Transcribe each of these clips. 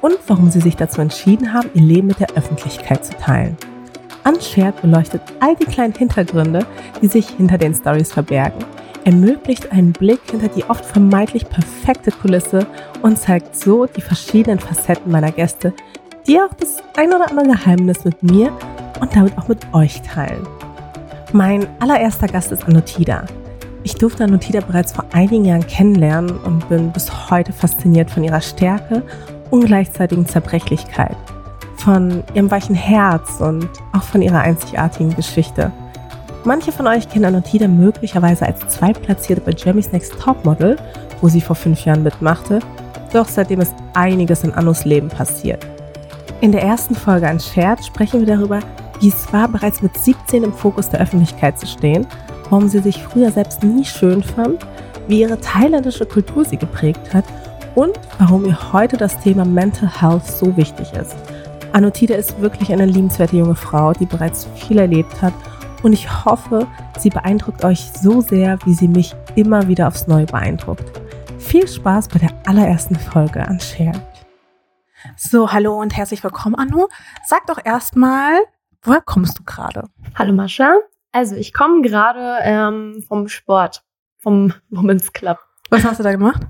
und warum sie sich dazu entschieden haben, ihr Leben mit der Öffentlichkeit zu teilen. Unshared beleuchtet all die kleinen Hintergründe, die sich hinter den Stories verbergen, ermöglicht einen Blick hinter die oft vermeintlich perfekte Kulisse und zeigt so die verschiedenen Facetten meiner Gäste, die auch das ein oder andere Geheimnis mit mir und damit auch mit euch teilen. Mein allererster Gast ist Anotida. Ich durfte Anotida bereits vor einigen Jahren kennenlernen und bin bis heute fasziniert von ihrer Stärke und gleichzeitigen Zerbrechlichkeit, von ihrem weichen Herz und auch von ihrer einzigartigen Geschichte. Manche von euch kennen Anotida möglicherweise als Zweitplatzierte bei Jeremy's Next Topmodel, wo sie vor fünf Jahren mitmachte, doch seitdem ist einiges in Annos Leben passiert. In der ersten Folge an Shared sprechen wir darüber, wie es war, bereits mit 17 im Fokus der Öffentlichkeit zu stehen, warum sie sich früher selbst nie schön fand, wie ihre thailändische Kultur sie geprägt hat und warum ihr heute das Thema Mental Health so wichtig ist. Anotida ist wirklich eine liebenswerte junge Frau, die bereits viel erlebt hat und ich hoffe, sie beeindruckt euch so sehr, wie sie mich immer wieder aufs Neue beeindruckt. Viel Spaß bei der allerersten Folge an Shared. So, hallo und herzlich willkommen, Anu. Sag doch erstmal, woher kommst du gerade? Hallo Mascha. Also ich komme gerade ähm, vom Sport, vom Women's Club. Was hast du da gemacht?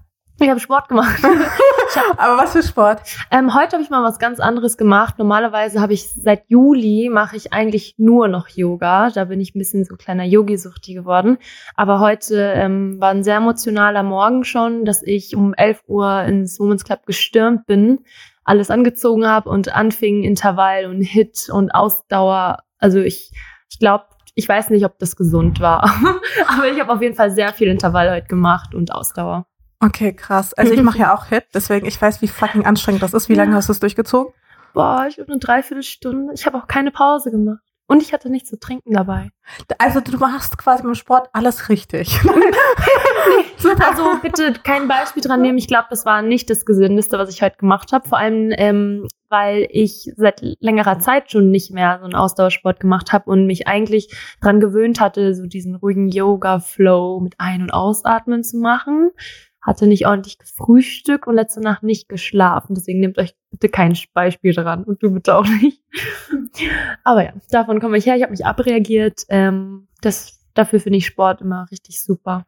Ich habe Sport gemacht. hab, Aber was für Sport? Ähm, heute habe ich mal was ganz anderes gemacht. Normalerweise habe ich seit Juli mache ich eigentlich nur noch Yoga. Da bin ich ein bisschen so kleiner Yogi-Suchti geworden. Aber heute ähm, war ein sehr emotionaler Morgen schon, dass ich um 11 Uhr ins Women's Club gestürmt bin, alles angezogen habe und anfing Intervall und Hit und Ausdauer. Also ich, ich glaube, ich weiß nicht, ob das gesund war. Aber ich habe auf jeden Fall sehr viel Intervall heute gemacht und Ausdauer. Okay, krass. Also ich mache ja auch Hit, deswegen ich weiß, wie fucking anstrengend das ist. Wie lange hast du es durchgezogen? Boah, ich habe eine Dreiviertelstunde. Ich habe auch keine Pause gemacht. Und ich hatte nichts zu trinken dabei. Also du machst quasi beim Sport alles richtig. also bitte kein Beispiel dran nehmen. Ich glaube, das war nicht das Gesündeste, was ich heute gemacht habe. Vor allem, ähm, weil ich seit längerer Zeit schon nicht mehr so einen Ausdauersport gemacht habe und mich eigentlich dran gewöhnt hatte, so diesen ruhigen Yoga-Flow mit Ein- und Ausatmen zu machen hatte nicht ordentlich gefrühstückt und letzte Nacht nicht geschlafen. Deswegen nehmt euch bitte kein Beispiel dran und du bitte auch nicht. Aber ja, davon komme ich her. Ich habe mich abreagiert. Ähm, das, dafür finde ich Sport immer richtig super.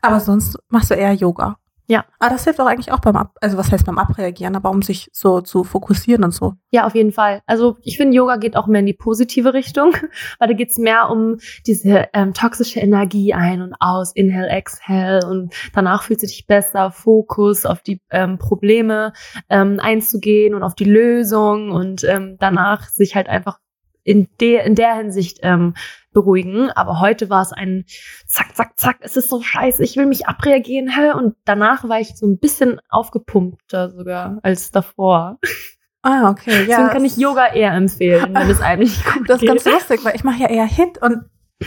Aber sonst machst du eher Yoga. Ja. Aber das hilft auch eigentlich auch beim Ab, also was heißt beim Abreagieren, aber um sich so zu fokussieren und so. Ja, auf jeden Fall. Also ich finde, Yoga geht auch mehr in die positive Richtung, weil da geht's mehr um diese ähm, toxische Energie ein und aus, inhale, exhale und danach fühlt du dich besser, Fokus auf die ähm, Probleme ähm, einzugehen und auf die Lösung und ähm, danach sich halt einfach in der, in der Hinsicht ähm, beruhigen. Aber heute war es ein Zack, Zack, Zack, es ist so scheiße, ich will mich abreagieren. Hä? Und danach war ich so ein bisschen aufgepumpter sogar als davor. Ah, okay. Ja. Deswegen kann ich Yoga eher empfehlen, wenn es einem nicht gut Das ist geht. ganz lustig, weil ich mache ja eher Hit und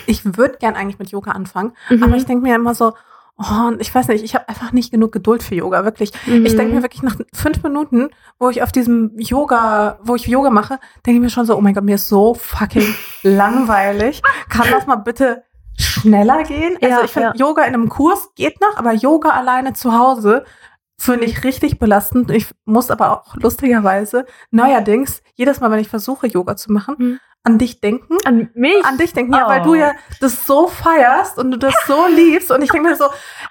ich würde gern eigentlich mit Yoga anfangen. Mhm. Aber ich denke mir immer so, Oh, und ich weiß nicht, ich habe einfach nicht genug Geduld für Yoga, wirklich. Mhm. Ich denke mir wirklich nach fünf Minuten, wo ich auf diesem Yoga, wo ich Yoga mache, denke ich mir schon so, oh mein Gott, mir ist so fucking langweilig. Kann das mal bitte schneller gehen? Also Ja, ich finde, ja. Yoga in einem Kurs geht noch, aber Yoga alleine zu Hause finde ich richtig belastend. Ich muss aber auch lustigerweise neuerdings, jedes Mal, wenn ich versuche, Yoga zu machen, Mhm. An dich denken An mich? an dich denken, ja, Oh. weil du ja das so feierst und du das so liebst. Und ich denke mir so,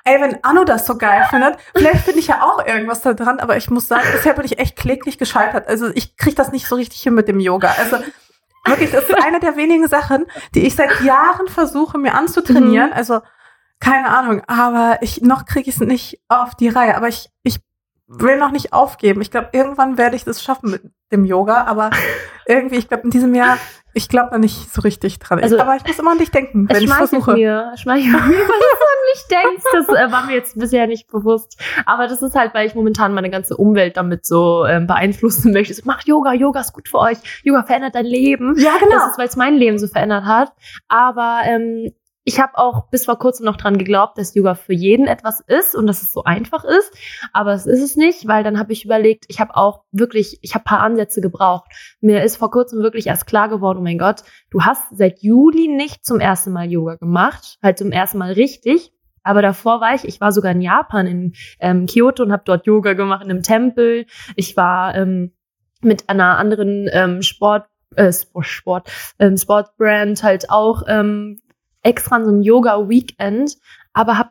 ey, wenn Anno das so geil findet, vielleicht finde ich ja auch irgendwas da dran, aber ich muss sagen, bisher bin ich echt kläglich gescheitert. Also ich kriege das nicht so richtig hin mit dem Yoga. Also wirklich, das ist eine der wenigen Sachen, die ich seit Jahren versuche, mir anzutrainieren. Also keine Ahnung, aber ich noch kriege ich es nicht auf die Reihe. Aber ich, ich will noch nicht aufgeben. Ich glaube, irgendwann werde ich das schaffen mit dem Yoga, aber irgendwie, ich glaube, in diesem Jahr Ich glaube da nicht so richtig dran. Also- aber ich muss immer an dich denken, wenn ich versuche. mir, es schmeichelt mir, weil du so an mich denkst. Das äh, war mir jetzt bisher nicht bewusst. Aber das ist halt, weil ich momentan meine ganze Umwelt damit so ähm, beeinflussen möchte. So, mach Yoga, Yoga ist gut für euch. Yoga verändert dein Leben. Ja, genau. Das ist, weil es mein Leben so verändert hat. Aber ähm, ich habe auch bis vor kurzem noch dran geglaubt, dass Yoga für jeden etwas ist und dass es so einfach ist. Aber es ist es nicht, weil dann habe ich überlegt, ich habe auch wirklich, ich habe paar Ansätze gebraucht. Mir ist vor kurzem wirklich erst klar geworden, oh mein Gott, du hast seit Juli nicht zum ersten Mal Yoga gemacht, halt zum ersten Mal richtig. Aber davor war ich, ich war sogar in Japan, in ähm, Kyoto und habe dort Yoga gemacht in einem Tempel. Ich war ähm, mit einer anderen ähm, Sport, äh, Sport, Sport, ähm, Sportbrand halt auch ähm, extra an so einem Yoga-Weekend, aber habe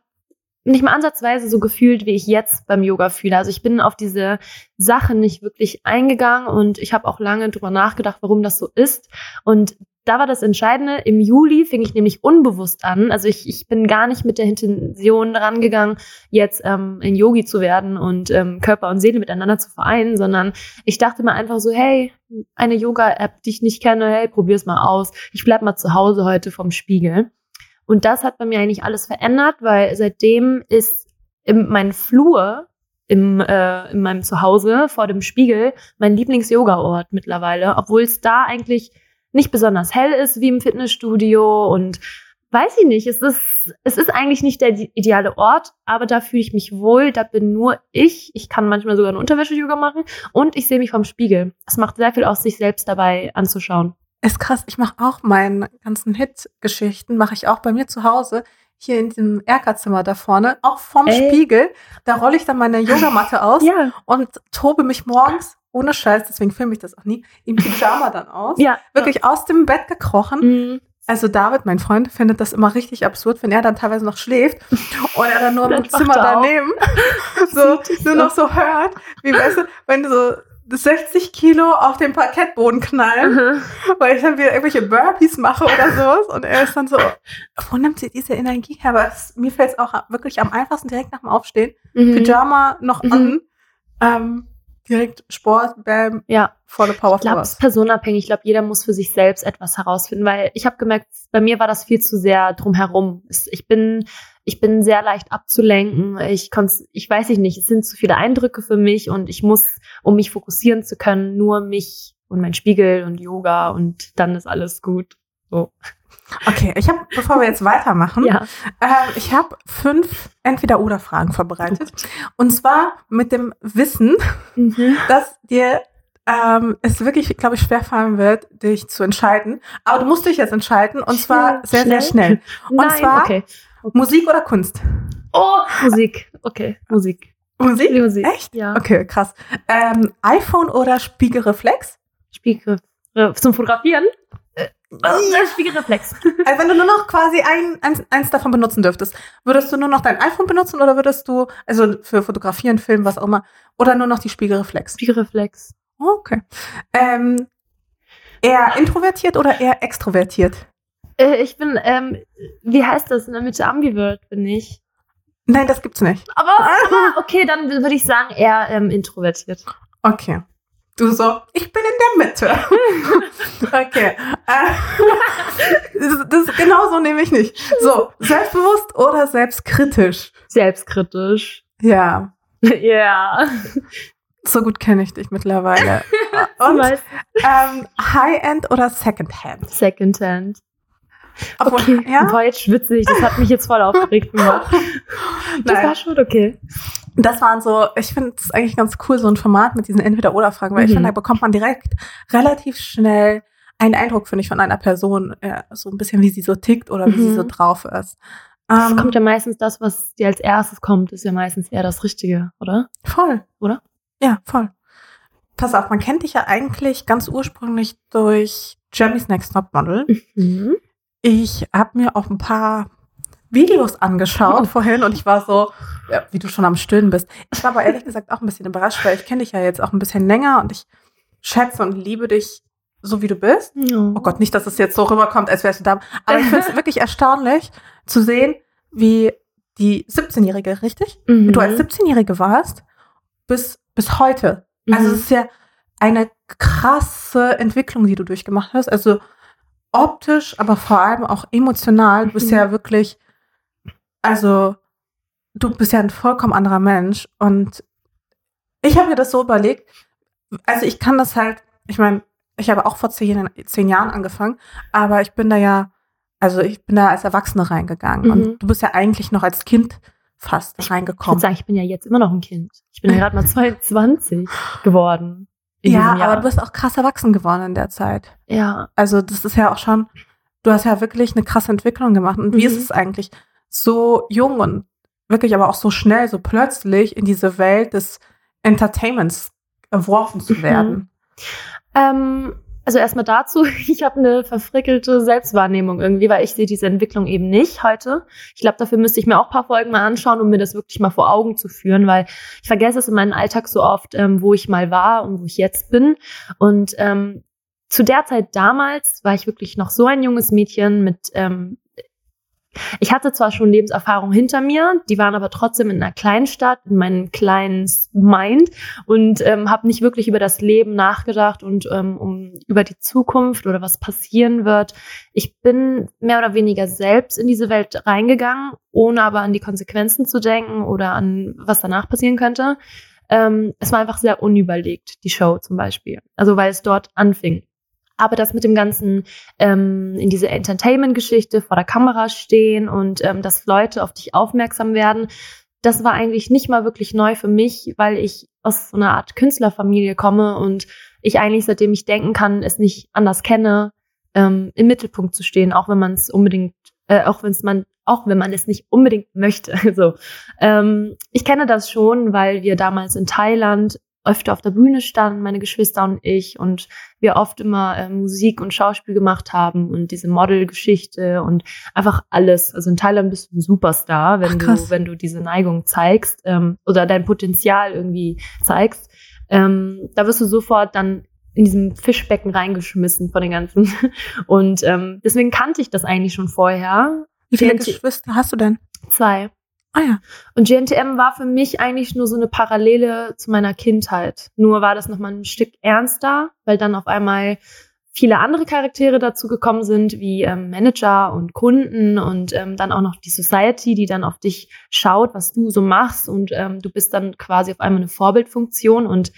nicht mal ansatzweise so gefühlt, wie ich jetzt beim Yoga fühle. Also ich bin auf diese Sache nicht wirklich eingegangen und ich habe auch lange drüber nachgedacht, warum das so ist. Und da war das Entscheidende. Im Juli fing ich nämlich unbewusst an. Also ich, ich bin gar nicht mit der Intention rangegangen, jetzt ähm, ein Yogi zu werden und ähm, Körper und Seele miteinander zu vereinen, sondern ich dachte mir einfach so, hey, eine Yoga-App, die ich nicht kenne, hey, probier's mal aus. Ich bleib mal zu Hause heute vom Spiegel. Und das hat bei mir eigentlich alles verändert, weil seitdem ist in mein Flur im, äh, in meinem Zuhause vor dem Spiegel mein Lieblings-Yoga-Ort mittlerweile, obwohl es da eigentlich nicht besonders hell ist wie im Fitnessstudio und weiß ich nicht, es ist, es ist eigentlich nicht der ideale Ort, aber da fühle ich mich wohl, da bin nur ich. Ich kann manchmal sogar eine Unterwäsche-Yoga machen und ich sehe mich vom Spiegel. Es macht sehr viel aus, sich selbst dabei anzuschauen. Ist krass, ich mache auch meine ganzen Hit-Geschichten, mache ich auch bei mir zu Hause, hier in diesem Erkerzimmer da vorne, auch vorm Ey. Spiegel. Da rolle ich dann meine Yogamatte aus Ja. und tobe mich morgens, ohne Scheiß, deswegen filme ich das auch nie, im Pyjama dann aus. Ja. Wirklich aus dem Bett gekrochen. Mhm. Also David, mein Freund, findet das immer richtig absurd, wenn er dann teilweise noch schläft und er dann nur im Zimmer er daneben so, nur noch so hört, wie weißt du, wenn du so 60 Kilo auf den Parkettboden knallen, Mhm. weil ich dann wieder irgendwelche Burpees mache oder sowas und er ist dann so, wo nimmt sie diese Energie her? Aber es, mir fällt es auch wirklich am einfachsten direkt nach dem Aufstehen, Mhm. Pyjama noch Mhm. an, ähm, direkt Sport, bam, Ja, volle Power ich glaube, es ist personenabhängig. Ich glaube, jeder muss für sich selbst etwas herausfinden, weil ich habe gemerkt, bei mir war das viel zu sehr drumherum. Ich bin, ich bin sehr leicht abzulenken. Ich ich weiß ich nicht, es sind zu viele Eindrücke für mich und ich muss, um mich fokussieren zu können, nur mich und mein Spiegel und Yoga und dann ist alles gut. So. Okay, ich habe, bevor wir jetzt weitermachen, Ja. Ähm, ich habe fünf Entweder-Oder-Fragen vorbereitet. Und zwar mit dem Wissen, Mhm. dass dir ähm, es wirklich, glaube ich, schwerfallen wird, dich zu entscheiden. Aber du musst dich jetzt entscheiden und zwar sehr, sehr schnell. Und Nein, zwar okay. Musik oder Kunst? Oh, Musik. Okay, Musik. Musik? Musik. Echt? Ja. Okay, krass. Ähm, iPhone oder Spiegelreflex? Spiegel. äh, Zum Fotografieren? Äh, äh, Spiegelreflex. Also wenn du nur noch quasi ein, eins, eins davon benutzen dürftest, würdest du nur noch dein iPhone benutzen oder würdest du, also für Fotografieren, Filmen, was auch immer, oder nur noch die Spiegelreflex? Spiegelreflex. Okay. Ähm, eher introvertiert oder eher extrovertiert? Äh, ich bin, ähm, wie heißt das? In der Mitte Ambivert bin ich. Nein, das gibt's nicht. Aber, aber okay, dann würde ich sagen, eher ähm, introvertiert. Okay. Du so, ich bin in der Mitte. okay. Äh, das, das genau so nehme ich nicht. So, selbstbewusst oder selbstkritisch? Selbstkritisch. Ja, Ja. so gut kenne ich dich mittlerweile. Und ähm, High-End oder Second-Hand? Secondhand. Obwohl, Okay. ja, War jetzt schwitzig. Das hat mich jetzt voll aufgeregt gemacht. Das Nein. war schon okay. Das waren so, ich finde es eigentlich ganz cool, so ein Format mit diesen Entweder-Oder-Fragen, weil ich Mhm. finde, da bekommt man direkt relativ schnell einen Eindruck, finde ich, von einer Person, äh, so ein bisschen, wie sie so tickt oder wie sie Mhm. so drauf ist. Es Ähm, kommt ja meistens das, was dir als erstes kommt, ist ja meistens eher das Richtige, oder? voll. Oder? Ja, voll. Pass auf, man kennt dich ja eigentlich ganz ursprünglich durch Jeremy's Next Top Model. Mhm. Ich habe mir auch ein paar Videos angeschaut Oh. vorhin und ich war so, ja, wie du schon am Stöhnen bist. Ich war aber ehrlich gesagt auch ein bisschen überrascht, weil ich kenne dich ja jetzt auch ein bisschen länger und ich schätze und liebe dich so, wie du bist. Oh Gott, nicht, dass es jetzt so rüberkommt, als wärst du da. Aber ich finde es wirklich erstaunlich zu sehen, wie die 17-Jährige, richtig? Mhm. Wie du als 17-Jährige warst, bis, bis heute. Also Mhm. es ist ja eine krasse Entwicklung, die du durchgemacht hast. Also optisch, aber vor allem auch emotional. Du bist Mhm. ja wirklich, also du bist ja ein vollkommen anderer Mensch. Und ich habe mir das so überlegt, also ich kann das halt, ich meine, ich habe auch vor zehn, zehn Jahren angefangen, aber ich bin da ja, also ich bin da als Erwachsene reingegangen. Mhm. Und du bist ja eigentlich noch als Kind fast Ich würde reingekommen. sagen, ich bin ja jetzt immer noch ein Kind. Ich bin ja gerade mal 22 geworden. Ja, aber du bist auch krass erwachsen geworden in der Zeit. ja. Also das ist ja auch schon, du hast ja wirklich eine krasse Entwicklung gemacht. Und wie Mhm. ist es eigentlich, so jung und wirklich aber auch so schnell, so plötzlich in diese Welt des Entertainments geworfen zu Mhm. werden? Ähm, also erstmal dazu, ich habe eine verfrickelte Selbstwahrnehmung irgendwie, weil ich sehe diese Entwicklung eben nicht heute. Ich glaube, dafür müsste ich mir auch paar Folgen mal anschauen, um mir das wirklich mal vor Augen zu führen, weil ich vergesse es in meinem Alltag so oft, ähm, wo ich mal war und wo ich jetzt bin. Und ähm, zu der Zeit damals war ich wirklich noch so ein junges Mädchen mit ähm, ich hatte zwar schon Lebenserfahrung hinter mir, die waren aber trotzdem in einer kleinen Stadt, in meinem kleinen Mind und ähm, habe nicht wirklich über das Leben nachgedacht und ähm, um über die Zukunft oder was passieren wird. Ich bin mehr oder weniger selbst in diese Welt reingegangen, ohne aber an die Konsequenzen zu denken oder an was danach passieren könnte. Ähm, es war einfach sehr unüberlegt, die Show zum Beispiel. Also weil es dort anfing. Aber das mit dem ganzen ähm, in diese Entertainment-Geschichte vor der Kamera stehen und ähm, dass Leute auf dich aufmerksam werden, das war eigentlich nicht mal wirklich neu für mich, weil ich aus so einer Art Künstlerfamilie komme und ich eigentlich, seitdem ich denken kann, es nicht anders kenne, ähm, im Mittelpunkt zu stehen, auch wenn man es unbedingt, äh, auch wenn es man, auch wenn man es nicht unbedingt möchte. so, ähm, ich kenne das schon, weil wir damals in Thailand öfter auf der Bühne standen, meine Geschwister und ich, und wir oft immer äh, Musik und Schauspiel gemacht haben und diese Model-Geschichte und einfach alles. Also in Thailand bist du ein Superstar, wenn Ach, du, wenn du diese Neigung zeigst ähm, oder dein Potenzial irgendwie zeigst. Ähm, da wirst du sofort dann in diesem Fischbecken reingeschmissen von den ganzen. Und ähm, deswegen kannte ich das eigentlich schon vorher. Wie viele Geschwister hast du denn? Zwei. Ah ja. Und GNTM war für mich eigentlich nur so eine Parallele zu meiner Kindheit. Nur war das nochmal ein Stück ernster, weil dann auf einmal viele andere Charaktere dazu gekommen sind, wie ähm, Manager und Kunden und ähm, dann auch noch die Society, die dann auf dich schaut, was du so machst und ähm, du bist dann quasi auf einmal eine Vorbildfunktion und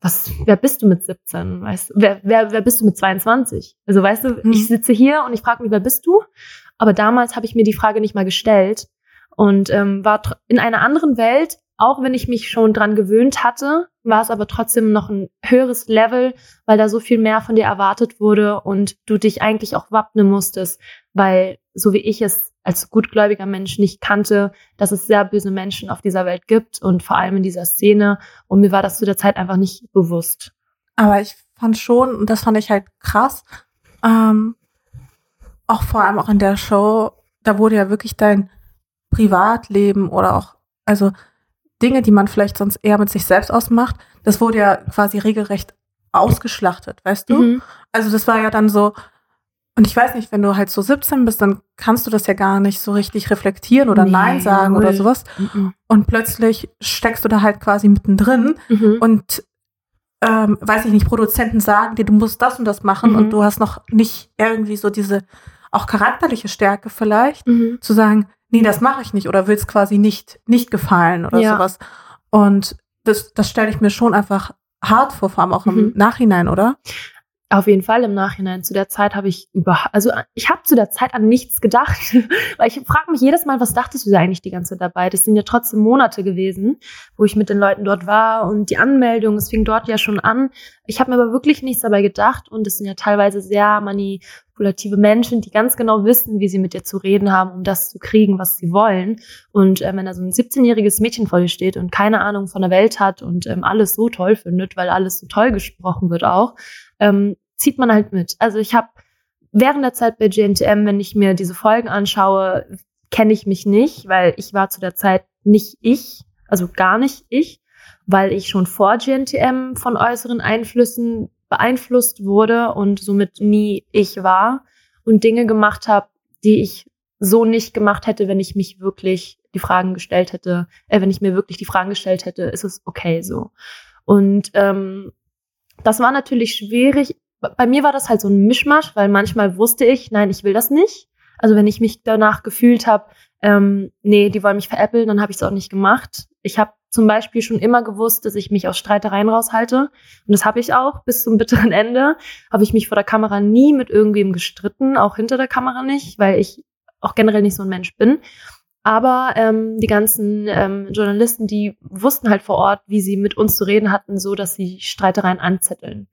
was, wer bist du mit 17? Weißt wer, wer, wer bist du mit 22? Also weißt du, Mhm. ich sitze hier und ich frage mich, wer bist du? Aber damals habe ich mir die Frage nicht mal gestellt und ähm, war in einer anderen Welt, auch wenn ich mich schon dran gewöhnt hatte, war es aber trotzdem noch ein höheres Level, weil da so viel mehr von dir erwartet wurde und du dich eigentlich auch wappnen musstest, weil so wie ich es als gutgläubiger Mensch nicht kannte, dass es sehr böse Menschen auf dieser Welt gibt und vor allem in dieser Szene und mir war das zu der Zeit einfach nicht bewusst. Aber ich fand schon, und das fand ich halt krass, ähm, auch vor allem auch in der Show, da wurde ja wirklich dein Privatleben oder auch, also Dinge, die man vielleicht sonst eher mit sich selbst ausmacht, das wurde ja quasi regelrecht ausgeschlachtet, weißt du? Mhm. Also das war ja dann so, und ich weiß nicht, wenn du halt so 17 bist, dann kannst du das ja gar nicht so richtig reflektieren oder Nee, Nein sagen oder sowas. Mhm. Und plötzlich steckst du da halt quasi mittendrin Mhm. und ähm, weiß ich nicht, Produzenten sagen dir, du musst das und das machen Mhm. und du hast noch nicht irgendwie so diese auch charakterliche Stärke vielleicht, Mhm. zu sagen, nee, das mache ich nicht oder willst quasi nicht, nicht gefallen oder Ja. sowas. Und das, das stelle ich mir schon einfach hart vor, vor allem auch im Mhm. Nachhinein, oder? Auf jeden Fall im Nachhinein. Zu der Zeit habe ich über, also ich habe zu der Zeit an nichts gedacht, weil ich frage mich jedes Mal, was dachtest du da eigentlich die ganze Zeit dabei? Das sind ja trotzdem Monate gewesen, wo ich mit den Leuten dort war und die Anmeldung, es fing dort ja schon an. Ich habe mir aber wirklich nichts dabei gedacht und es sind ja teilweise sehr manipulative Menschen, die ganz genau wissen, wie sie mit dir zu reden haben, um das zu kriegen, was sie wollen. Und äh, wenn da so ein 17-jähriges Mädchen vor dir steht und keine Ahnung von der Welt hat und ähm, alles so toll findet, weil alles so toll gesprochen wird auch, ähm, zieht man halt mit. Also ich habe während der Zeit bei GNTM, wenn ich mir diese Folgen anschaue, kenne ich mich nicht, weil ich war zu der Zeit nicht ich, also gar nicht ich, weil ich schon vor GNTM von äußeren Einflüssen beeinflusst wurde und somit nie ich war und Dinge gemacht habe, die ich so nicht gemacht hätte, wenn ich mich wirklich die Fragen gestellt hätte, äh, wenn ich mir wirklich die Fragen gestellt hätte, ist es okay so. Und ähm, das war natürlich schwierig bei mir war das halt so ein Mischmasch, weil manchmal wusste ich, nein, ich will das nicht. Also wenn ich mich danach gefühlt habe, ähm, nee, die wollen mich veräppeln, dann habe ich es auch nicht gemacht. Ich habe zum Beispiel schon immer gewusst, dass ich mich aus Streitereien raushalte. Und das habe ich auch bis zum bitteren Ende. Habe ich mich vor der Kamera nie mit irgendwem gestritten, auch hinter der Kamera nicht, weil ich auch generell nicht so ein Mensch bin. Aber ähm, die ganzen ähm, Journalisten, die wussten halt vor Ort, wie sie mit uns zu reden hatten, so dass sie Streitereien anzetteln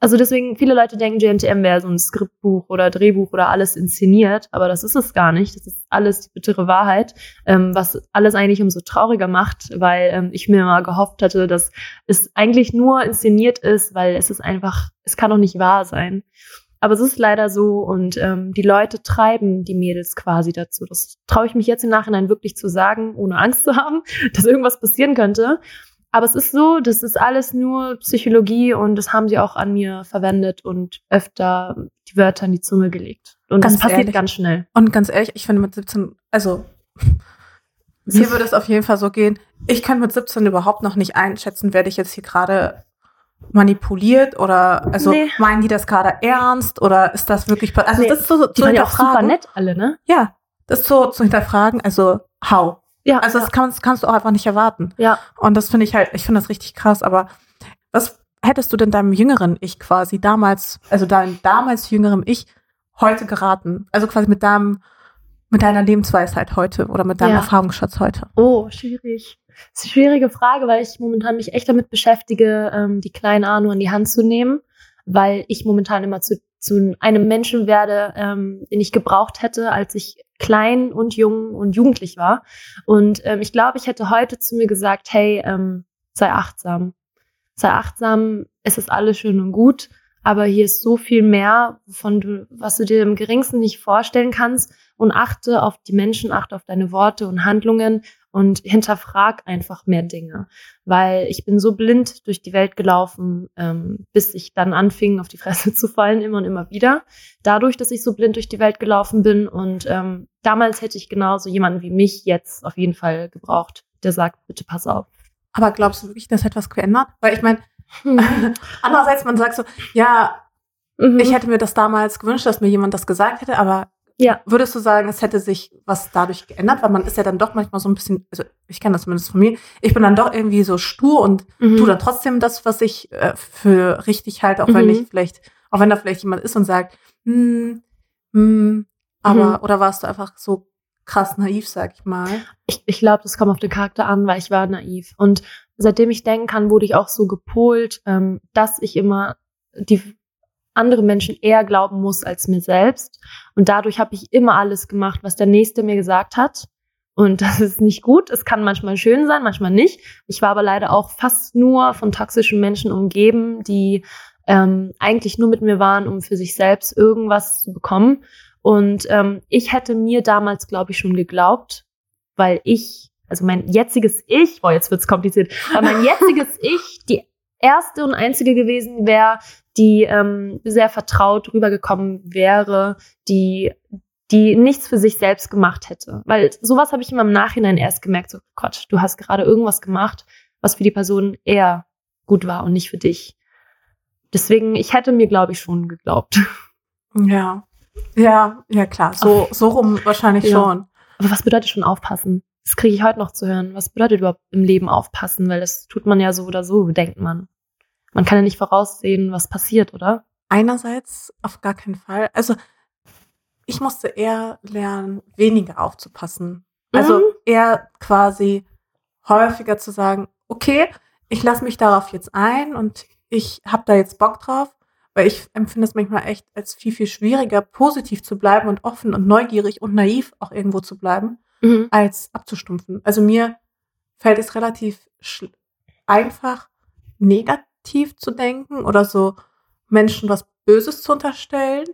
also deswegen, viele Leute denken, GNTM wäre so ein Skriptbuch oder Drehbuch oder alles inszeniert, aber das ist es gar nicht. Das ist alles die bittere Wahrheit, ähm, was alles eigentlich umso trauriger macht, weil ähm, ich mir mal gehofft hatte, dass es eigentlich nur inszeniert ist, weil es ist einfach, es kann doch nicht wahr sein. Aber es ist leider so und ähm, die Leute treiben die Mädels quasi dazu. Das traue ich mich jetzt im Nachhinein wirklich zu sagen, ohne Angst zu haben, dass irgendwas passieren könnte. Aber es ist so, das ist alles nur Psychologie und das haben sie auch an mir verwendet und öfter die Wörter in die Zunge gelegt. Und ganz das passiert ehrlich. ganz schnell. Und ganz ehrlich, ich finde mit 17, also mir würde es auf jeden Fall so gehen. Ich kann mit 17 überhaupt noch nicht einschätzen, werde ich jetzt hier gerade manipuliert oder also nee. meinen die das gerade ernst oder ist das wirklich also nee, das ist so, so die zu ja auch super nett alle ne ja das ist so zu hinterfragen also how ja. Also das kannst, kannst du auch einfach nicht erwarten. Ja. Und das finde ich halt, ich finde das richtig krass. Aber was hättest du denn deinem jüngeren Ich quasi damals, also deinem damals jüngeren Ich heute geraten? Also quasi mit deinem, mit deiner Lebensweisheit heute oder mit deinem ja. Erfahrungsschatz heute? Oh, schwierig. Das ist eine schwierige Frage, weil ich momentan mich echt damit beschäftige, ähm, die kleine Arno in die Hand zu nehmen, weil ich momentan immer zu, zu einem Menschen werde, ähm, den ich gebraucht hätte, als ich klein und jung und jugendlich war. Und ähm, ich glaube, ich hätte heute zu mir gesagt, hey, ähm, sei achtsam. Sei achtsam, es ist alles schön und gut, aber hier ist so viel mehr, von du, was du dir im geringsten nicht vorstellen kannst. Und achte auf die Menschen, achte auf deine Worte und Handlungen und hinterfrag einfach mehr Dinge. Weil ich bin so blind durch die Welt gelaufen, ähm, bis ich dann anfing, auf die Fresse zu fallen, immer und immer wieder. Dadurch, dass ich so blind durch die Welt gelaufen bin. Und ähm, damals hätte ich genauso jemanden wie mich jetzt auf jeden Fall gebraucht, der sagt, bitte pass auf. Aber glaubst du wirklich, das hat was geändert? Weil ich meine, hm. andererseits, man sagt so, ja, mhm. ich hätte mir das damals gewünscht, dass mir jemand das gesagt hätte, aber ja. Würdest du sagen, es hätte sich was dadurch geändert? Weil man ist ja dann doch manchmal so ein bisschen, also ich kenne das zumindest von mir, ich bin dann doch irgendwie so stur und mhm. tu dann trotzdem das, was ich äh, für richtig halte, auch mhm. wenn ich vielleicht, auch wenn da vielleicht jemand ist und sagt, hm, hm, aber, mhm. oder warst du einfach so krass naiv, sag ich mal? Ich, ich glaube, das kommt auf den Charakter an, weil ich war naiv. Und seitdem ich denken kann, wurde ich auch so gepolt, ähm, dass ich immer die andere Menschen eher glauben muss als mir selbst. Und dadurch habe ich immer alles gemacht, was der Nächste mir gesagt hat. Und das ist nicht gut. Es kann manchmal schön sein, manchmal nicht. Ich war aber leider auch fast nur von toxischen Menschen umgeben, die ähm, eigentlich nur mit mir waren, um für sich selbst irgendwas zu bekommen. Und ähm, ich hätte mir damals, glaube ich, schon geglaubt, weil ich, also mein jetziges Ich, boah, jetzt wird's kompliziert, weil mein jetziges Ich die erste und einzige gewesen wäre, die ähm, sehr vertraut rübergekommen wäre, die die nichts für sich selbst gemacht hätte. Weil sowas habe ich immer im Nachhinein erst gemerkt, so Gott, du hast gerade irgendwas gemacht, was für die Person eher gut war und nicht für dich. Deswegen, ich hätte mir, glaube ich, schon geglaubt. Ja. Ja, ja klar. So, so rum wahrscheinlich ja. schon. Aber was bedeutet schon aufpassen? Das kriege ich heute noch zu hören. Was bedeutet überhaupt im Leben aufpassen? Weil das tut man ja so oder so, denkt man man kann ja nicht voraussehen, was passiert, oder? Einerseits auf gar keinen Fall. Also ich musste eher lernen, weniger aufzupassen. Also mhm. eher quasi häufiger zu sagen, okay, ich lasse mich darauf jetzt ein und ich habe da jetzt Bock drauf, weil ich empfinde es manchmal echt als viel, viel schwieriger, positiv zu bleiben und offen und neugierig und naiv auch irgendwo zu bleiben, mhm. als abzustumpfen. Also mir fällt es relativ einfach, negativ zu denken oder so Menschen was Böses zu unterstellen,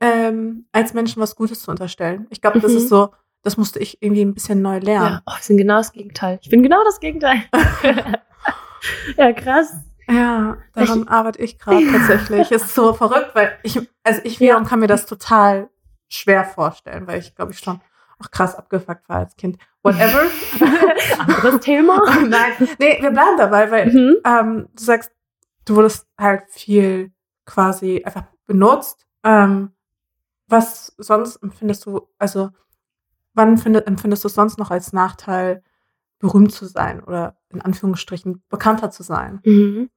ähm, als Menschen was Gutes zu unterstellen. Ich glaube, mhm. das ist mhm. so, das musste ich irgendwie ein bisschen neu lernen. Ja, oh, wir sind genau das Gegenteil. Ich bin genau das Gegenteil. ja, krass. Ja, daran ich, arbeite ich gerade tatsächlich. ist so verrückt, weil ich, also ich wiederum ja. kann mir das total schwer vorstellen, weil ich glaube ich schon auch krass abgefuckt war als Kind. Whatever. Anderes Thema. Nein, nee, wir bleiben dabei, weil mhm. ähm, du sagst, du wurdest halt viel quasi einfach benutzt. Ähm, was sonst empfindest du, also wann findet, empfindest du es sonst noch als Nachteil, berühmt zu sein oder in Anführungsstrichen bekannter zu sein? Mhm.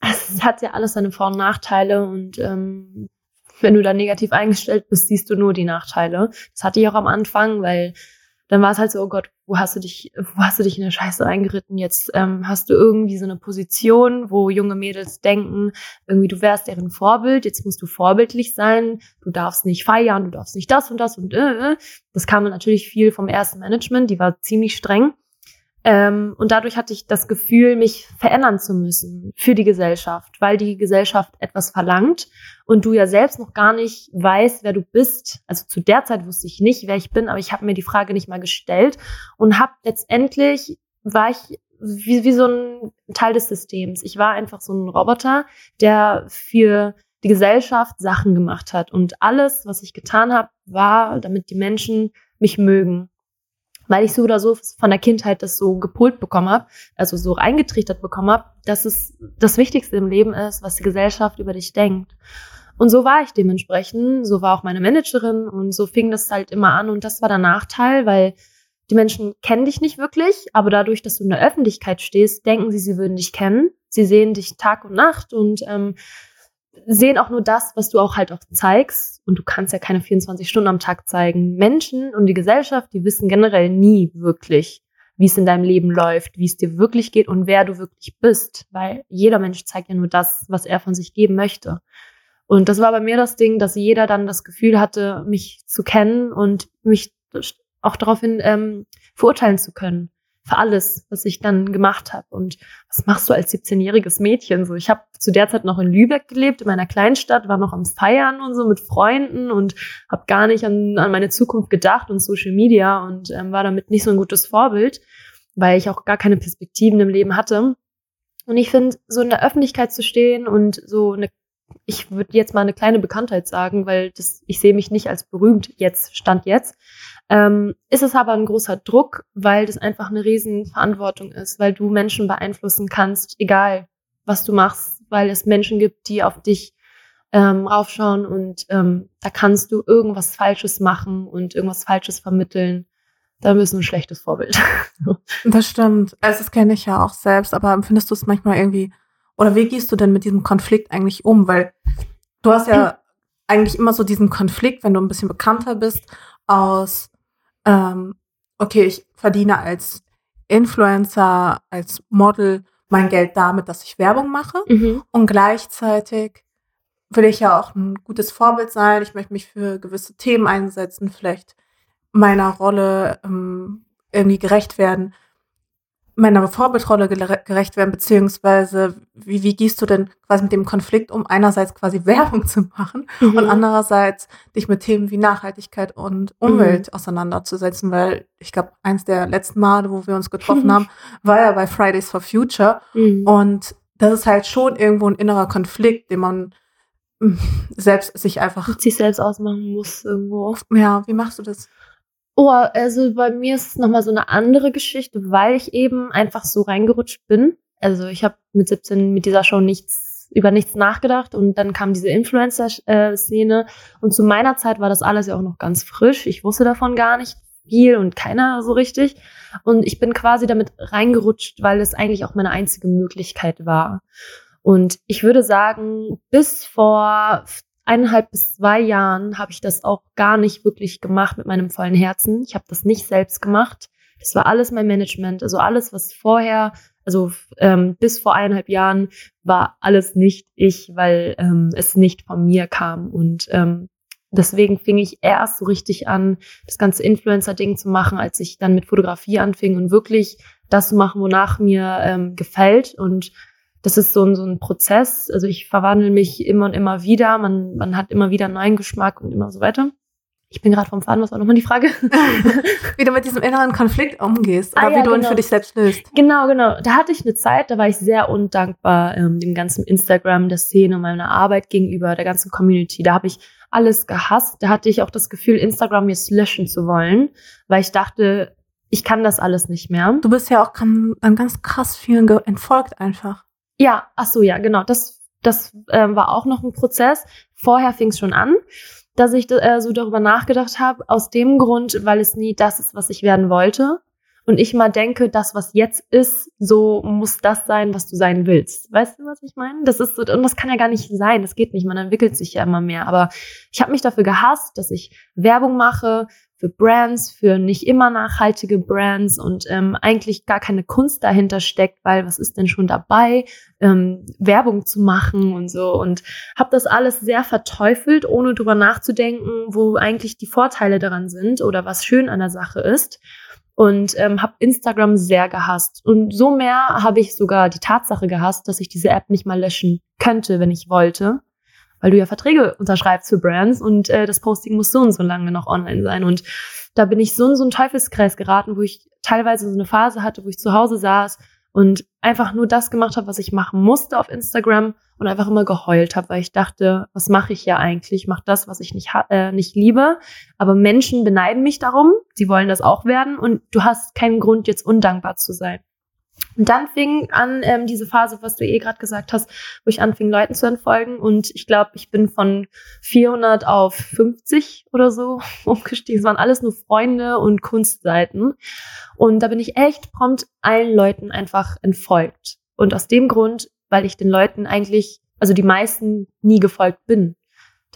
Es hat ja alles seine Vor- und Nachteile und ähm, wenn du da negativ eingestellt bist, siehst du nur die Nachteile. Das hatte ich auch am Anfang, weil dann war es halt so, oh Gott, wo hast du dich, wo hast du dich in der Scheiße eingeritten? Jetzt ähm, hast du irgendwie so eine Position, wo junge Mädels denken, irgendwie du wärst deren Vorbild, jetzt musst du vorbildlich sein, du darfst nicht feiern, du darfst nicht das und das und äh. äh. Das kam natürlich viel vom ersten Management, die war ziemlich streng. Ähm, und dadurch hatte ich das Gefühl, mich verändern zu müssen für die Gesellschaft, weil die Gesellschaft etwas verlangt und du ja selbst noch gar nicht weißt, wer du bist. Also zu der Zeit wusste ich nicht, wer ich bin, aber ich habe mir die Frage nicht mal gestellt und habe letztendlich war ich wie, wie so ein Teil des Systems. Ich war einfach so ein Roboter, der für die Gesellschaft Sachen gemacht hat und alles, was ich getan habe, war, damit die Menschen mich mögen weil ich so oder so von der Kindheit das so gepolt bekommen habe, also so reingetrichtert bekommen habe, dass es das Wichtigste im Leben ist, was die Gesellschaft über dich denkt. Und so war ich dementsprechend, so war auch meine Managerin und so fing das halt immer an und das war der Nachteil, weil die Menschen kennen dich nicht wirklich, aber dadurch, dass du in der Öffentlichkeit stehst, denken sie, sie würden dich kennen. Sie sehen dich Tag und Nacht und ähm, sehen auch nur das, was du auch halt auch zeigst. Und du kannst ja keine 24 Stunden am Tag zeigen. Menschen und die Gesellschaft, die wissen generell nie wirklich, wie es in deinem Leben läuft, wie es dir wirklich geht und wer du wirklich bist. Weil jeder Mensch zeigt ja nur das, was er von sich geben möchte. Und das war bei mir das Ding, dass jeder dann das Gefühl hatte, mich zu kennen und mich auch daraufhin ähm, verurteilen zu können für alles, was ich dann gemacht habe. Und was machst du als 17-jähriges Mädchen? So, ich habe zu der Zeit noch in Lübeck gelebt, in meiner Kleinstadt, war noch am Feiern und so mit Freunden und habe gar nicht an, an meine Zukunft gedacht und Social Media und ähm, war damit nicht so ein gutes Vorbild, weil ich auch gar keine Perspektiven im Leben hatte. Und ich finde, so in der Öffentlichkeit zu stehen und so eine ich würde jetzt mal eine kleine Bekanntheit sagen, weil das, ich sehe mich nicht als berühmt jetzt, stand jetzt. Ähm, ist es aber ein großer Druck, weil das einfach eine riesen Verantwortung ist, weil du Menschen beeinflussen kannst, egal was du machst, weil es Menschen gibt, die auf dich ähm, raufschauen und ähm, da kannst du irgendwas Falsches machen und irgendwas Falsches vermitteln. Da bist du ein schlechtes Vorbild. das stimmt. Also das kenne ich ja auch selbst, aber empfindest du es manchmal irgendwie, oder wie gehst du denn mit diesem Konflikt eigentlich um? Weil du hast ja eigentlich immer so diesen Konflikt, wenn du ein bisschen bekannter bist, aus ähm, okay, ich verdiene als Influencer, als Model mein Geld damit, dass ich Werbung mache. Mhm. Und gleichzeitig will ich ja auch ein gutes Vorbild sein. Ich möchte mich für gewisse Themen einsetzen, vielleicht meiner Rolle ähm, irgendwie gerecht werden meiner Vorbildrolle gerecht werden, beziehungsweise wie, wie gehst du denn quasi mit dem Konflikt um, einerseits quasi Werbung zu machen mhm. und andererseits dich mit Themen wie Nachhaltigkeit und Umwelt mhm. auseinanderzusetzen, weil ich glaube, eins der letzten Male, wo wir uns getroffen haben, war ja bei Fridays for Future mhm. und das ist halt schon irgendwo ein innerer Konflikt, den man hm, selbst sich einfach sich selbst ausmachen muss irgendwo. Ja, wie machst du das? Oh, also bei mir ist es nochmal so eine andere Geschichte, weil ich eben einfach so reingerutscht bin. Also ich habe mit 17 mit dieser Show nichts über nichts nachgedacht und dann kam diese Influencer-Szene und zu meiner Zeit war das alles ja auch noch ganz frisch. Ich wusste davon gar nicht viel und keiner so richtig und ich bin quasi damit reingerutscht, weil es eigentlich auch meine einzige Möglichkeit war. Und ich würde sagen, bis vor eineinhalb bis zwei Jahren habe ich das auch gar nicht wirklich gemacht mit meinem vollen Herzen. Ich habe das nicht selbst gemacht. Das war alles mein Management. Also alles, was vorher, also ähm, bis vor eineinhalb Jahren, war alles nicht ich, weil ähm, es nicht von mir kam. Und ähm, deswegen fing ich erst so richtig an, das ganze Influencer-Ding zu machen, als ich dann mit Fotografie anfing und wirklich das zu machen, wonach mir ähm, gefällt und das ist so ein, so ein Prozess. Also ich verwandle mich immer und immer wieder. Man, man hat immer wieder einen neuen Geschmack und immer so weiter. Ich bin gerade vom Faden, was war nochmal die Frage? wie du mit diesem inneren Konflikt umgehst oder ah, ja, wie du genau. ihn für dich selbst löst. Genau, genau. Da hatte ich eine Zeit, da war ich sehr undankbar ähm, dem ganzen Instagram, der Szene, meiner Arbeit gegenüber, der ganzen Community. Da habe ich alles gehasst. Da hatte ich auch das Gefühl, Instagram jetzt löschen zu wollen, weil ich dachte, ich kann das alles nicht mehr. Du bist ja auch dann ganz krass vielen entfolgt einfach. Ja, ach so, ja, genau. Das das äh, war auch noch ein Prozess. Vorher fing es schon an, dass ich äh, so darüber nachgedacht habe, aus dem Grund, weil es nie das ist, was ich werden wollte. Und ich mal denke, das, was jetzt ist, so muss das sein, was du sein willst. Weißt du, was ich meine? Das ist so, und das kann ja gar nicht sein. Das geht nicht. Man entwickelt sich ja immer mehr. Aber ich habe mich dafür gehasst, dass ich Werbung mache für Brands, für nicht immer nachhaltige Brands und ähm, eigentlich gar keine Kunst dahinter steckt, weil was ist denn schon dabei, ähm, Werbung zu machen und so und habe das alles sehr verteufelt, ohne drüber nachzudenken, wo eigentlich die Vorteile daran sind oder was schön an der Sache ist und ähm, habe Instagram sehr gehasst. Und so mehr habe ich sogar die Tatsache gehasst, dass ich diese App nicht mal löschen könnte, wenn ich wollte. Weil du ja Verträge unterschreibst für Brands und äh, das Posting muss so und so lange noch online sein. Und da bin ich so in so einen Teufelskreis geraten, wo ich teilweise so eine Phase hatte, wo ich zu Hause saß und einfach nur das gemacht habe, was ich machen musste auf Instagram und einfach immer geheult habe, weil ich dachte, was mache ich ja eigentlich? Ich mache das, was ich nicht, äh, nicht liebe. Aber Menschen beneiden mich darum, sie wollen das auch werden und du hast keinen Grund, jetzt undankbar zu sein. Und dann fing an ähm, diese Phase, was du eh gerade gesagt hast, wo ich anfing, Leuten zu entfolgen. Und ich glaube, ich bin von 400 auf 50 oder so umgestiegen. Es waren alles nur Freunde und Kunstseiten. Und da bin ich echt prompt allen Leuten einfach entfolgt. Und aus dem Grund, weil ich den Leuten eigentlich, also die meisten nie gefolgt bin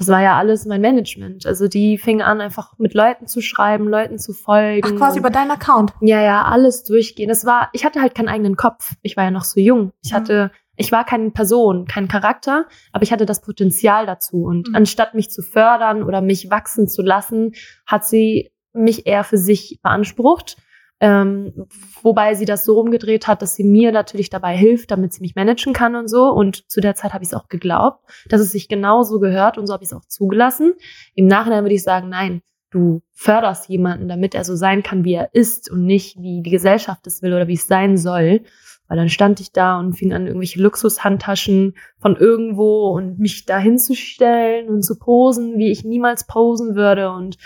das war ja alles mein Management. Also die fingen an, einfach mit Leuten zu schreiben, Leuten zu folgen. Ach, quasi über deinen Account. Ja, ja, alles durchgehen. Das war, ich hatte halt keinen eigenen Kopf. Ich war ja noch so jung. Ich mhm. hatte, ich war keine Person, kein Charakter, aber ich hatte das Potenzial dazu. Und mhm. anstatt mich zu fördern oder mich wachsen zu lassen, hat sie mich eher für sich beansprucht ähm, wobei sie das so rumgedreht hat, dass sie mir natürlich dabei hilft, damit sie mich managen kann und so. Und zu der Zeit habe ich es auch geglaubt, dass es sich genau so gehört und so habe ich es auch zugelassen. Im Nachhinein würde ich sagen, nein, du förderst jemanden, damit er so sein kann, wie er ist und nicht, wie die Gesellschaft es will oder wie es sein soll. Weil dann stand ich da und fing an, irgendwelche Luxushandtaschen von irgendwo und mich da hinzustellen und zu posen, wie ich niemals posen würde und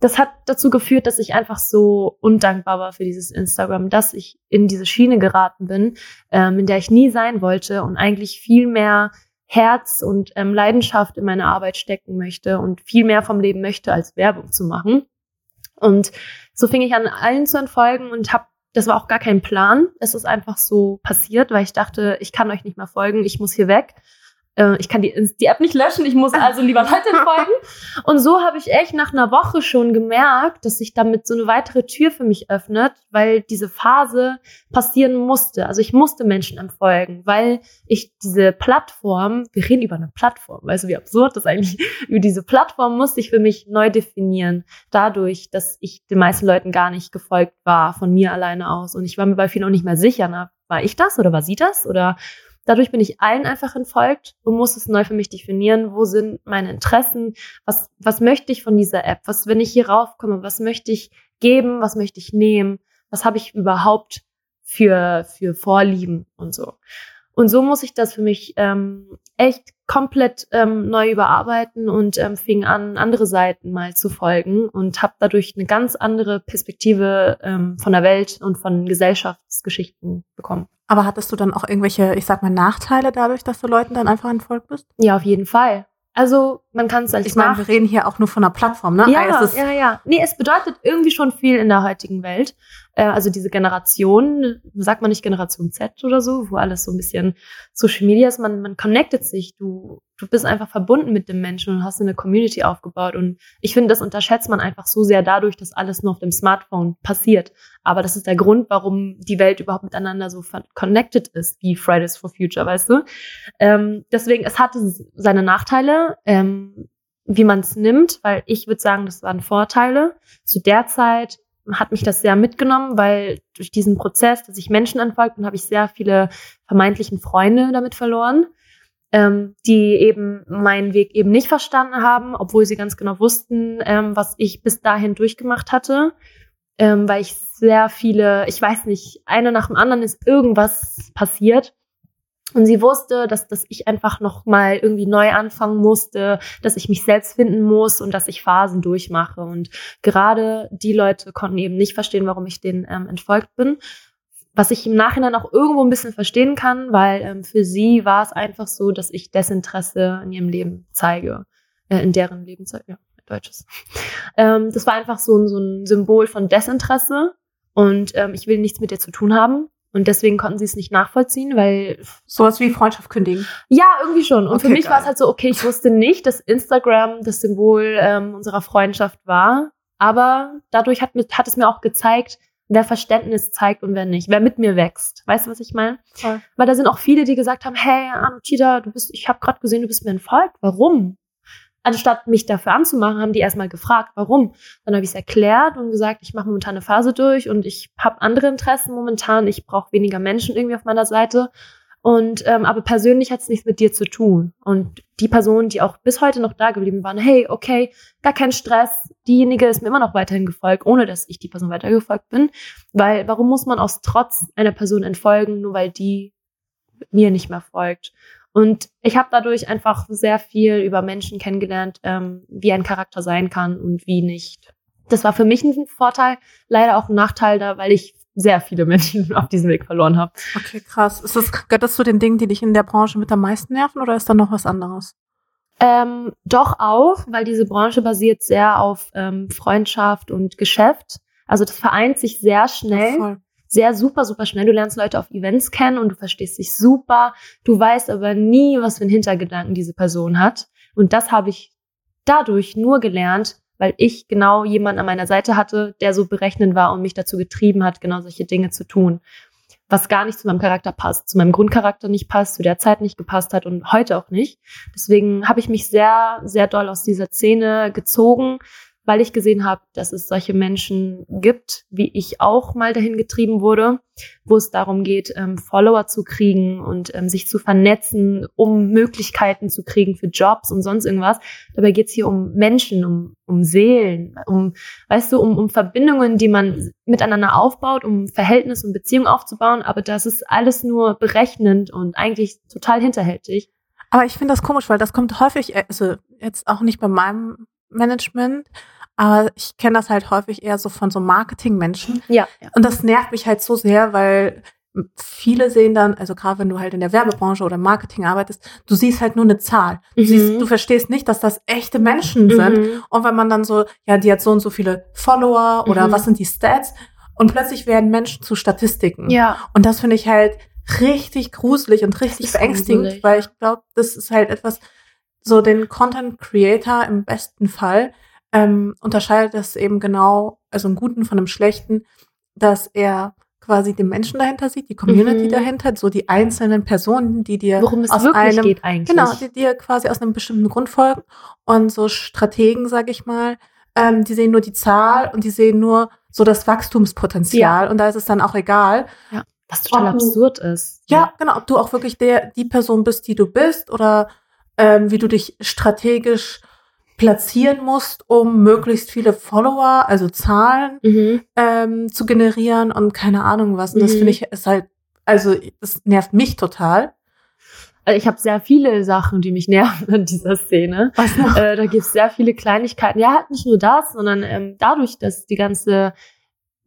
das hat dazu geführt, dass ich einfach so undankbar war für dieses Instagram, dass ich in diese Schiene geraten bin, ähm, in der ich nie sein wollte und eigentlich viel mehr Herz und ähm, Leidenschaft in meine Arbeit stecken möchte und viel mehr vom Leben möchte, als Werbung zu machen. Und so fing ich an, allen zu entfolgen und habe das war auch gar kein Plan. Es ist einfach so passiert, weil ich dachte, ich kann euch nicht mehr folgen, ich muss hier weg. Äh, ich kann die, die App nicht löschen, ich muss also lieber Leute folgen. Und so habe ich echt nach einer Woche schon gemerkt, dass sich damit so eine weitere Tür für mich öffnet, weil diese Phase passieren musste. Also ich musste Menschen entfolgen, weil ich diese Plattform, wir reden über eine Plattform, weißt du, wie absurd das eigentlich, über diese Plattform musste ich für mich neu definieren. Dadurch, dass ich den meisten Leuten gar nicht gefolgt war, von mir alleine aus. Und ich war mir bei vielen auch nicht mehr sicher, na, war ich das oder war sie das oder Dadurch bin ich allen einfach entfolgt und muss es neu für mich definieren. Wo sind meine Interessen? Was, was möchte ich von dieser App? Was, wenn ich hier raufkomme, was möchte ich geben? Was möchte ich nehmen? Was habe ich überhaupt für, für Vorlieben und so? Und so muss ich das für mich ähm, echt komplett ähm, neu überarbeiten und ähm, fing an, andere Seiten mal zu folgen und habe dadurch eine ganz andere Perspektive ähm, von der Welt und von Gesellschaftsgeschichten bekommen. Aber hattest du dann auch irgendwelche, ich sag mal, Nachteile dadurch, dass du Leuten dann einfach entfolgt bist? Ja, auf jeden Fall. Also man kann es als Ich meine, wir reden hier auch nur von einer Plattform, ne? Ja, also ja, ja. Nee, es bedeutet irgendwie schon viel in der heutigen Welt. Äh, also diese Generation, sagt man nicht Generation Z oder so, wo alles so ein bisschen Social Media ist, man, man connectet sich. Du du bist einfach verbunden mit dem Menschen und hast eine Community aufgebaut. Und ich finde, das unterschätzt man einfach so sehr dadurch, dass alles nur auf dem Smartphone passiert. Aber das ist der Grund, warum die Welt überhaupt miteinander so connected ist, wie Fridays for Future, weißt du? Ähm, deswegen, es hatte seine Nachteile, ähm, wie man es nimmt, weil ich würde sagen, das waren Vorteile. Zu der Zeit hat mich das sehr mitgenommen, weil durch diesen Prozess, dass ich Menschen entfolgt bin, habe ich sehr viele vermeintlichen Freunde damit verloren ähm, die eben meinen Weg eben nicht verstanden haben, obwohl sie ganz genau wussten, ähm, was ich bis dahin durchgemacht hatte, ähm, weil ich sehr viele, ich weiß nicht, eine nach dem anderen ist irgendwas passiert. Und sie wusste, dass, dass ich einfach noch mal irgendwie neu anfangen musste, dass ich mich selbst finden muss und dass ich Phasen durchmache. Und gerade die Leute konnten eben nicht verstehen, warum ich denen ähm, entfolgt bin was ich im Nachhinein auch irgendwo ein bisschen verstehen kann, weil ähm, für sie war es einfach so, dass ich Desinteresse in ihrem Leben zeige, äh, in deren Leben zeige, ja, deutsches. Ähm, das war einfach so, so ein Symbol von Desinteresse und ähm, ich will nichts mit dir zu tun haben. Und deswegen konnten sie es nicht nachvollziehen, weil. Sowas wie Freundschaft kündigen. Ja, irgendwie schon. Und Okay, für mich geil. war es halt so, okay, ich wusste nicht, dass Instagram das Symbol ähm, unserer Freundschaft war. Aber dadurch hat, hat es mir auch gezeigt, wer Verständnis zeigt und wer nicht, wer mit mir wächst. Weißt du, was ich meine? Weil da sind auch viele, die gesagt haben, hey, Anutida, du bist, ich habe gerade gesehen, du bist mir entfolgt. Warum? Anstatt mich dafür anzumachen, haben die erstmal gefragt, warum. Dann habe ich es erklärt und gesagt, ich mache momentan eine Phase durch und ich habe andere Interessen momentan. Ich brauche weniger Menschen irgendwie auf meiner Seite. Und ähm, aber persönlich hat es nichts mit dir zu tun. Und die Personen, die auch bis heute noch da geblieben waren, hey, okay, gar kein Stress. Diejenige ist mir immer noch weiterhin gefolgt, ohne dass ich die Person weitergefolgt bin. Weil warum muss man aus Trotz einer Person entfolgen, nur weil die mir nicht mehr folgt? Und ich habe dadurch einfach sehr viel über Menschen kennengelernt, ähm, wie ein Charakter sein kann und wie nicht. Das war für mich ein Vorteil, leider auch ein Nachteil da, weil ich sehr viele Menschen auf diesem Weg verloren habe. Okay, krass. Ist das, gehört das zu den Dingen, die dich in der Branche mit am meisten nerven oder ist da noch was anderes? Ähm, doch auch, weil diese Branche basiert sehr auf ähm, Freundschaft und Geschäft. Also das vereint sich sehr schnell, Voll. Sehr super, super schnell. Du lernst Leute auf Events kennen und du verstehst dich super. Du weißt aber nie, was für einen Hintergedanken diese Person hat. Und das habe ich dadurch nur gelernt, weil ich genau jemanden an meiner Seite hatte, der so berechnend war und mich dazu getrieben hat, genau solche Dinge zu tun. Was gar nicht zu meinem Charakter passt, zu meinem Grundcharakter nicht passt, zu der Zeit nicht gepasst hat und heute auch nicht. Deswegen habe ich mich sehr, sehr doll aus dieser Szene gezogen, weil ich gesehen habe, dass es solche Menschen gibt, wie ich auch mal dahin getrieben wurde, wo es darum geht, ähm, Follower zu kriegen und ähm, sich zu vernetzen, um Möglichkeiten zu kriegen für Jobs und sonst irgendwas. Dabei geht es hier um Menschen, um, um Seelen, um, weißt du, um, um Verbindungen, die man miteinander aufbaut, um Verhältnis und Beziehung aufzubauen. Aber das ist alles nur berechnend und eigentlich total hinterhältig. Aber ich finde das komisch, weil das kommt häufig, äh, also jetzt auch nicht bei meinem Management, aber ich kenne das halt häufig eher so von so Marketingmenschen. Ja. ja. Und das nervt mich halt so sehr, weil viele sehen dann, also gerade wenn du halt in der Werbebranche oder Marketing arbeitest, du siehst halt nur eine Zahl. Du, Mhm. siehst, du verstehst nicht, dass das echte Menschen sind. Mhm. Und wenn man dann so, ja, die hat so und so viele Follower oder Mhm. was sind die Stats? Und plötzlich werden Menschen zu Statistiken. Ja. Und das finde ich halt richtig gruselig und richtig beängstigend, gruselig, weil ich glaube, das ist halt etwas, so den Content Creator im besten Fall ähm, unterscheidet das eben genau, also einen guten von einem schlechten, dass er quasi den Menschen dahinter sieht, die Community Mhm. dahinter, so die einzelnen Personen, die dir Worum es aus einem, geht eigentlich. genau, die dir quasi aus einem bestimmten Grund folgen und so Strategen, sag ich mal, ähm, die sehen nur die Zahl und die sehen nur so das Wachstumspotenzial und da ist es dann auch egal, Was total Ob du- absurd ist. ja, genau. Ob du auch wirklich der, die Person bist, die du bist oder ähm, wie du dich strategisch platzieren musst, um möglichst viele Follower, also Zahlen, Mhm. ähm, zu generieren und keine Ahnung was. Und das Mhm. finde ich ist halt, also das nervt mich total. Also ich habe sehr viele Sachen, die mich nerven in dieser Szene. Was noch? Äh, da gibt es sehr viele Kleinigkeiten. Ja, halt nicht nur das, sondern ähm, dadurch, dass die ganze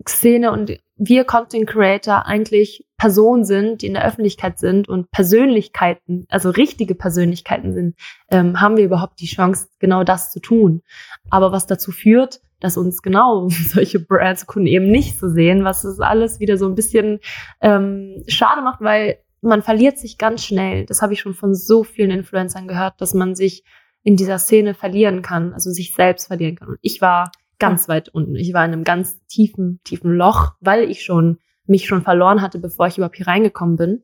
Szene und wir Content Creator eigentlich Personen sind, die in der Öffentlichkeit sind und Persönlichkeiten, also richtige Persönlichkeiten sind, ähm, haben wir überhaupt die Chance, genau das zu tun. Aber was dazu führt, dass uns genau solche Brands, Kunden eben nicht so sehen, was es alles wieder so ein bisschen ähm, schade macht, weil man verliert sich ganz schnell. Das habe ich schon von so vielen Influencern gehört, dass man sich in dieser Szene verlieren kann, also sich selbst verlieren kann. Und ich war ganz weit unten. Ich war in einem ganz tiefen, tiefen Loch, weil ich schon mich schon verloren hatte, bevor ich überhaupt hier reingekommen bin.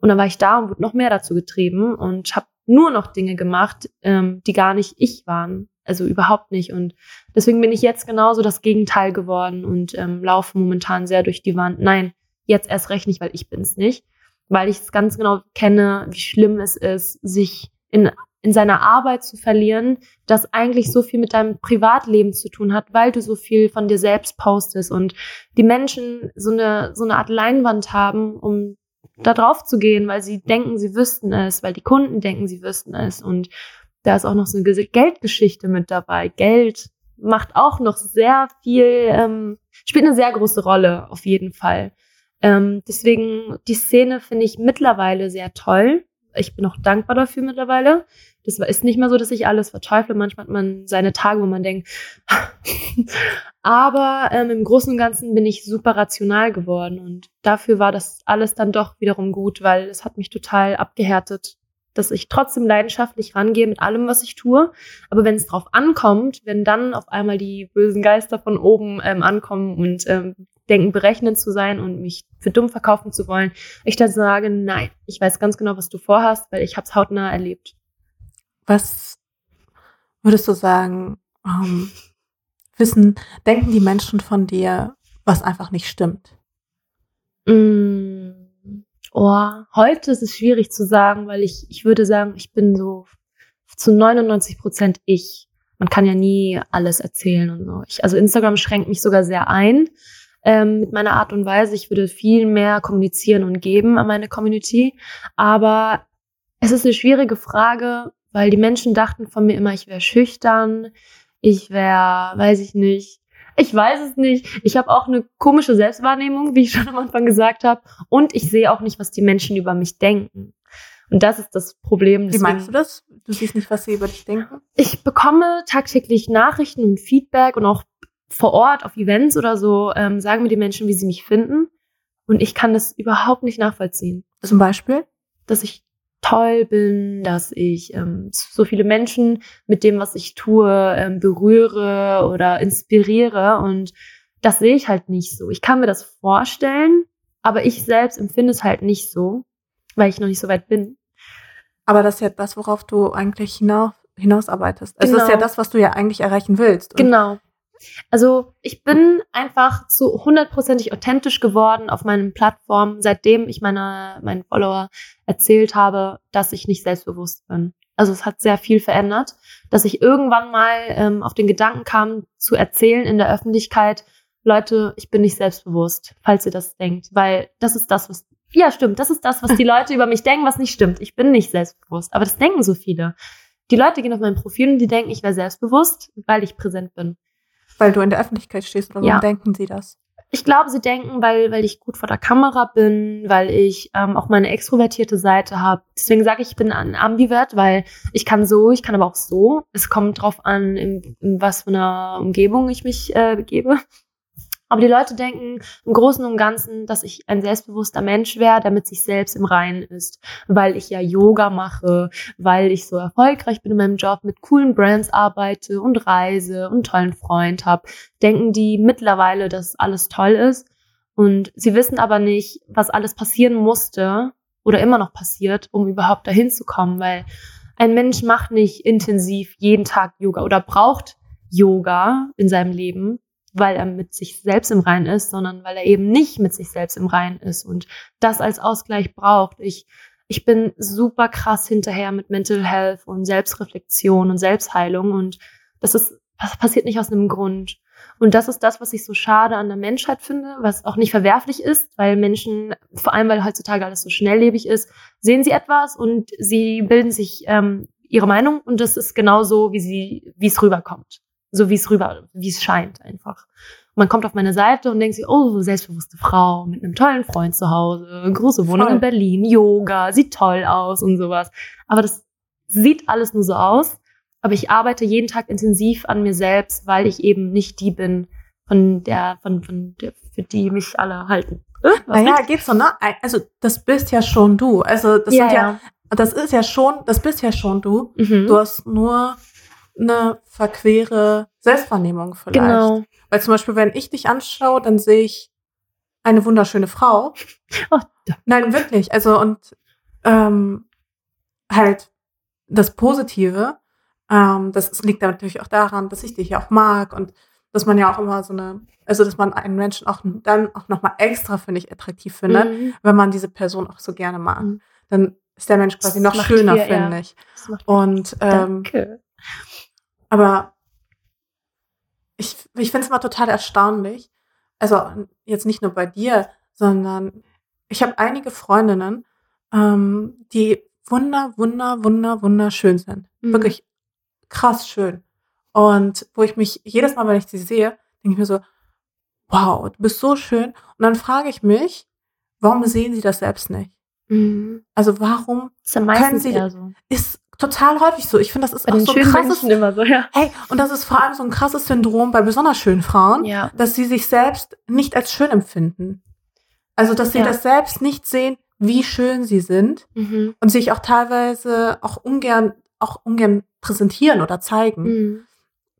Und dann war ich da und wurde noch mehr dazu getrieben und habe nur noch Dinge gemacht, ähm, die gar nicht ich waren. Also überhaupt nicht. Und deswegen bin ich jetzt genauso das Gegenteil geworden und ähm, laufe momentan sehr durch die Wand. Nein, jetzt erst recht nicht, weil ich bin's nicht. Weil ich es ganz genau kenne, wie schlimm es ist, sich in in seiner Arbeit zu verlieren, das eigentlich so viel mit deinem Privatleben zu tun hat, weil du so viel von dir selbst postest und die Menschen so eine, so eine Art Leinwand haben, um da drauf zu gehen, weil sie denken, sie wüssten es, weil die Kunden denken, sie wüssten es und da ist auch noch so eine Ges- Geldgeschichte mit dabei. Geld macht auch noch sehr viel, ähm, spielt eine sehr große Rolle auf jeden Fall. Ähm, deswegen, die Szene finde ich mittlerweile sehr toll. Ich bin auch dankbar dafür mittlerweile. Das ist nicht mehr so, dass ich alles verteufle. Manchmal hat man seine Tage, wo man denkt. Aber ähm, im Großen und Ganzen bin ich super rational geworden und dafür war das alles dann doch wiederum gut, weil es hat mich total abgehärtet, dass ich trotzdem leidenschaftlich rangehe mit allem, was ich tue. Aber wenn es drauf ankommt, wenn dann auf einmal die bösen Geister von oben ähm, ankommen und ähm, denken, berechnend zu sein und mich für dumm verkaufen zu wollen, ich dann sage, nein, ich weiß ganz genau, was du vorhast, weil ich habe es hautnah erlebt. Was würdest du sagen, ähm, wissen, denken die Menschen von dir, was einfach nicht stimmt? Mm, oh, heute ist es schwierig zu sagen, weil ich, ich würde sagen, ich bin so zu 99 Prozent ich. Man kann ja nie alles erzählen und so. Ich, also Instagram schränkt mich sogar sehr ein ähm, mit meiner Art und Weise. Ich würde viel mehr kommunizieren und geben an meine Community. Aber es ist eine schwierige Frage, weil die Menschen dachten von mir immer, ich wäre schüchtern, ich wäre, weiß ich nicht, ich weiß es nicht. Ich habe auch eine komische Selbstwahrnehmung, wie ich schon am Anfang gesagt habe, und ich sehe auch nicht, was die Menschen über mich denken. Und das ist das Problem. Deswegen, wie meinst du das? Du siehst nicht, was sie über dich denken? Ich bekomme tagtäglich Nachrichten und Feedback und auch vor Ort auf Events oder so ähm, sagen mir die Menschen, wie sie mich finden. Und ich kann das überhaupt nicht nachvollziehen. Zum Beispiel? Dass ich toll bin, dass ich ähm, so viele Menschen mit dem, was ich tue, ähm, berühre oder inspiriere. Und das sehe ich halt nicht so. Ich kann mir das vorstellen, aber ich selbst empfinde es halt nicht so, weil ich noch nicht so weit bin. Aber das ist ja das, worauf du eigentlich hinaus, hinausarbeitest. Es genau. ist ja genau. das, was du ja eigentlich erreichen willst. Und genau. Also ich bin einfach zu hundertprozentig authentisch geworden auf meinen Plattformen, seitdem ich meine, meinen Follower erzählt habe, dass ich nicht selbstbewusst bin. Also es hat sehr viel verändert, dass ich irgendwann mal ähm, auf den Gedanken kam, zu erzählen in der Öffentlichkeit, Leute, ich bin nicht selbstbewusst, falls ihr das denkt, weil das ist das, was, ja stimmt, das ist das, was die Leute über mich denken, was nicht stimmt. Ich bin nicht selbstbewusst, aber das denken so viele. Die Leute gehen auf mein Profil und die denken, ich wäre selbstbewusst, weil ich präsent bin. Weil du in der Öffentlichkeit stehst, oder ja. denken sie das? Ich glaube, sie denken, weil, weil ich gut vor der Kamera bin, weil ich ähm, auch meine extrovertierte Seite habe. Deswegen sage ich, ich bin ein Ambivert, weil ich kann so, ich kann aber auch so. Es kommt drauf an, in, in was für einer Umgebung ich mich äh, begebe. Aber die Leute denken im Großen und Ganzen, dass ich ein selbstbewusster Mensch wäre, der mit sich selbst im Reinen ist, weil ich ja Yoga mache, weil ich so erfolgreich bin in meinem Job, mit coolen Brands arbeite und reise und einen tollen Freund habe. Denken die mittlerweile, dass alles toll ist? Und sie wissen aber nicht, was alles passieren musste oder immer noch passiert, um überhaupt dahin zu kommen, weil ein Mensch macht nicht intensiv jeden Tag Yoga oder braucht Yoga in seinem Leben, weil er mit sich selbst im Rein ist, sondern weil er eben nicht mit sich selbst im Rein ist und das als Ausgleich braucht. Ich, ich bin super krass hinterher mit Mental Health und Selbstreflexion und Selbstheilung und das ist, das passiert nicht aus einem Grund. Und das ist das, was ich so schade an der Menschheit finde, was auch nicht verwerflich ist, weil Menschen, vor allem weil heutzutage alles so schnelllebig ist, sehen sie etwas und sie bilden sich ähm, ihre Meinung und das ist genau so, wie sie, wie es rüberkommt so wie es rüber, wie es scheint einfach. Und man kommt auf meine Seite und denkt sich, oh, selbstbewusste Frau mit einem tollen Freund zu Hause, große Wohnung Voll. in Berlin, Yoga, sieht toll aus und sowas. Aber das sieht alles nur so aus. Aber ich arbeite jeden Tag intensiv an mir selbst, weil ich eben nicht die bin, von der, von, von der, für die mich alle halten. Äh, naja, geht so, ne? Also, das bist ja schon du. Also, das ja, sind ja, ja, das ist ja schon, das bist ja schon du. Mhm. Du hast nur eine verquere Selbstwahrnehmung vielleicht. Genau. Weil zum Beispiel, wenn ich dich anschaue, dann sehe ich eine wunderschöne Frau. Oh, Nein, wirklich. Also und ähm, halt das Positive, ähm, das liegt natürlich auch daran, dass ich dich ja auch mag und dass man ja auch immer so eine, also dass man einen Menschen auch dann auch nochmal extra, finde ich, attraktiv findet, mhm. wenn man diese Person auch so gerne mag. Mhm. Dann ist der Mensch quasi noch schöner, finde ich. Und ähm, Danke. Aber ich, ich finde es immer total erstaunlich. Also jetzt nicht nur bei dir, sondern ich habe einige Freundinnen, ähm, die wunder, wunder, wunder, wunderschön sind. Mhm. Wirklich krass schön. Und wo ich mich jedes Mal, wenn ich sie sehe, denke ich mir so, wow, du bist so schön. Und dann frage ich mich, warum sehen sie das selbst nicht? Mhm. Also warum Können Sie- so. ist total häufig so. Ich finde, das ist Bei auch so ein krasses. So, ja. Hey, und das ist vor allem so ein krasses Syndrom bei besonders schönen Frauen, Ja. dass sie sich selbst nicht als schön empfinden. Also, dass sie Ja. das selbst nicht sehen, wie schön sie sind Mhm. und sich auch teilweise auch ungern, auch ungern präsentieren oder zeigen. Mhm.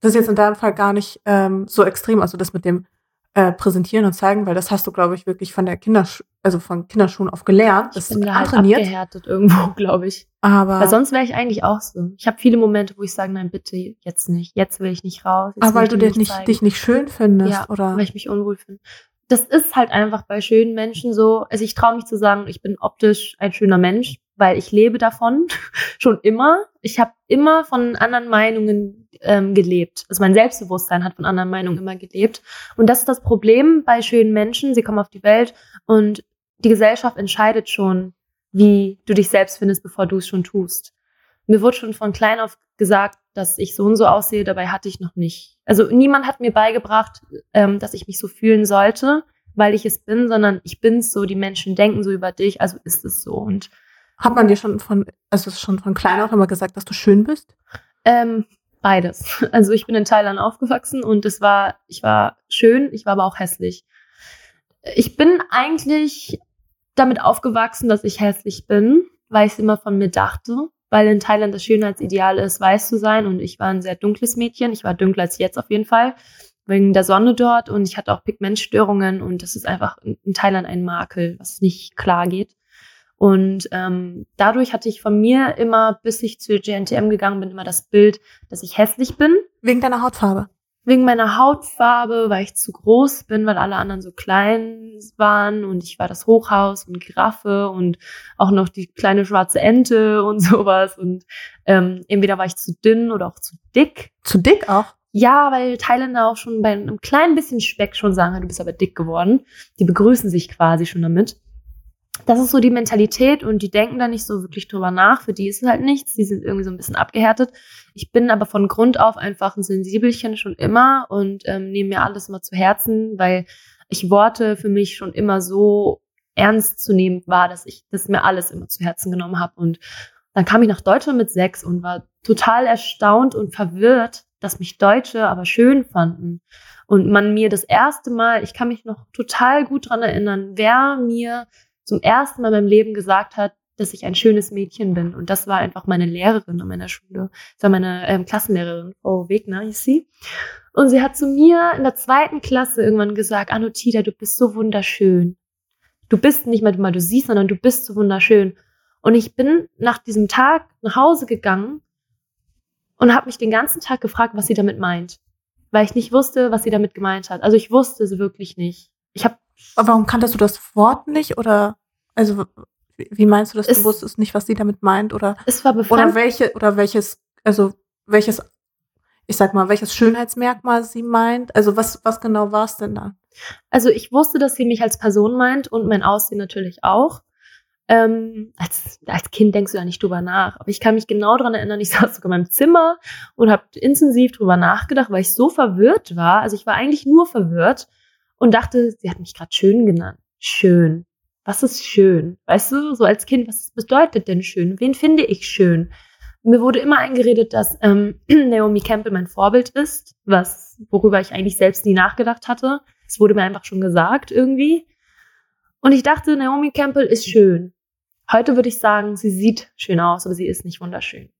Das ist jetzt in deinem Fall gar nicht ähm, so extrem, also das mit dem äh, Präsentieren und zeigen, weil das hast du, glaube ich, wirklich von der Kindersch also von Kinderschuhen auf gelernt. Das Ich bin ist da halt antrainiert. abgehärtet irgendwo, glaube ich. aber Weil sonst wäre ich eigentlich auch so. Ich habe viele Momente, wo ich sage, nein, bitte, jetzt nicht. Jetzt will ich nicht raus. Aber will weil du dich nicht, zeigen. dich nicht schön findest, Ja, oder? weil ich mich unwohl finde. Das ist halt einfach bei schönen Menschen so. Also ich traue mich zu sagen, ich bin optisch ein schöner Mensch, weil ich lebe davon schon immer. Ich habe immer von anderen Meinungen ähm, gelebt. Also mein Selbstbewusstsein hat von anderen Meinungen immer gelebt. Und das ist das Problem bei schönen Menschen. Sie kommen auf die Welt und die Gesellschaft entscheidet schon, wie du dich selbst findest, bevor du es schon tust. Mir wurde schon von klein auf gesagt, dass ich so und so aussehe, dabei hatte ich noch nicht. Also niemand hat mir beigebracht, ähm, dass ich mich so fühlen sollte, weil ich es bin, sondern ich bin's so, die Menschen denken so über dich, also ist es so. Und Hat man dir schon von, also schon von klein auf immer gesagt, dass du schön bist? ähm, beides. Also ich bin in Thailand aufgewachsen und es war, ich war schön, ich war aber auch hässlich. Ich bin eigentlich damit aufgewachsen, dass ich hässlich bin, weil ich es immer von mir dachte. Weil in Thailand das Schönheitsideal ist, weiß zu sein. Und ich war ein sehr dunkles Mädchen. Ich war dunkler als jetzt auf jeden Fall. Wegen der Sonne dort. Und ich hatte auch Pigmentstörungen. Und das ist einfach in in Thailand ein Makel, was nicht klar geht. Und ähm, dadurch hatte ich von mir immer, bis ich zu GNTM gegangen bin, immer das Bild, dass ich hässlich bin. Wegen deiner Hautfarbe. Wegen meiner Hautfarbe, weil ich zu groß bin, weil alle anderen so klein waren und ich war das Hochhaus und Giraffe und auch noch die kleine schwarze Ente und sowas. Und ähm, entweder war ich zu dünn oder auch zu dick. Zu dick auch. Ja, weil Thailänder auch schon bei einem kleinen bisschen Speck schon sagen, du bist aber dick geworden. Die begrüßen sich quasi schon damit. Das ist so die Mentalität und die denken da nicht so wirklich drüber nach. Für die ist es halt nichts. Die sind irgendwie so ein bisschen abgehärtet. Ich bin aber von Grund auf einfach ein Sensibelchen schon immer und ähm, nehme mir alles immer zu Herzen, weil ich Worte für mich schon immer so ernst zu nehmen war, dass ich das mir alles immer zu Herzen genommen habe. Und dann kam ich nach Deutschland mit sechs und war total erstaunt und verwirrt, dass mich Deutsche aber schön fanden. Und man mir das erste Mal, ich kann mich noch total gut dran erinnern, wer mir zum ersten Mal in meinem Leben gesagt hat, dass ich ein schönes Mädchen bin. Und das war einfach meine Lehrerin an meiner Schule. Das war meine ähm, Klassenlehrerin, Frau Wegner, hieß sie. Und sie hat zu mir in der zweiten Klasse irgendwann gesagt, Anutida, du bist so wunderschön. Du bist nicht mehr mal du siehst, sondern du bist so wunderschön. Und ich bin nach diesem Tag nach Hause gegangen und habe mich den ganzen Tag gefragt, was sie damit meint. Weil ich nicht wusste, was sie damit gemeint hat. Also ich wusste es wirklich nicht. Ich habe warum kanntest du das Wort nicht? Oder, also, wie meinst du das? Du wusstest nicht, was sie damit meint? Oder, es war oder befremdlich. welche, oder welches, also, welches, ich sag mal, welches Schönheitsmerkmal sie meint? Also, was, was genau war es denn da? Also ich wusste, dass sie mich als Person meint und mein Aussehen natürlich auch. Ähm, als, als Kind denkst du da nicht drüber nach. Aber ich kann mich genau daran erinnern, ich saß sogar in meinem Zimmer und habe intensiv drüber nachgedacht, weil ich so verwirrt war. Also ich war eigentlich nur verwirrt und dachte, sie hat mich gerade schön genannt. Schön. Was ist schön? Weißt du, so als Kind, was bedeutet denn schön? Wen finde ich schön? Mir wurde immer eingeredet, dass ähm, Naomi Campbell mein Vorbild ist, was worüber ich eigentlich selbst nie nachgedacht hatte. Es wurde mir einfach schon gesagt irgendwie. Und ich dachte, Naomi Campbell ist schön. Heute würde ich sagen, sie sieht schön aus, aber sie ist nicht wunderschön.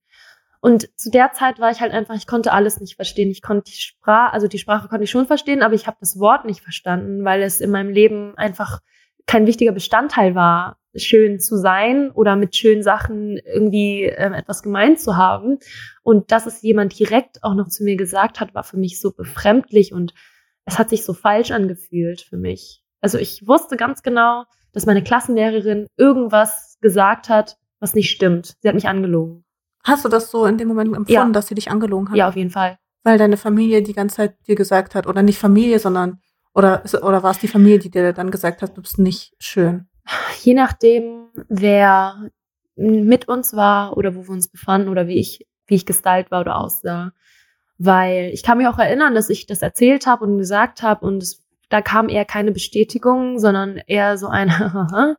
Und zu der Zeit war ich halt einfach, ich konnte alles nicht verstehen. Ich konnte die Sprache, also die Sprache konnte ich schon verstehen, aber ich habe das Wort nicht verstanden, weil es in meinem Leben einfach kein wichtiger Bestandteil war, schön zu sein oder mit schönen Sachen irgendwie ähm, etwas gemeint zu haben. Und dass es jemand direkt auch noch zu mir gesagt hat, war für mich so befremdlich und es hat sich so falsch angefühlt für mich. Also ich wusste ganz genau, dass meine Klassenlehrerin irgendwas gesagt hat, was nicht stimmt. Sie hat mich angelogen. Hast du das so in dem Moment empfunden, Ja. dass sie dich angelogen hat? Ja, auf jeden Fall. Weil deine Familie die ganze Zeit dir gesagt hat, oder nicht Familie, sondern, oder, oder war es die Familie, die dir dann gesagt hat, du bist nicht schön? Je nachdem, wer mit uns war oder wo wir uns befanden oder wie ich, wie ich gestylt war oder aussah. Weil ich kann mich auch erinnern, dass ich das erzählt habe und gesagt habe und es da kam eher keine Bestätigung, sondern eher so ein,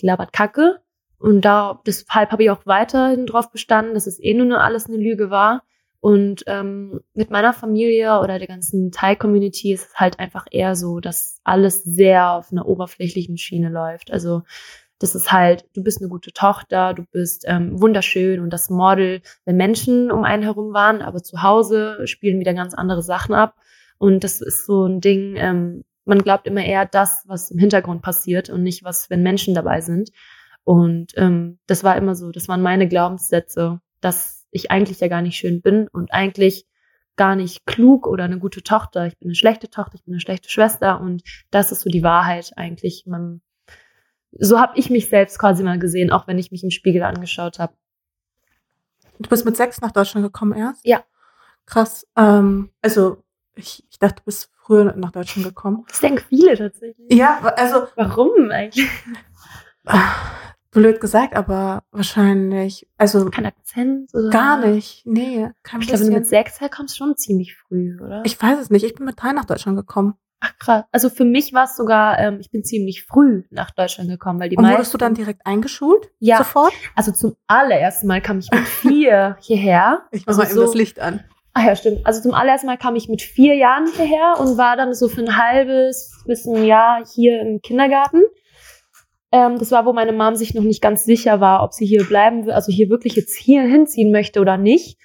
die labert Kacke. Und da, deshalb habe ich auch weiterhin drauf bestanden, dass es eh nur alles eine Lüge war. Und ähm, mit meiner Familie oder der ganzen Thai-Community ist es halt einfach eher so, dass alles sehr auf einer oberflächlichen Schiene läuft. Also das ist halt, du bist eine gute Tochter, du bist ähm, wunderschön und das Model, wenn Menschen um einen herum waren, aber zu Hause spielen wieder ganz andere Sachen ab. Und das ist so ein Ding, ähm, man glaubt immer eher das, was im Hintergrund passiert und nicht was, wenn Menschen dabei sind. Und ähm, das war immer so, das waren meine Glaubenssätze, dass ich eigentlich ja gar nicht schön bin und eigentlich gar nicht klug oder eine gute Tochter. Ich bin eine schlechte Tochter, ich bin eine schlechte Schwester und das ist so die Wahrheit eigentlich. Man, so habe ich mich selbst quasi mal gesehen, auch wenn ich mich im Spiegel angeschaut habe. Du bist mit sechs nach Deutschland gekommen erst? Ja. Krass. Ähm, also ich, ich dachte, du bist früher nach Deutschland gekommen. Das denken viele tatsächlich. Ja, also. Warum eigentlich? blöd gesagt, aber wahrscheinlich, also. Kein Akzent oder? Gar nicht, nee. Kein ich glaube, wenn du mit sechs herkommst, schon ziemlich früh, oder? Ich weiß es nicht. Ich bin mit drei nach Deutschland gekommen. Ach krass. Also für mich war es sogar, ähm, ich bin ziemlich früh nach Deutschland gekommen, weil die Und wurdest du dann direkt eingeschult? Ja. Sofort? Also zum allerersten Mal kam ich mit vier hierher. Ich mach also mal eben so, das Licht an. Ah ja, stimmt. Also zum allerersten Mal kam ich mit vier Jahren hierher und war dann so für ein halbes bis ein Jahr hier im Kindergarten. Ähm, das war, wo meine Mom sich noch nicht ganz sicher war, ob sie hier bleiben will, also hier wirklich jetzt hier hinziehen möchte oder nicht.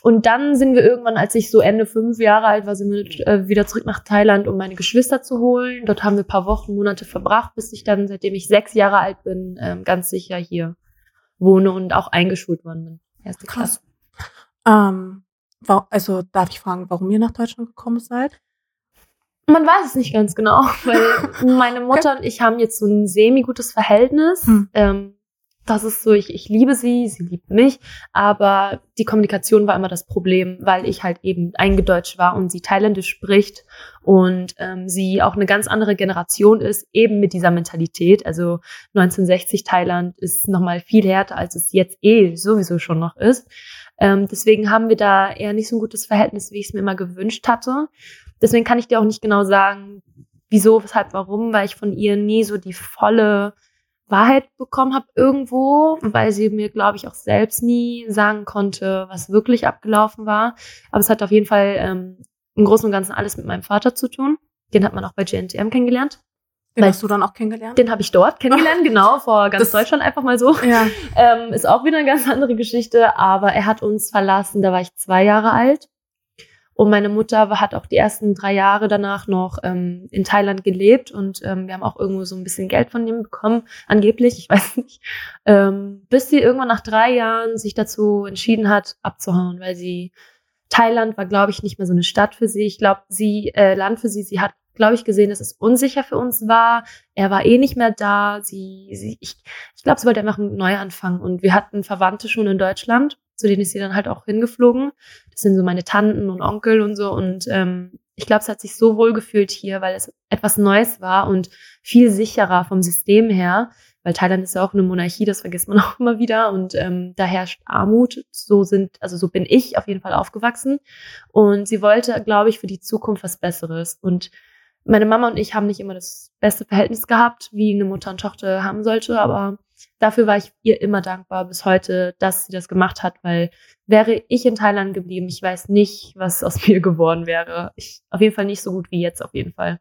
Und dann sind wir irgendwann, als ich so Ende fünf Jahre alt war, sind wir äh, wieder zurück nach Thailand, um meine Geschwister zu holen. Dort haben wir ein paar Wochen, Monate verbracht, bis ich dann, seitdem ich sechs Jahre alt bin, ähm, ganz sicher hier wohne und auch eingeschult worden bin. Erste Klasse. Ähm, also darf ich fragen, warum ihr nach Deutschland gekommen seid? Man weiß es nicht ganz genau, weil meine Mutter und ich haben jetzt so ein semi-gutes Verhältnis. Hm. Ähm, das ist so, ich, ich liebe sie, sie liebt mich, aber die Kommunikation war immer das Problem, weil ich halt eben eingedeutscht war und sie thailändisch spricht und ähm, sie auch eine ganz andere Generation ist, eben mit dieser Mentalität. Also 1960 Thailand ist nochmal viel härter, als es jetzt eh sowieso schon noch ist. Ähm, deswegen haben wir da eher nicht so ein gutes Verhältnis, wie ich es mir immer gewünscht hatte. Deswegen kann ich dir auch nicht genau sagen, wieso, weshalb, warum, weil ich von ihr nie so die volle Wahrheit bekommen habe irgendwo, weil sie mir, glaube ich, auch selbst nie sagen konnte, was wirklich abgelaufen war. Aber es hat auf jeden Fall ähm, im Großen und Ganzen alles mit meinem Vater zu tun. Den hat man auch bei GNTM kennengelernt. Den weil, hast du dann auch kennengelernt? Den habe ich dort kennengelernt, genau, vor ganz das, Deutschland einfach mal so. Ja. Ähm, ist auch wieder eine ganz andere Geschichte, aber er hat uns verlassen, da war ich zwei Jahre alt. Und meine Mutter hat auch die ersten drei Jahre danach noch ähm, in Thailand gelebt und ähm, wir haben auch irgendwo so ein bisschen Geld von ihm bekommen, angeblich, ich weiß nicht. Ähm, bis sie irgendwann nach drei Jahren sich dazu entschieden hat, abzuhauen, weil sie Thailand war, glaube ich, nicht mehr so eine Stadt für sie. Ich glaube, sie, äh, Land für sie, sie hat, glaube ich, gesehen, dass es unsicher für uns war. Er war eh nicht mehr da. Sie, sie ich, ich glaube, sie wollte einfach neu anfangen. Und wir hatten Verwandte schon in Deutschland zu denen ist sie dann halt auch hingeflogen. Das sind so meine Tanten und Onkel und so. Und ähm, ich glaube, es hat sich so wohl gefühlt hier, weil es etwas Neues war und viel sicherer vom System her. Weil Thailand ist ja auch eine Monarchie, das vergisst man auch immer wieder. Und ähm, da herrscht Armut. So sind, also so bin ich auf jeden Fall aufgewachsen. Und sie wollte, glaube ich, für die Zukunft was Besseres. Und meine Mama und ich haben nicht immer das beste Verhältnis gehabt, wie eine Mutter und Tochter haben sollte, aber dafür war ich ihr immer dankbar bis heute, dass sie das gemacht hat, weil wäre ich in Thailand geblieben, ich weiß nicht, was aus mir geworden wäre. Ich, auf jeden Fall nicht so gut wie jetzt, auf jeden Fall.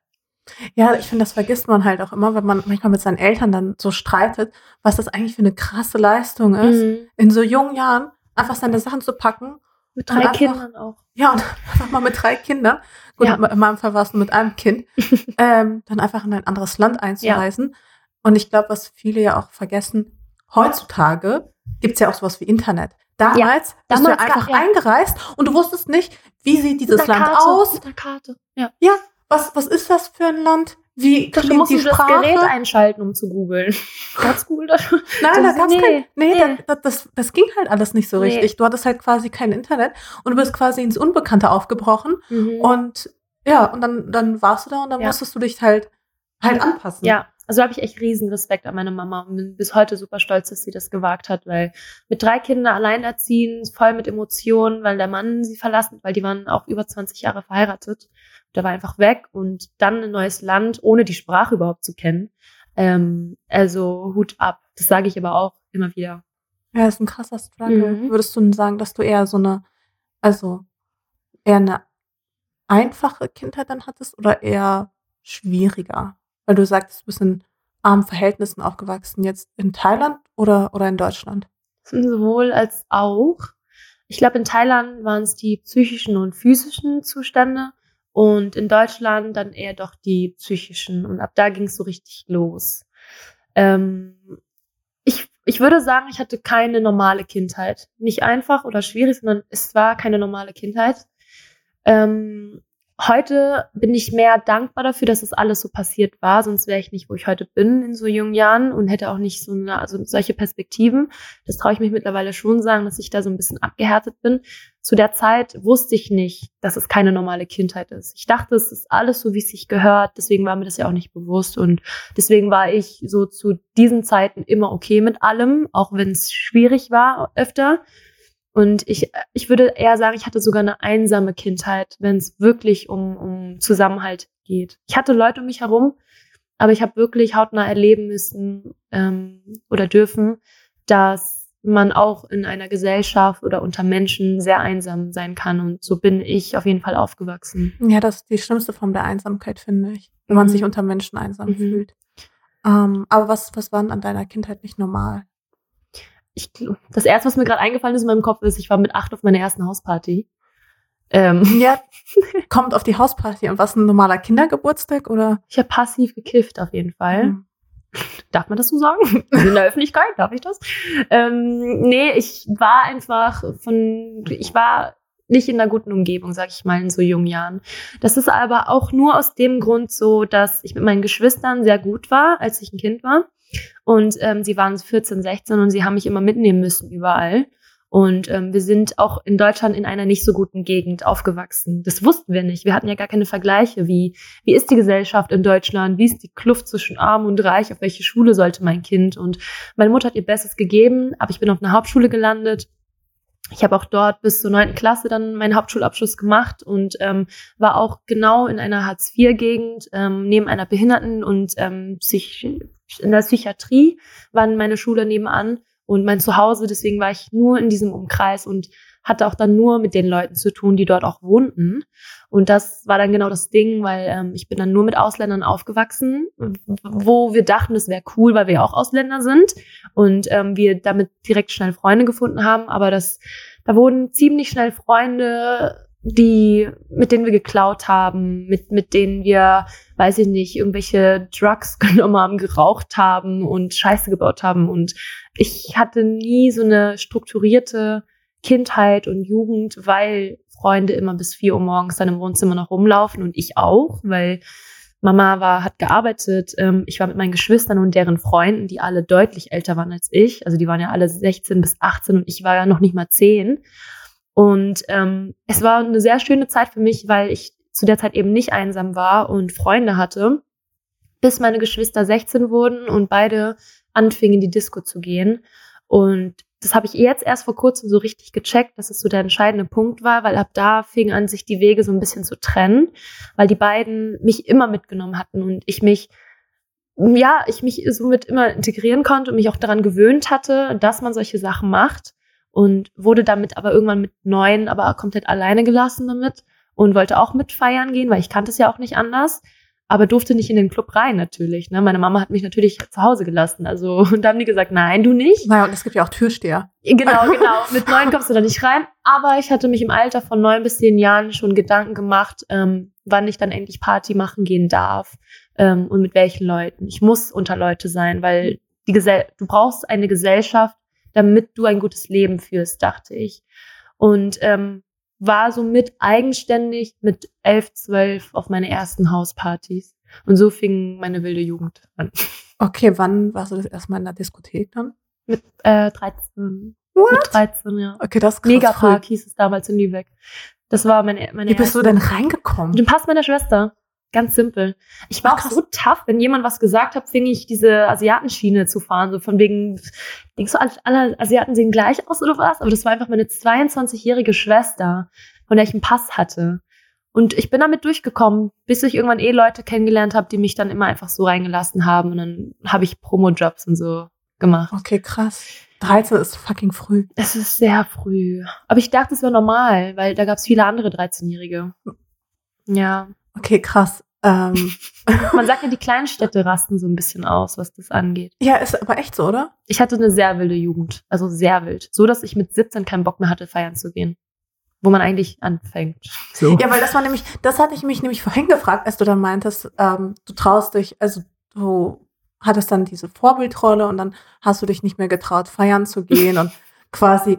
Ja, ich finde, das vergisst man halt auch immer, wenn man manchmal mit seinen Eltern dann so streitet, was das eigentlich für eine krasse Leistung ist, mhm. in so jungen Jahren einfach seine Sachen zu packen. Mit drei Kindern auch. Ja, und einfach mal mit drei Kindern. Gut, ja. in meinem Fall war es nur mit einem Kind. ähm, dann einfach in ein anderes Land einzureisen. Ja. Und ich glaube, was viele ja auch vergessen, heutzutage gibt's ja auch sowas wie Internet. Damals ja, bist damals du ja einfach ja. eingereist und du wusstest nicht, wie sieht dieses Land Karte, aus. Mit der Karte. Ja. ja, was, was ist das für ein Land? Wie du musst die Sprache? das Gerät einschalten, um zu googeln. Gab's Google dafür? Nein, das, da gab's nee, kein, nee, nee. Das, das, das ging halt alles nicht so nee. richtig. Du hattest halt quasi kein Internet und du bist quasi ins Unbekannte aufgebrochen mhm. und ja, und dann, dann warst du da und dann ja. musstest du dich halt halt anpassen. Ja, also habe ich echt riesen Respekt an meine Mama und bin bis heute super stolz, dass sie das gewagt hat, weil mit drei Kindern alleinerziehend, voll mit Emotionen, weil der Mann sie verlassen, weil die waren auch über 20 Jahre verheiratet. Der war einfach weg und dann ein neues Land, ohne die Sprache überhaupt zu kennen. Ähm, also Hut ab. Das sage ich aber auch immer wieder. Ja, das ist ein krasser Struggle. Mhm. Würdest du sagen, dass du eher so eine, also eher eine einfache Kindheit dann hattest oder eher schwieriger? Weil du sagst, du bist in armen Verhältnissen aufgewachsen, jetzt in Thailand oder, oder in Deutschland? Sowohl als auch. Ich glaube, in Thailand waren es die psychischen und physischen Zustände und in Deutschland dann eher doch die psychischen. Und ab da ging es so richtig los. Ähm, ich, ich würde sagen, ich hatte keine normale Kindheit. Nicht einfach oder schwierig, sondern es war keine normale Kindheit. Ähm, heute bin ich mehr dankbar dafür, dass das alles so passiert war, sonst wäre ich nicht, wo ich heute bin in so jungen Jahren und hätte auch nicht so eine, also solche Perspektiven. Das traue ich mich mittlerweile schon sagen, dass ich da so ein bisschen abgehärtet bin. Zu der Zeit wusste ich nicht, dass es keine normale Kindheit ist. Ich dachte, es ist alles so, wie es sich gehört. Deswegen war mir das ja auch nicht bewusst und deswegen war ich so zu diesen Zeiten immer okay mit allem, auch wenn es schwierig war öfter. Und ich, ich würde eher sagen, ich hatte sogar eine einsame Kindheit, wenn es wirklich um, um Zusammenhalt geht. Ich hatte Leute um mich herum, aber ich habe wirklich hautnah erleben müssen ähm, oder dürfen, dass man auch in einer Gesellschaft oder unter Menschen sehr einsam sein kann. Und so bin ich auf jeden Fall aufgewachsen. Ja, das ist die schlimmste Form der Einsamkeit, finde ich. Wenn man Mhm. sich unter Menschen einsam Mhm. fühlt. Ähm, aber was, was war denn an deiner Kindheit nicht normal? Ich, das erste, was mir gerade eingefallen ist in meinem Kopf, ist, ich war mit acht auf meiner ersten Hausparty. Ähm, Ja, kommt auf die Hausparty. Und was ein normaler Kindergeburtstag oder? ich habe passiv gekifft auf jeden Fall. Hm. Darf man das so sagen? In der Öffentlichkeit, darf ich das? Ähm, nee, ich war einfach von, ich war nicht in einer guten Umgebung, sag ich mal, in so jungen Jahren. Das ist aber auch nur aus dem Grund so, dass ich mit meinen Geschwistern sehr gut war, als ich ein Kind war. Und ähm, sie waren 14, 16 und sie haben mich immer mitnehmen müssen überall. Und ähm, wir sind auch in Deutschland in einer nicht so guten Gegend aufgewachsen. Das wussten wir nicht. Wir hatten ja gar keine Vergleiche. Wie, wie ist die Gesellschaft in Deutschland? Wie ist die Kluft zwischen Arm und Reich? Auf welche Schule sollte mein Kind? Und meine Mutter hat ihr Bestes gegeben, aber ich bin auf einer Hauptschule gelandet. Ich habe auch dort bis zur neunten Klasse dann meinen Hauptschulabschluss gemacht und ähm, war auch genau in einer Hartz-IV-Gegend, ähm, neben einer Behinderten- und ähm, Psych in der Psychiatrie war meine Schule nebenan und mein Zuhause. Deswegen war ich nur in diesem Umkreis und hatte auch dann nur mit den Leuten zu tun, die dort auch wohnten. Und das war dann genau das Ding, weil ähm, ich bin dann nur mit Ausländern aufgewachsen, wo wir dachten, es wäre cool, weil wir auch Ausländer sind und ähm, wir damit direkt schnell Freunde gefunden haben. Aber das, da wurden ziemlich schnell Freunde, die, mit denen wir geklaut haben, mit, mit denen wir, weiß ich nicht, irgendwelche Drugs genommen haben, geraucht haben und Scheiße gebaut haben. Und ich hatte nie so eine strukturierte Kindheit und Jugend, weil Freunde immer bis vier Uhr morgens dann im Wohnzimmer noch rumlaufen und ich auch, weil Mama war, hat gearbeitet. Ähm, ich war mit meinen Geschwistern und deren Freunden, die alle deutlich älter waren als ich. Also die waren ja alle 16 bis 18 und ich war ja noch nicht mal 10. Und ähm, es war eine sehr schöne Zeit für mich, weil ich zu der Zeit eben nicht einsam war und Freunde hatte, bis meine Geschwister 16 wurden und beide anfingen, in die Disco zu gehen. Und das habe ich jetzt erst vor kurzem so richtig gecheckt, dass es so der entscheidende Punkt war, weil ab da fingen an, sich die Wege so ein bisschen zu trennen, weil die beiden mich immer mitgenommen hatten und ich mich, ja, ich mich somit immer integrieren konnte und mich auch daran gewöhnt hatte, dass man solche Sachen macht und wurde damit aber irgendwann mit neun aber komplett alleine gelassen damit und wollte auch mit feiern gehen, weil ich kannte es ja auch nicht anders aber durfte nicht in den Club rein natürlich. Ne? Meine Mama hat mich natürlich zu Hause gelassen. Also und da haben die gesagt, nein, du nicht. Naja, und es gibt ja auch Türsteher. Genau, genau. Mit neun kommst du da nicht rein. Aber ich hatte mich im Alter von neun bis zehn Jahren schon Gedanken gemacht, ähm, wann ich dann endlich Party machen gehen darf ähm, und mit welchen Leuten. Ich muss unter Leute sein, weil die Gesell du brauchst eine Gesellschaft, damit du ein gutes Leben führst, dachte ich. Und ähm, war somit eigenständig mit elf, zwölf auf meine ersten Hauspartys. Und so fing meine wilde Jugend an. Okay, wann warst du das erstmal in der Diskothek dann? Mit äh, 13. What? Mit 13, ja. Okay, das ist Megapark früh. hieß es damals in Lübeck. Das war meine, meine Wie bist du erste- denn reingekommen? Mit dem Pass meiner Schwester. Ganz simpel. Ich war auch so tough, wenn jemand was gesagt hat, fing ich diese Asiatenschiene zu fahren, so von wegen, denkst du, alle, alle Asiaten sehen gleich aus oder was? Aber das war einfach meine 22-jährige Schwester, von der ich einen Pass hatte. Und ich bin damit durchgekommen, bis ich irgendwann eh Leute kennengelernt habe, die mich dann immer einfach so reingelassen haben. Und dann habe ich Promo-Jobs und so gemacht. Okay, krass. 13 ist fucking früh. Es ist sehr früh. Aber ich dachte, es wäre normal, weil da gab es viele andere 13-Jährige. Ja. Okay, krass. Ähm, Man sagt ja, die Kleinstädte rasten so ein bisschen aus, was das angeht. ja, ist aber echt so, oder? Ich hatte eine sehr wilde Jugend. Also sehr wild. So, dass ich mit 17 keinen Bock mehr hatte, feiern zu gehen. Wo man eigentlich anfängt. So. Ja, weil das war nämlich, das hatte ich mich nämlich vorhin gefragt, als du dann meintest, ähm, du traust dich, also du hattest dann diese Vorbildrolle und dann hast du dich nicht mehr getraut, feiern zu gehen und quasi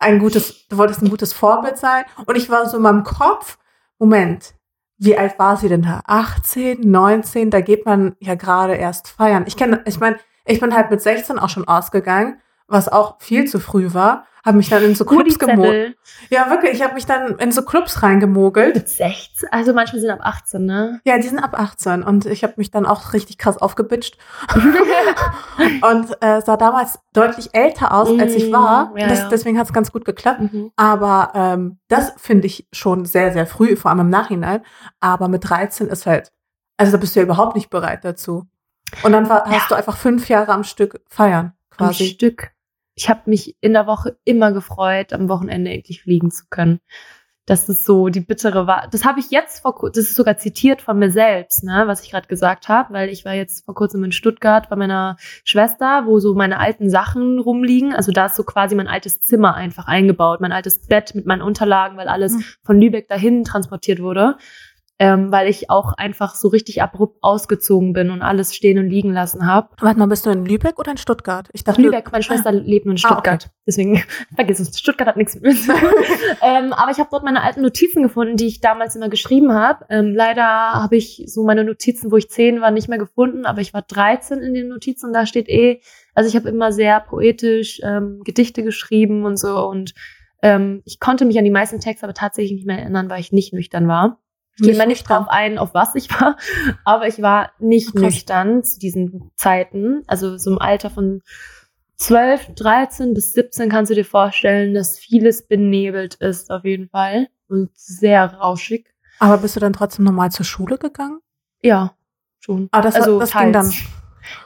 ein gutes, du wolltest ein gutes Vorbild sein. Und ich war so in meinem Kopf, Moment, wie alt war sie denn da? 18, 19, da geht man ja gerade erst feiern. Ich kenne, ich meine, ich bin halt mit 16 auch schon ausgegangen, was auch viel zu früh war. Habe mich dann in so Clubs gemogelt. Ja, wirklich, ich habe mich dann in so Clubs reingemogelt. mit 16. Also manchmal sind ab 18, ne? Ja, die sind ab 18 und ich habe mich dann auch richtig krass aufgebitscht und äh, sah damals deutlich älter aus, als ich war. Mm, ja, das, ja. Deswegen hat es ganz gut geklappt. Mhm. Aber ähm, das finde ich schon sehr, sehr früh, vor allem im Nachhinein. Aber mit 13 ist halt, also da bist du ja überhaupt nicht bereit dazu. Und dann war, hast du einfach fünf Jahre am Stück feiern, Am quasi. Stück. Ich habe mich in der Woche immer gefreut, am Wochenende endlich fliegen zu können. Das ist so die bittere Wahrheit. Das habe ich jetzt vor kurzem, das ist sogar zitiert von mir selbst, ne, was ich gerade gesagt habe, weil ich war jetzt vor kurzem in Stuttgart bei meiner Schwester, wo so meine alten Sachen rumliegen. Also da ist so quasi mein altes Zimmer einfach eingebaut, mein altes Bett mit meinen Unterlagen, weil alles Mhm. von Lübeck dahin transportiert wurde. Ähm, weil ich auch einfach so richtig abrupt ausgezogen bin und alles stehen und liegen lassen habe. Warte mal, bist du in Lübeck oder in Stuttgart? Ich dachte, Lübeck, meine Schwester lebt nur in Ah, okay. Stuttgart. Deswegen vergiss es. Stuttgart hat nichts mit mir zu tun. ähm, aber ich habe dort meine alten Notizen gefunden, die ich damals immer geschrieben habe. Ähm, leider habe ich so meine Notizen, wo ich zehn war, nicht mehr gefunden, aber ich war 13 in den Notizen und da steht eh, also ich habe immer sehr poetisch ähm, Gedichte geschrieben und so und ähm, ich konnte mich an die meisten Texte aber tatsächlich nicht mehr erinnern, weil ich nicht nüchtern war. Ich gehe mal nicht drauf ein, auf was ich war, aber ich war nicht Krass. nüchtern zu diesen Zeiten. Also so im Alter von 12, 13 bis 17 kannst du dir vorstellen, dass vieles benebelt ist auf jeden Fall und sehr rauschig. aber bist du dann trotzdem normal zur Schule gegangen? Ja, schon. Ah, das, also das ging dann.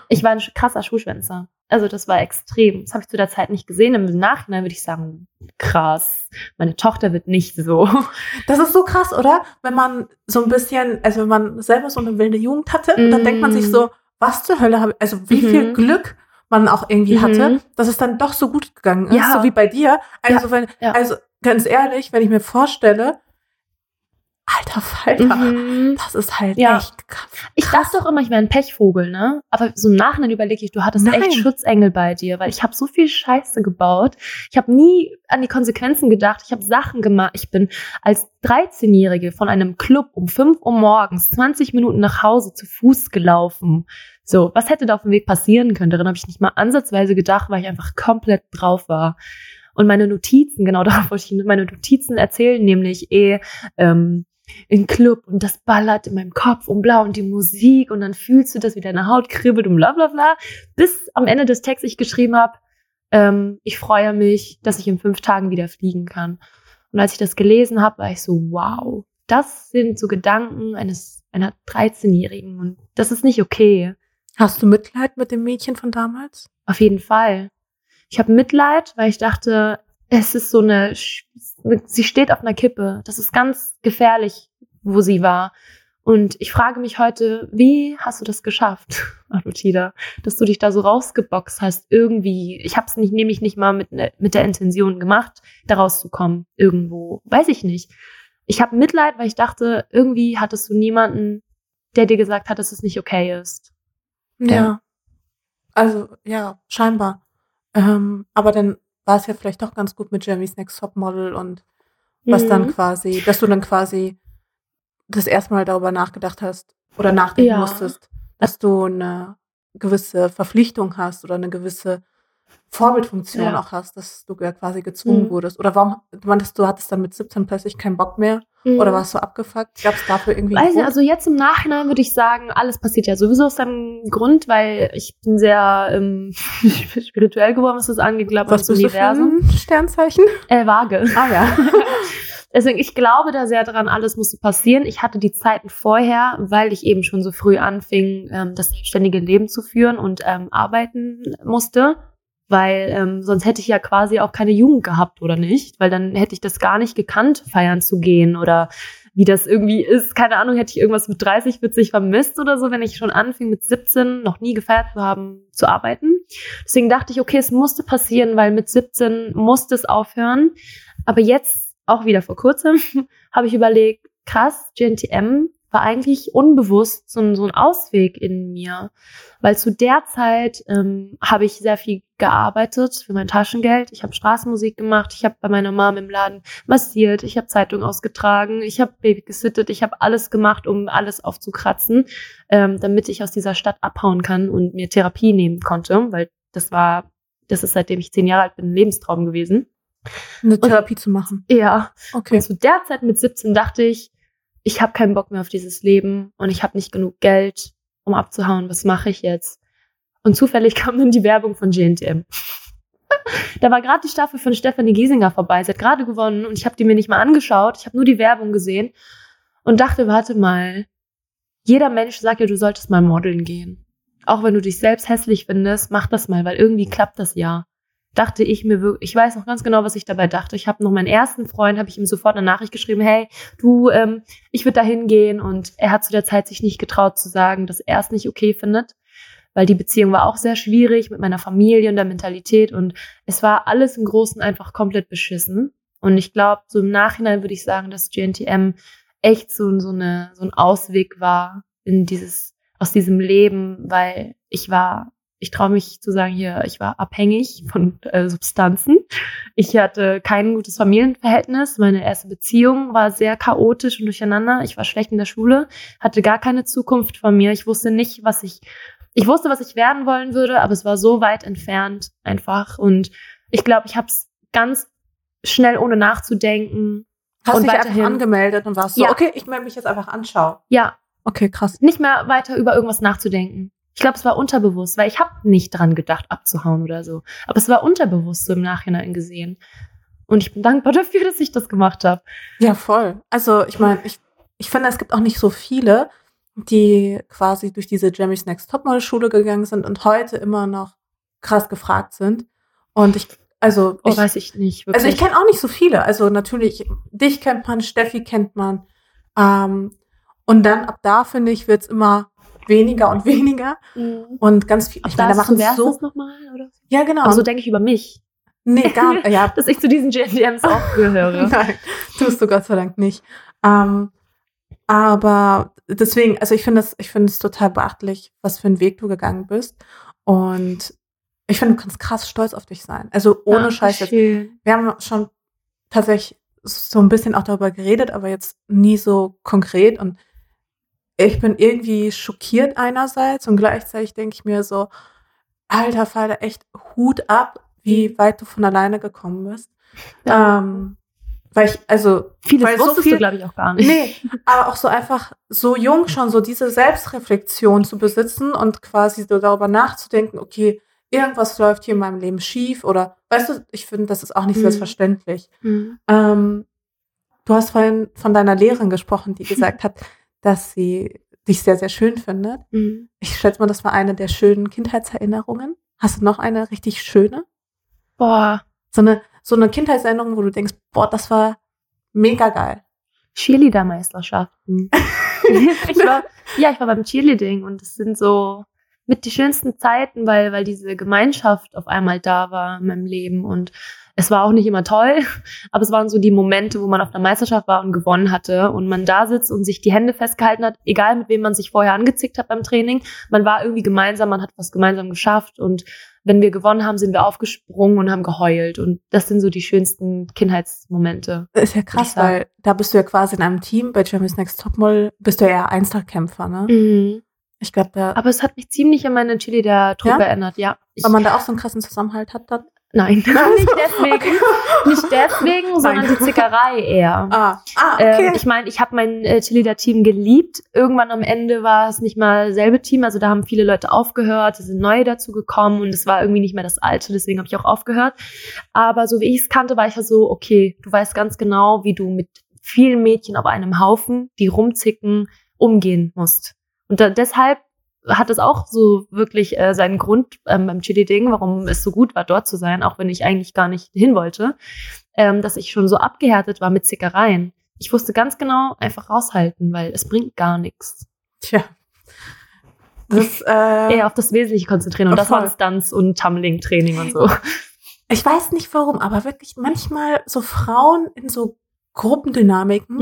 Ich war ein krasser Schuhschwänzer. Also das war extrem. Das habe ich zu der Zeit nicht gesehen. Im Nachhinein würde ich sagen, krass. Meine Tochter wird nicht so. Das ist so krass, oder? Wenn man so ein bisschen, also wenn man selber so eine wilde Jugend hatte, dann Mm. denkt man sich so, was zur Hölle habe ich, also wie Mhm. viel Glück man auch irgendwie Mhm. hatte, dass es dann doch so gut gegangen ist, Ja. so wie bei dir. Also wenn, ja. also ganz ehrlich, wenn ich mir vorstelle, alter Falter, Mhm. das ist halt Ja. echt krass. Ich dachte doch immer, ich wäre ein Pechvogel, ne? Aber so im Nachhinein überlege ich, du hattest Nein. echt Schutzengel bei dir, weil ich habe so viel Scheiße gebaut. Ich habe nie an die Konsequenzen gedacht. Ich habe Sachen gemacht. Ich bin als 13-Jährige von einem Club um 5 Uhr morgens 20 Minuten nach Hause zu Fuß gelaufen. So, was hätte da auf dem Weg passieren können? Daran habe ich nicht mal ansatzweise gedacht, weil ich einfach komplett drauf war. Und meine Notizen, genau darauf wollte ich hin, meine Notizen erzählen nämlich eh, ähm, in Club und das ballert in meinem Kopf und blau und die Musik und dann fühlst du das, wie deine Haut kribbelt und bla bla bla. Bis am Ende des Texts ich geschrieben habe, ähm, ich freue mich, dass ich in fünf Tagen wieder fliegen kann. Und als ich das gelesen habe, war ich so, wow, das sind so Gedanken eines einer 13-Jährigen und das ist nicht okay. Hast du Mitleid mit dem Mädchen von damals? Auf jeden Fall. Ich habe Mitleid, weil ich dachte, es ist so eine, sie steht auf einer Kippe. Das ist ganz gefährlich, wo sie war. Und ich frage mich heute, wie hast du das geschafft, Arutida, dass du dich da so rausgeboxt hast, irgendwie. Ich habe es nicht, nämlich nicht mal mit, ne, mit der Intention gemacht, da rauszukommen, irgendwo. Weiß ich nicht. Ich habe Mitleid, weil ich dachte, irgendwie hattest du niemanden, der dir gesagt hat, dass es nicht okay ist. Ja. Also, ja, scheinbar. Ähm, aber dann war es ja vielleicht doch ganz gut mit Jeremy's Next Top Model und was Mhm. dann quasi, dass du dann quasi das erste Mal darüber nachgedacht hast oder nachdenken Ja. musstest, dass du eine gewisse Verpflichtung hast oder eine gewisse Vorbildfunktion Ja. auch hast, dass du ja quasi gezwungen Mhm. wurdest. Oder warum, du meintest, du hattest dann mit 17 plötzlich keinen Bock mehr Mhm. Oder warst du abgefuckt? Gab es dafür irgendwie Weiß nicht, also jetzt im Nachhinein würde ich sagen, alles passiert ja sowieso aus einem Grund, weil ich bin sehr ähm, spirituell geworden, was das angeht, glaube ich, das Universum. Du für ein Sternzeichen? Äh, Waage. Ah ja. Deswegen, ich glaube da sehr dran, alles musste passieren. Ich hatte die Zeiten vorher, weil ich eben schon so früh anfing, ähm, das selbstständige Leben zu führen und ähm, arbeiten musste weil ähm, sonst hätte ich ja quasi auch keine Jugend gehabt oder nicht, weil dann hätte ich das gar nicht gekannt, feiern zu gehen oder wie das irgendwie ist. Keine Ahnung, hätte ich irgendwas mit 30, 40 vermisst oder so, wenn ich schon anfing mit 17 noch nie gefeiert zu haben, zu arbeiten. Deswegen dachte ich, okay, es musste passieren, weil mit 17 musste es aufhören. Aber jetzt, auch wieder vor kurzem, habe ich überlegt, krass, GNTM war eigentlich unbewusst so ein, so ein Ausweg in mir. Weil zu der Zeit ähm, habe ich sehr viel gearbeitet für mein Taschengeld. Ich habe Straßenmusik gemacht, ich habe bei meiner Mom im Laden massiert, ich habe Zeitung ausgetragen, ich habe Baby gesittet, ich habe alles gemacht, um alles aufzukratzen, ähm, damit ich aus dieser Stadt abhauen kann und mir Therapie nehmen konnte, weil das war, das ist seitdem ich zehn Jahre alt bin, ein Lebenstraum gewesen. Eine Therapie und, zu machen. Ja. Okay. Und zu der Zeit mit 17 dachte ich, ich habe keinen Bock mehr auf dieses Leben und ich habe nicht genug Geld, um abzuhauen. Was mache ich jetzt? Und zufällig kam dann die Werbung von GNTM. da war gerade die Staffel von Stephanie Giesinger vorbei. Sie hat gerade gewonnen und ich habe die mir nicht mal angeschaut. Ich habe nur die Werbung gesehen und dachte, warte mal, jeder Mensch sagt ja, du solltest mal modeln gehen. Auch wenn du dich selbst hässlich findest, mach das mal, weil irgendwie klappt das ja dachte ich mir wirklich, ich weiß noch ganz genau, was ich dabei dachte. Ich habe noch meinen ersten Freund, habe ich ihm sofort eine Nachricht geschrieben, hey, du, ähm, ich würde da hingehen. Und er hat zu der Zeit sich nicht getraut zu sagen, dass er es nicht okay findet, weil die Beziehung war auch sehr schwierig mit meiner Familie und der Mentalität. Und es war alles im Großen einfach komplett beschissen. Und ich glaube, so im Nachhinein würde ich sagen, dass GNTM echt so, so, eine, so ein Ausweg war in dieses, aus diesem Leben, weil ich war ich traue mich zu sagen hier, ich war abhängig von äh, Substanzen. Ich hatte kein gutes Familienverhältnis. Meine erste Beziehung war sehr chaotisch und durcheinander. Ich war schlecht in der Schule, hatte gar keine Zukunft von mir. Ich wusste nicht, was ich, ich wusste, was ich werden wollen würde, aber es war so weit entfernt einfach. Und ich glaube, ich habe es ganz schnell, ohne nachzudenken. Hast und dich weiterhin, einfach angemeldet und warst so, ja. okay, ich melde mich jetzt einfach anschauen. Ja. Okay, krass. Nicht mehr weiter über irgendwas nachzudenken. Ich glaube, es war unterbewusst, weil ich habe nicht dran gedacht, abzuhauen oder so. Aber es war unterbewusst so im Nachhinein gesehen. Und ich bin dankbar dafür, dass ich das gemacht habe. Ja, voll. Also ich meine, ich, ich finde, es gibt auch nicht so viele, die quasi durch diese Jeremy's Next Topmodel Schule gegangen sind und heute immer noch krass gefragt sind. Und ich, also. Oh, ich, weiß ich nicht. Wirklich. Also ich kenne auch nicht so viele. Also natürlich, dich kennt man, Steffi kennt man. Ähm, und dann ab da, finde ich, wird's immer weniger und weniger. Mhm. Und ganz viel. Ich meine, da machen so. Das noch mal, oder? Ja, genau. Aber so denke ich über mich. Nee, gar nicht. Ja. Dass ich zu diesen GMDMs auch gehöre. Nein, tust du Gott sei Dank nicht. Ähm, aber deswegen, also ich finde es, ich finde es total beachtlich, was für einen Weg du gegangen bist. Und ich finde, du kannst krass stolz auf dich sein. Also ohne Scheiß. Wir haben schon tatsächlich so ein bisschen auch darüber geredet, aber jetzt nie so konkret. Und ich bin irgendwie schockiert einerseits und gleichzeitig denke ich mir so, alter Falter, echt Hut ab, wie mhm. weit du von alleine gekommen bist. Ja. Ähm, weil ich, also, vieles weil wusstest so viel, du, glaube ich, auch gar nicht. Nee, aber auch so einfach so jung schon so diese Selbstreflexion zu besitzen und quasi so darüber nachzudenken, okay, irgendwas läuft hier in meinem Leben schief oder, weißt du, ich finde, das ist auch nicht mhm. selbstverständlich. Mhm. Ähm, du hast vorhin von deiner Lehrerin gesprochen, die gesagt hat, dass sie dich sehr, sehr schön findet. Mhm. Ich schätze mal, das war eine der schönen Kindheitserinnerungen. Hast du noch eine richtig schöne? Boah. So eine, so eine Kindheitserinnerung, wo du denkst, boah, das war mega geil. Cheerleader-Meisterschaften. ich war, ja, ich war beim Cheerleading und es sind so mit die schönsten Zeiten, weil, weil diese Gemeinschaft auf einmal da war in meinem Leben und es war auch nicht immer toll, aber es waren so die Momente, wo man auf der Meisterschaft war und gewonnen hatte und man da sitzt und sich die Hände festgehalten hat, egal mit wem man sich vorher angezickt hat beim Training. Man war irgendwie gemeinsam, man hat was gemeinsam geschafft und wenn wir gewonnen haben, sind wir aufgesprungen und haben geheult. Und das sind so die schönsten Kindheitsmomente. Das ist ja krass, weil da bist du ja quasi in einem Team. Bei Jeremy's Next Topmodel bist du ja Einzelkämpfer, ne? Mhm. Ich glaube, da. Aber es hat mich ziemlich an meine Chili der Truppe ja? erinnert, ja. Weil man da auch so einen krassen Zusammenhalt hat dann? Nein, nicht deswegen. Nicht deswegen, sondern die Zickerei eher. Ah, ah okay. Ähm, ich meine, ich habe mein äh, Cheerleader-Team geliebt. Irgendwann am Ende war es nicht mal selbe Team. Also da haben viele Leute aufgehört, es sind neue dazu gekommen und es war irgendwie nicht mehr das alte. Deswegen habe ich auch aufgehört. Aber so wie ich es kannte, war ich ja so, okay, du weißt ganz genau, wie du mit vielen Mädchen auf einem Haufen, die rumzicken, umgehen musst. Und da, deshalb hat es auch so wirklich äh, seinen Grund ähm, beim Chili-Ding, warum es so gut war, dort zu sein, auch wenn ich eigentlich gar nicht hin wollte, ähm, dass ich schon so abgehärtet war mit Zickereien. Ich wusste ganz genau, einfach raushalten, weil es bringt gar nichts. Tja. Das, äh, Eher auf das Wesentliche konzentrieren und das war Stunts und Tumbling-Training und so. Ich weiß nicht warum, aber wirklich manchmal so Frauen in so Gruppendynamiken,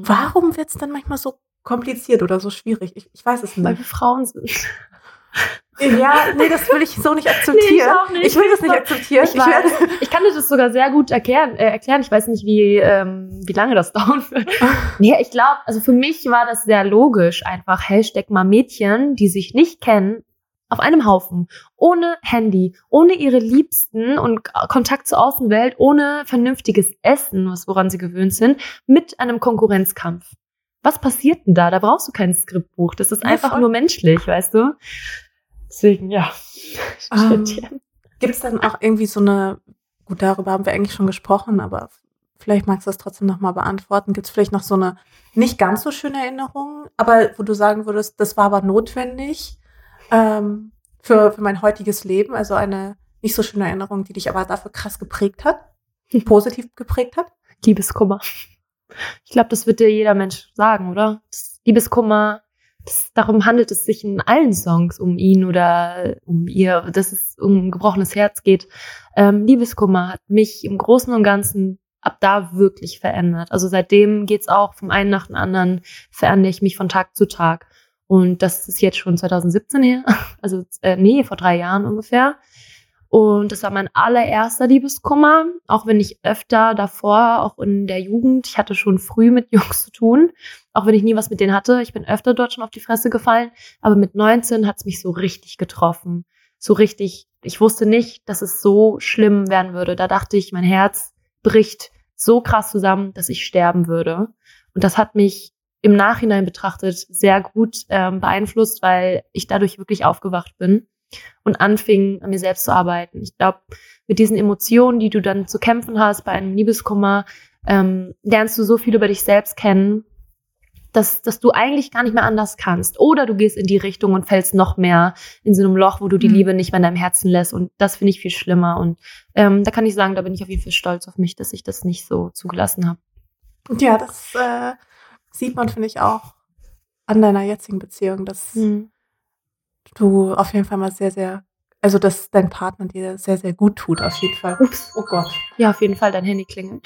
mm. warum wird es dann manchmal so kompliziert oder so schwierig. Ich, ich weiß es nicht. Weil wir Frauen sind. Ja, nee, das will ich so nicht akzeptieren. Nee, ich, nicht. ich, will das nicht akzeptieren. Ich, weiß, ich, kann dir das sogar sehr gut erklären. Äh, erklären. Ich weiß nicht, wie, ähm, wie lange das dauern wird. nee, ich glaube, also für mich war das sehr logisch. Einfach Hashtag mal Mädchen, die sich nicht kennen, auf einem Haufen, ohne Handy, ohne ihre Liebsten und Kontakt zur Außenwelt, ohne vernünftiges Essen, was woran sie gewöhnt sind, mit einem Konkurrenzkampf was passiert denn da? Da brauchst du kein Skriptbuch. Das ist ja, einfach voll. nur menschlich, weißt du? Deswegen, ja. Ähm, Gibt es dann auch irgendwie so eine, gut, darüber haben wir eigentlich schon gesprochen, aber vielleicht magst du das trotzdem nochmal beantworten. Gibt es vielleicht noch so eine nicht ganz so schöne Erinnerung, aber wo du sagen würdest, das war aber notwendig ähm, für, für mein heutiges Leben, also eine nicht so schöne Erinnerung, die dich aber dafür krass geprägt hat, positiv geprägt hat? Liebeskummer. Ich glaube, das wird dir jeder Mensch sagen, oder? Das Liebeskummer, das, darum handelt es sich in allen Songs um ihn oder um ihr, dass es um ein gebrochenes Herz geht. Ähm, Liebeskummer hat mich im Großen und Ganzen ab da wirklich verändert. Also seitdem geht's auch vom einen nach dem anderen, verändere ich mich von Tag zu Tag. Und das ist jetzt schon 2017 her, also äh, nee, vor drei Jahren ungefähr. Und das war mein allererster Liebeskummer, auch wenn ich öfter davor, auch in der Jugend, ich hatte schon früh mit Jungs zu tun, auch wenn ich nie was mit denen hatte. Ich bin öfter dort schon auf die Fresse gefallen, aber mit 19 hat es mich so richtig getroffen. So richtig, ich wusste nicht, dass es so schlimm werden würde. Da dachte ich, mein Herz bricht so krass zusammen, dass ich sterben würde. Und das hat mich im Nachhinein betrachtet sehr gut ähm, beeinflusst, weil ich dadurch wirklich aufgewacht bin und anfing, an mir selbst zu arbeiten. Ich glaube, mit diesen Emotionen, die du dann zu kämpfen hast bei einem Liebeskummer, ähm, lernst du so viel über dich selbst kennen, dass, dass du eigentlich gar nicht mehr anders kannst. Oder du gehst in die Richtung und fällst noch mehr in so einem Loch, wo du die mhm. Liebe nicht mehr in deinem Herzen lässt. Und das finde ich viel schlimmer. Und ähm, da kann ich sagen, da bin ich auf jeden Fall stolz auf mich, dass ich das nicht so zugelassen habe. Ja, das äh, sieht man, finde ich, auch an deiner jetzigen Beziehung, dass mhm du auf jeden Fall mal sehr, sehr, also dass dein Partner dir sehr, sehr gut tut, auf jeden Fall. Ups. Oh Gott. Ja, auf jeden Fall dein Handy klingeln.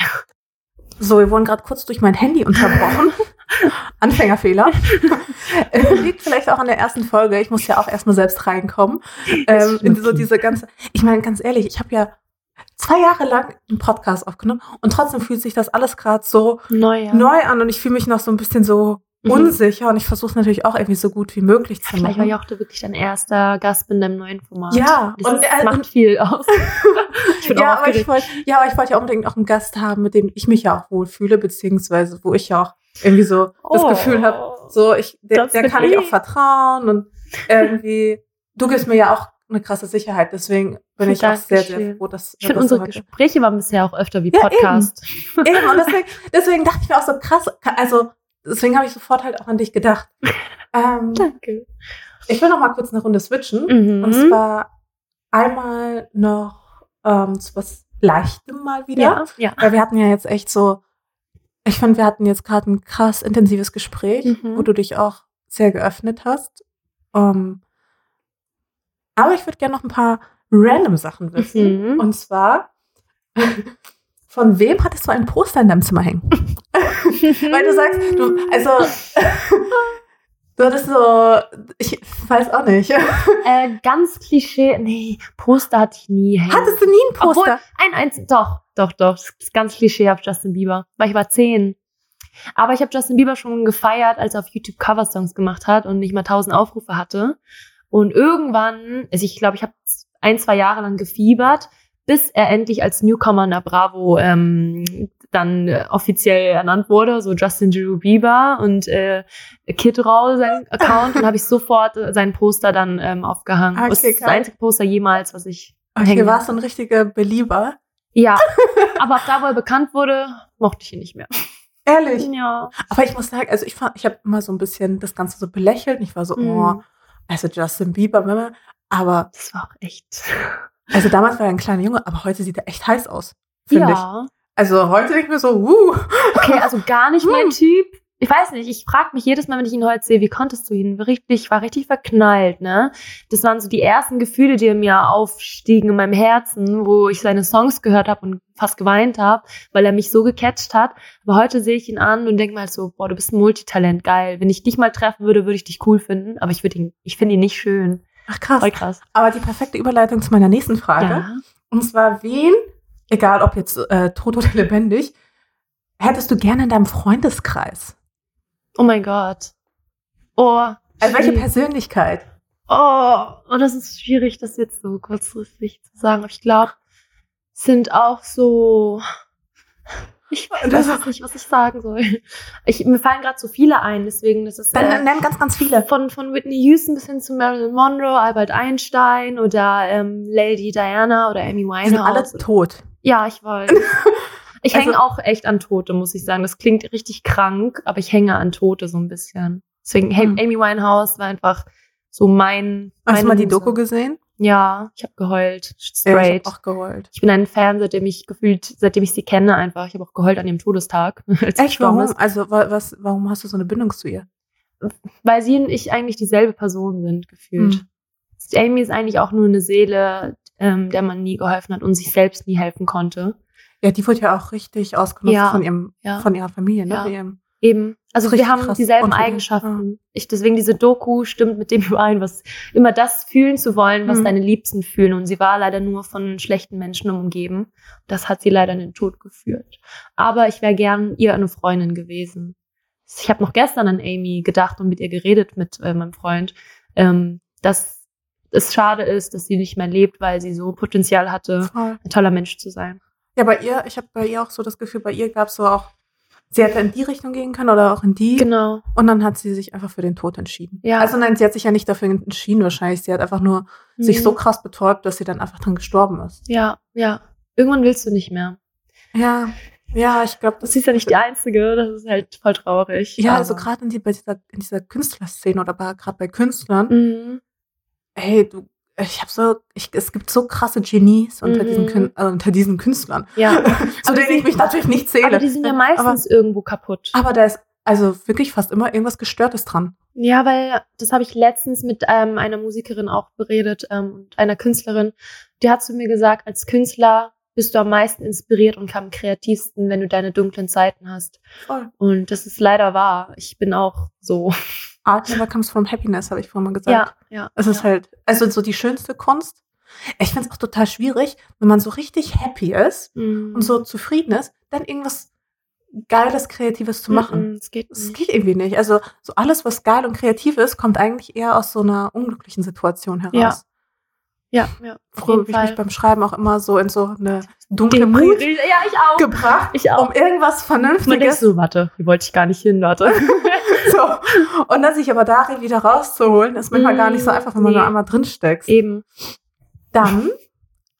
So, wir wurden gerade kurz durch mein Handy unterbrochen. Anfängerfehler. Liegt vielleicht auch an der ersten Folge. Ich muss ja auch erstmal selbst reinkommen. Ähm, in so diese ganze, ich meine, ganz ehrlich, ich habe ja zwei Jahre lang einen Podcast aufgenommen und trotzdem fühlt sich das alles gerade so neu an. neu an und ich fühle mich noch so ein bisschen so mhm. unsicher und ich versuche es natürlich auch irgendwie so gut wie möglich zu machen. Vielleicht war Jochte wirklich dein erster Gast in deinem neuen Format. Ja, das und er macht viel aus. ja, aber ich wollte, ja, aber ich wollte ja unbedingt auch einen Gast haben, mit dem ich mich ja auch wohlfühle, beziehungsweise wo ich ja auch irgendwie so oh, das Gefühl habe, so ich, der, der kann ich auch vertrauen und irgendwie, du gibst mir ja auch eine krasse Sicherheit, deswegen bin ich auch sehr, sehr froh, dass ich finde unsere Gespräche waren bisher auch öfter wie Podcast. Ja, eben. eben. und deswegen, deswegen dachte ich mir auch so krass, also deswegen habe ich sofort halt auch an dich gedacht. Ähm, Danke. Ich will noch mal kurz eine Runde switchen. Mhm. Und zwar einmal noch ähm, zu was Leichtem mal wieder. Ja, ja. Weil wir hatten ja jetzt echt so, ich fand, wir hatten jetzt gerade ein krass intensives Gespräch, mhm. wo du dich auch sehr geöffnet hast. Um, ähm, aber ich würde gerne noch ein paar random Sachen wissen. Mhm. Und zwar, von wem hattest du ein Poster in deinem Zimmer hängen? Weil du sagst, du, also, du hattest so, ich weiß auch nicht. Äh, ganz Klischee, nee, Poster hatte ich nie hängen. Hattest du nie ein Poster? Obwohl, ein einziges, doch, doch, doch, das ist ganz Klischee auf Justin Bieber, weil ich war zehn. Aber ich habe Justin Bieber schon gefeiert, als er auf YouTube Coversongs gemacht hat und nicht mal tausend Aufrufe hatte. Und irgendwann, also ich glaube, ich habe ein, zwei Jahre lang gefiebert, bis er endlich als Newcomer in der Bravo ähm, dann äh, offiziell ernannt wurde, so Justin Drew Bieber und äh, Kid Raul sein Account und habe ich sofort äh, sein Poster dann ähm, aufgehangen. Okay, das ist das einzige Poster jemals, was ich Okay, hängen war so ein richtiger Belieber. Ja, aber ab da, wo er bekannt wurde, mochte ich ihn nicht mehr. Ehrlich. Ja. Aber ich muss sagen, also ich fand, ich habe immer so ein bisschen das Ganze so belächelt. und Ich war so, Mhm. oh, also Justin Bieber, aber Das war auch echt. also damals war er ein kleiner Junge, aber heute sieht er echt heiß aus, finde ich. Also heute denke ich mir so, uh. Okay, also gar nicht mein. Typ. Ich weiß nicht, ich frage mich jedes Mal, wenn ich ihn heute sehe, wie konntest du ihn? Ich war richtig verknallt, ne? Das waren so die ersten Gefühle, die in mir aufstiegen in meinem Herzen, wo ich seine Songs gehört habe und fast geweint habe, weil er mich so gecatcht hat. Aber heute sehe ich ihn an und denke mal so, boah, du bist ein Multitalent, geil. Wenn ich dich mal treffen würde, würde ich dich cool finden, aber ich würde ihn, ich finde ihn nicht schön. Ach krass. Voll krass. Aber die perfekte Überleitung zu meiner nächsten Frage. Ja. Und zwar, wen, egal ob jetzt äh, tot oder lebendig, hättest du gerne in deinem Freundeskreis? Oh mein Gott. Oh. Also welche. Persönlichkeit? Oh, oh, das ist schwierig, das jetzt so kurzfristig zu sagen. Aber ich glaube, sind auch so. Ich weiß nicht, was ich sagen soll. Ich, mir fallen gerade so viele ein, deswegen das ist Dann äh, nenn ganz, ganz viele. von, von Whitney Houston bis hin zu Marilyn Monroe, Albert Einstein oder ähm, Lady Diana oder Amy Die sind alle Winehouse. tot. Ja, ich weiß. Ich Also- hänge auch echt an Tote, muss ich sagen. Das klingt richtig krank, aber ich hänge an Tote so ein bisschen. Deswegen, Hm. Amy Winehouse war einfach so mein. Hast du mal die Muse. Doku gesehen? Ja, ich habe geheult. Ja, Straight. ich hab auch geheult. ich bin ein Fan, seitdem ich gefühlt, seitdem ich sie kenne, einfach. Ich habe auch geheult an ihrem Todestag, als Echt, warum? ist. Also, wa- was, warum hast du so eine Bindung zu ihr? Weil sie und ich eigentlich dieselbe Person sind, gefühlt. Hm. Amy ist eigentlich auch nur eine Seele, ähm, der man nie geholfen hat und sich selbst nie helfen konnte. Ja, die wurde ja auch richtig ausgenutzt Ja, von ihrem, ja. von ihrer Familie, ne? Ja. Ihrem- Eben. Also wir haben dieselben Eigenschaften. Ich, deswegen diese Doku stimmt mit dem überein, was immer das fühlen zu wollen, was Mhm. deine Liebsten fühlen. Und sie war leider nur von schlechten Menschen umgeben. Das hat sie leider in den Tod geführt. Aber ich wäre gern ihr eine Freundin gewesen. Ich habe noch gestern an Amy gedacht und mit ihr geredet mit äh, meinem Freund, ähm, dass es schade ist, dass sie nicht mehr lebt, weil sie so Potenzial hatte, Voll. ein toller Mensch zu sein. Ja, bei ihr, ich habe bei ihr auch so das Gefühl, bei ihr gab es so auch, sie hätte in die Richtung gehen können oder auch in die. Genau. Und dann hat sie sich einfach für den Tod entschieden. Ja. Also nein, sie hat sich ja nicht dafür entschieden wahrscheinlich. Sie hat einfach nur sich Mhm. so krass betäubt, dass sie dann einfach dran gestorben ist. Ja, ja. Irgendwann willst du nicht mehr. Ja, ja, ich glaube, Das ist ja nicht die einzige, das ist halt voll traurig. Ja, also gerade in, die, bei dieser, in dieser Künstlerszene oder gerade bei Künstlern, Mhm. Hey, du, ich habe so, ich, es gibt so krasse Genies unter, Mhm. diesen, Kün- äh, unter diesen Künstlern, Ja. zu Aber denen ich mich natürlich nicht zähle. Aber die sind ja meistens irgendwo kaputt. Aber, aber da ist also wirklich fast immer irgendwas Gestörtes dran. Ja, weil das habe ich letztens mit ähm, einer Musikerin auch beredet ähm, und einer Künstlerin. Die hat zu mir gesagt, als Künstler bist du am meisten inspiriert und am kreativsten, wenn du deine dunklen Zeiten hast. Voll. Und das ist leider wahr. Ich bin auch so. Art never comes from happiness, habe ich vorhin mal gesagt. Ja, ja. Es ist ja. halt, also so die schönste Kunst. Ich finde es auch total schwierig, wenn man so richtig happy ist Mhm. und so zufrieden ist, dann irgendwas Geiles, Kreatives zu machen. Es geht Das nicht. geht irgendwie nicht. Also so alles, was geil und kreativ ist, kommt eigentlich eher aus so einer unglücklichen Situation heraus. Ja, ja. Auf Früher habe ich mich Fall. beim Schreiben auch immer so in so eine dunkle Den Mut. Ja, ich auch. gebracht, Ich auch. um irgendwas Vernünftiges so, warte, hier wollte ich gar nicht hin, warte. so. Und dann sich aber darin wieder rauszuholen, ist manchmal Mm, gar nicht so einfach, wenn man nee. nur einmal drinsteckst. Eben. Dann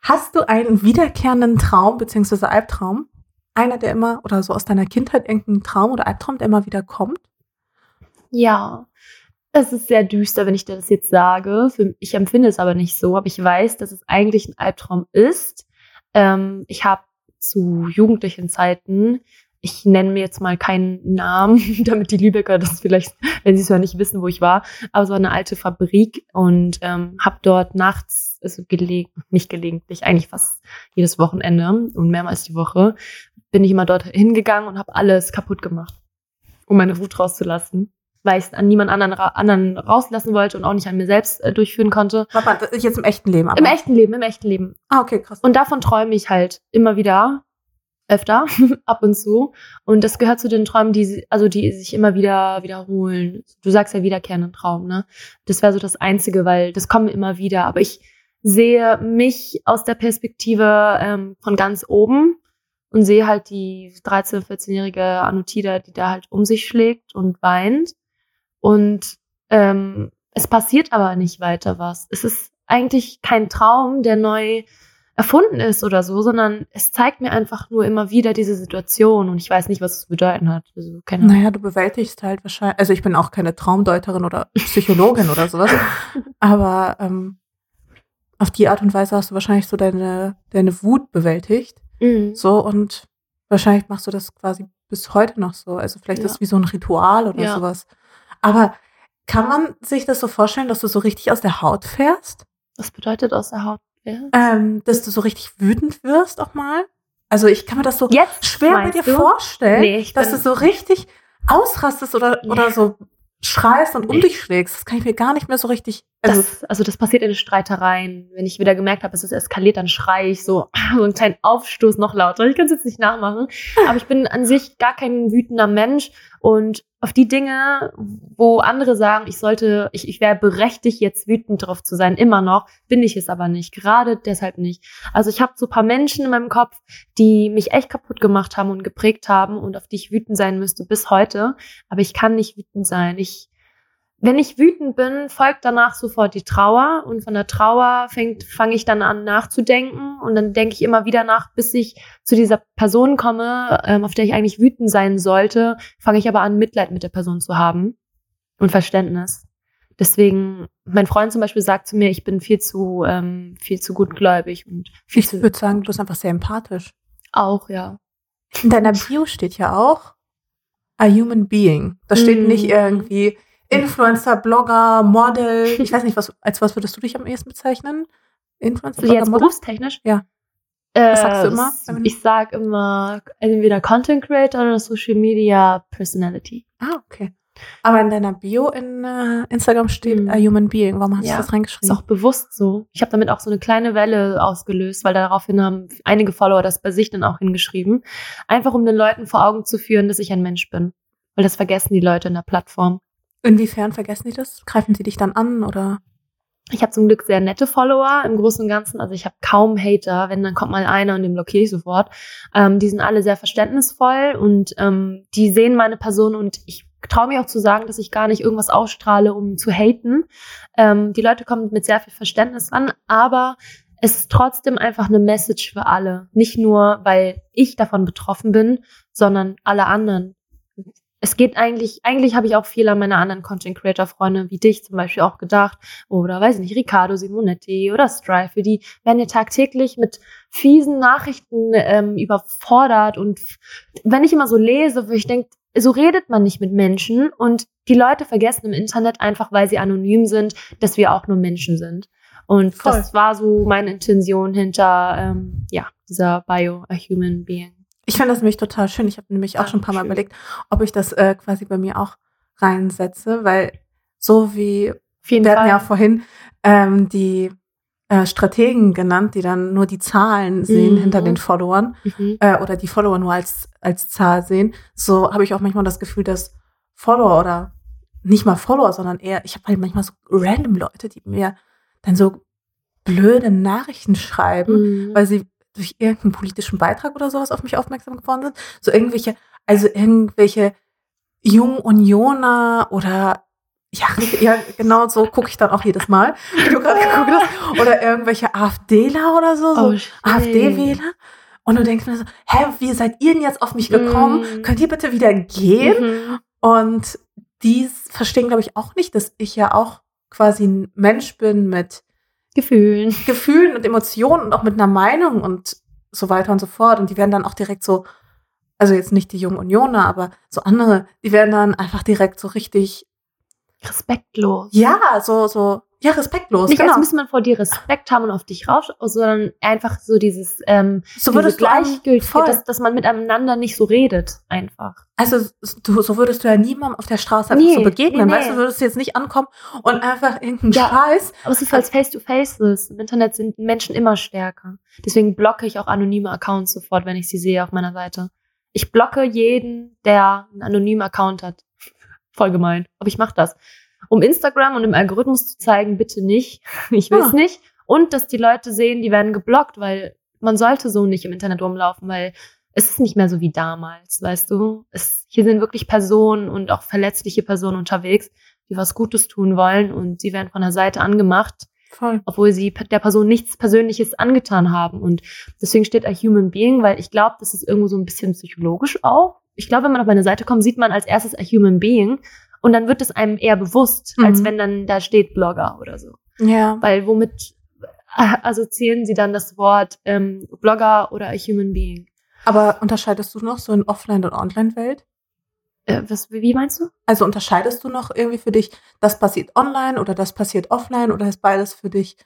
hast du einen wiederkehrenden Traum beziehungsweise Albtraum. Einer, der immer, oder so aus deiner Kindheit irgendein Traum oder Albtraum, der immer wieder kommt. Ja. Es ist sehr düster, wenn ich dir das jetzt sage. Ich empfinde es aber nicht so, aber ich weiß, dass es eigentlich ein Albtraum ist. Ähm, ich habe zu jugendlichen Zeiten, ich nenne mir jetzt mal keinen Namen, damit die Lübecker das vielleicht, wenn sie es hören, nicht wissen, wo ich war, aber so eine alte Fabrik und ähm, habe dort nachts, also gelegen, nicht gelegentlich, eigentlich fast jedes Wochenende und mehrmals die Woche, bin ich immer dort hingegangen und habe alles kaputt gemacht, um meine Wut rauszulassen, weil ich es an niemand anderen, ra anderen rauslassen wollte und auch nicht an mir selbst äh, durchführen konnte. Mal, das ist jetzt im echten Leben. Aber. Im echten Leben, im echten Leben. Ah, okay, krass. Und davon träume ich halt immer wieder, öfter, ab und zu. Und das gehört zu den Träumen, die, also die sich immer wieder wiederholen. Du sagst ja wiederkehrenden Traum, ne? Das wäre so das Einzige, weil das kommt immer wieder. Aber ich, sehe mich aus der Perspektive ähm, von ganz oben und sehe halt die 13-, 14-jährige Anutida, die da halt um sich schlägt und weint. Und ähm, es passiert aber nicht weiter was. Es ist eigentlich kein Traum, der neu erfunden ist oder so, sondern es zeigt mir einfach nur immer wieder diese Situation und ich weiß nicht, was es bedeuten hat. Also, keine naja, du bewältigst halt wahrscheinlich, also ich bin auch keine Traumdeuterin oder Psychologin oder sowas, aber ähm, auf die Art und Weise hast du wahrscheinlich so deine, deine Wut bewältigt. Mhm. So und wahrscheinlich machst du das quasi bis heute noch so. Also vielleicht ja. ist es wie so ein Ritual oder ja. sowas. Aber kann man sich das so vorstellen, dass du so richtig aus der Haut fährst? Was bedeutet aus der Haut fährst? Ähm, dass du so richtig wütend wirst auch mal. Also ich kann mir das so Jetzt schwer bei dir du? vorstellen, nee, dass du so richtig ausrastest oder, nee. oder so schreist und um dich schlägst. Das kann ich mir gar nicht mehr so richtig. Also das, also das passiert in Streitereien. Wenn ich wieder gemerkt habe, es ist eskaliert, dann schreie ich so, so einen kleinen Aufstoß noch lauter. Ich kann es jetzt nicht nachmachen. Aber ich bin an sich gar kein wütender Mensch und auf die Dinge, wo andere sagen, ich sollte, ich, ich wäre berechtigt, jetzt wütend drauf zu sein, immer noch, bin ich es aber nicht. Gerade deshalb nicht. Also ich habe so paar Menschen in meinem Kopf, die mich echt kaputt gemacht haben und geprägt haben und auf die ich wütend sein müsste bis heute. Aber ich kann nicht wütend sein. Ich wenn ich wütend bin, folgt danach sofort die Trauer und von der Trauer fange ich dann an nachzudenken und dann denke ich immer wieder nach, bis ich zu dieser Person komme, ähm, auf der ich eigentlich wütend sein sollte, fange ich aber an Mitleid mit der Person zu haben und Verständnis. Deswegen, mein Freund zum Beispiel sagt zu mir, ich bin viel zu viel zu ähm, gutgläubig und viel ich zu. Ich würde sagen, du bist einfach sehr empathisch. Auch ja. In deiner Bio steht ja auch a human being. Da steht mm. nicht irgendwie Influencer, Blogger, Model. Ich weiß nicht, was, als was würdest du dich am ehesten bezeichnen? Influencer, Blogger, Jetzt Model? berufstechnisch? Ja. Was sagst du äh, immer? Ich sag immer entweder Content Creator oder Social Media Personality. Ah, okay. Aber in deiner Bio in uh, Instagram steht mhm. a human being. Warum hast ja, du das reingeschrieben? Ist auch bewusst so. Ich habe damit auch so eine kleine Welle ausgelöst, weil daraufhin haben einige Follower das bei sich dann auch hingeschrieben. Einfach um den Leuten vor Augen zu führen, dass ich ein Mensch bin. Weil das vergessen die Leute in der Plattform. Inwiefern vergessen die das? Greifen sie dich dann an oder? Ich habe zum Glück sehr nette Follower im Großen und Ganzen. Also ich habe kaum Hater. Wenn dann kommt mal einer und den blockiere ich sofort. Ähm, die sind alle sehr verständnisvoll und ähm, die sehen meine Person und ich traue mich auch zu sagen, dass ich gar nicht irgendwas ausstrahle, um zu haten. Ähm, die Leute kommen mit sehr viel Verständnis an, aber es ist trotzdem einfach eine Message für alle. Nicht nur, weil ich davon betroffen bin, sondern alle anderen es geht eigentlich, eigentlich habe ich auch viel an meine anderen Content Creator Freunde wie dich zum Beispiel auch gedacht oder weiß ich nicht, Riccardo Simonetti oder Strife, die werden ja tagtäglich mit fiesen Nachrichten ähm, überfordert und wenn ich immer so lese, wo ich denke, so redet man nicht mit Menschen und die Leute vergessen im Internet einfach, weil sie anonym sind, dass wir auch nur Menschen sind. Und Voll. das war so meine Intention hinter ähm, ja dieser Bio, a Human Being. Ich finde das nämlich total schön. Ich habe nämlich auch schon ein paar Mal überlegt, ob ich das äh, quasi bei mir auch reinsetze, weil so wie wir hatten ja vorhin ähm, die äh, Strategen genannt, die dann nur die Zahlen sehen mhm. hinter den Followern mhm. äh, oder die Follower nur als, als Zahl sehen. So habe ich auch manchmal das Gefühl, dass Follower oder nicht mal Follower, sondern eher, ich habe halt manchmal so random Leute, die mir dann so blöde Nachrichten schreiben, mhm. weil sie durch irgendeinen politischen Beitrag oder sowas auf mich aufmerksam geworden sind. So irgendwelche, also irgendwelche Jung Unioner oder ja, ja, genau so gucke ich dann auch jedes Mal, wie du gerade geguckt hast. Oder irgendwelche AfDler oder so, so oh, AfD-Wähler. Und du denkst mir so, hä, wie seid ihr denn jetzt auf mich gekommen? Mm. Könnt ihr bitte wieder gehen? Mhm. Und die verstehen, glaube ich, auch nicht, dass ich ja auch quasi ein Mensch bin mit Gefühlen. Gefühlen und Emotionen und auch mit einer Meinung und so weiter und so fort. Und die werden dann auch direkt so, also jetzt nicht die jungen Unioner, aber so andere, die werden dann einfach direkt so richtig respektlos. Ja, so, so, ja, respektlos. Nicht genau. als müsste man vor dir Respekt haben und auf dich raus, sondern einfach so dieses ähm, so würdest Gleichgültigkeit, dass, dass man miteinander nicht so redet, einfach. Also du, so würdest du ja niemandem auf der Straße nee, so begegnen, nee, nee. weißt du, würdest du jetzt nicht ankommen und einfach irgendeinen ja, Scheiß. Aber es ist als Face-to-Face Im Internet sind Menschen immer stärker. Deswegen blocke ich auch anonyme Accounts sofort, wenn ich sie sehe auf meiner Seite. Ich blocke jeden, der einen anonymen Account hat. Voll gemein. Aber ich mache das um Instagram und im Algorithmus zu zeigen, bitte nicht, ich will es ah. nicht. Und dass die Leute sehen, die werden geblockt, weil man sollte so nicht im Internet rumlaufen, weil es ist nicht mehr so wie damals, weißt du? Es, hier sind wirklich Personen und auch verletzliche Personen unterwegs, die was Gutes tun wollen und sie werden von der Seite angemacht, Voll. obwohl sie der Person nichts Persönliches angetan haben. Und deswegen steht a Human Being, weil ich glaube, das ist irgendwo so ein bisschen psychologisch auch. Ich glaube, wenn man auf meine Seite kommt, sieht man als erstes a Human Being und dann wird es einem eher bewusst, Mhm. als wenn dann da steht Blogger oder so. Ja. Weil womit äh, assoziieren sie dann das Wort ähm, Blogger oder a Human Being? Aber unterscheidest du noch so in Offline- und Online-Welt? Äh, was, wie meinst du? Also unterscheidest du noch irgendwie für dich, das passiert online oder das passiert offline oder ist beides für dich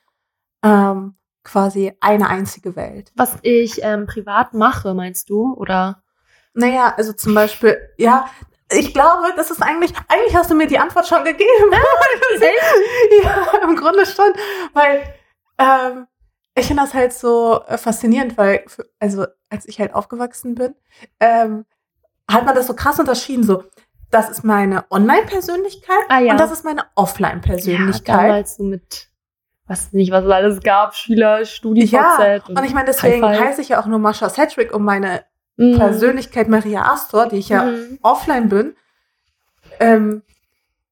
ähm, quasi eine einzige Welt? Was ich ähm, privat mache, meinst du? Oder? Naja, also zum Beispiel, ja, ich glaube, das ist eigentlich, eigentlich hast du mir die Antwort schon gegeben. ja, im Grunde schon, weil ähm, ich finde das halt so äh, faszinierend, weil, für, also als ich halt aufgewachsen bin, ähm, hat man das so krass unterschieden, so, das ist meine Online-Persönlichkeit Ah, ja. und das ist meine Ja, Offline-Persönlichkeit. damals so mit, was nicht, was es alles gab, Schüler, StudiVZ. Ja, und ich meine, deswegen heiße ich ja auch nur Mascha Cedric um meine Mhm. Persönlichkeit Maria Astor, die ich ja Mhm. offline bin. Ähm,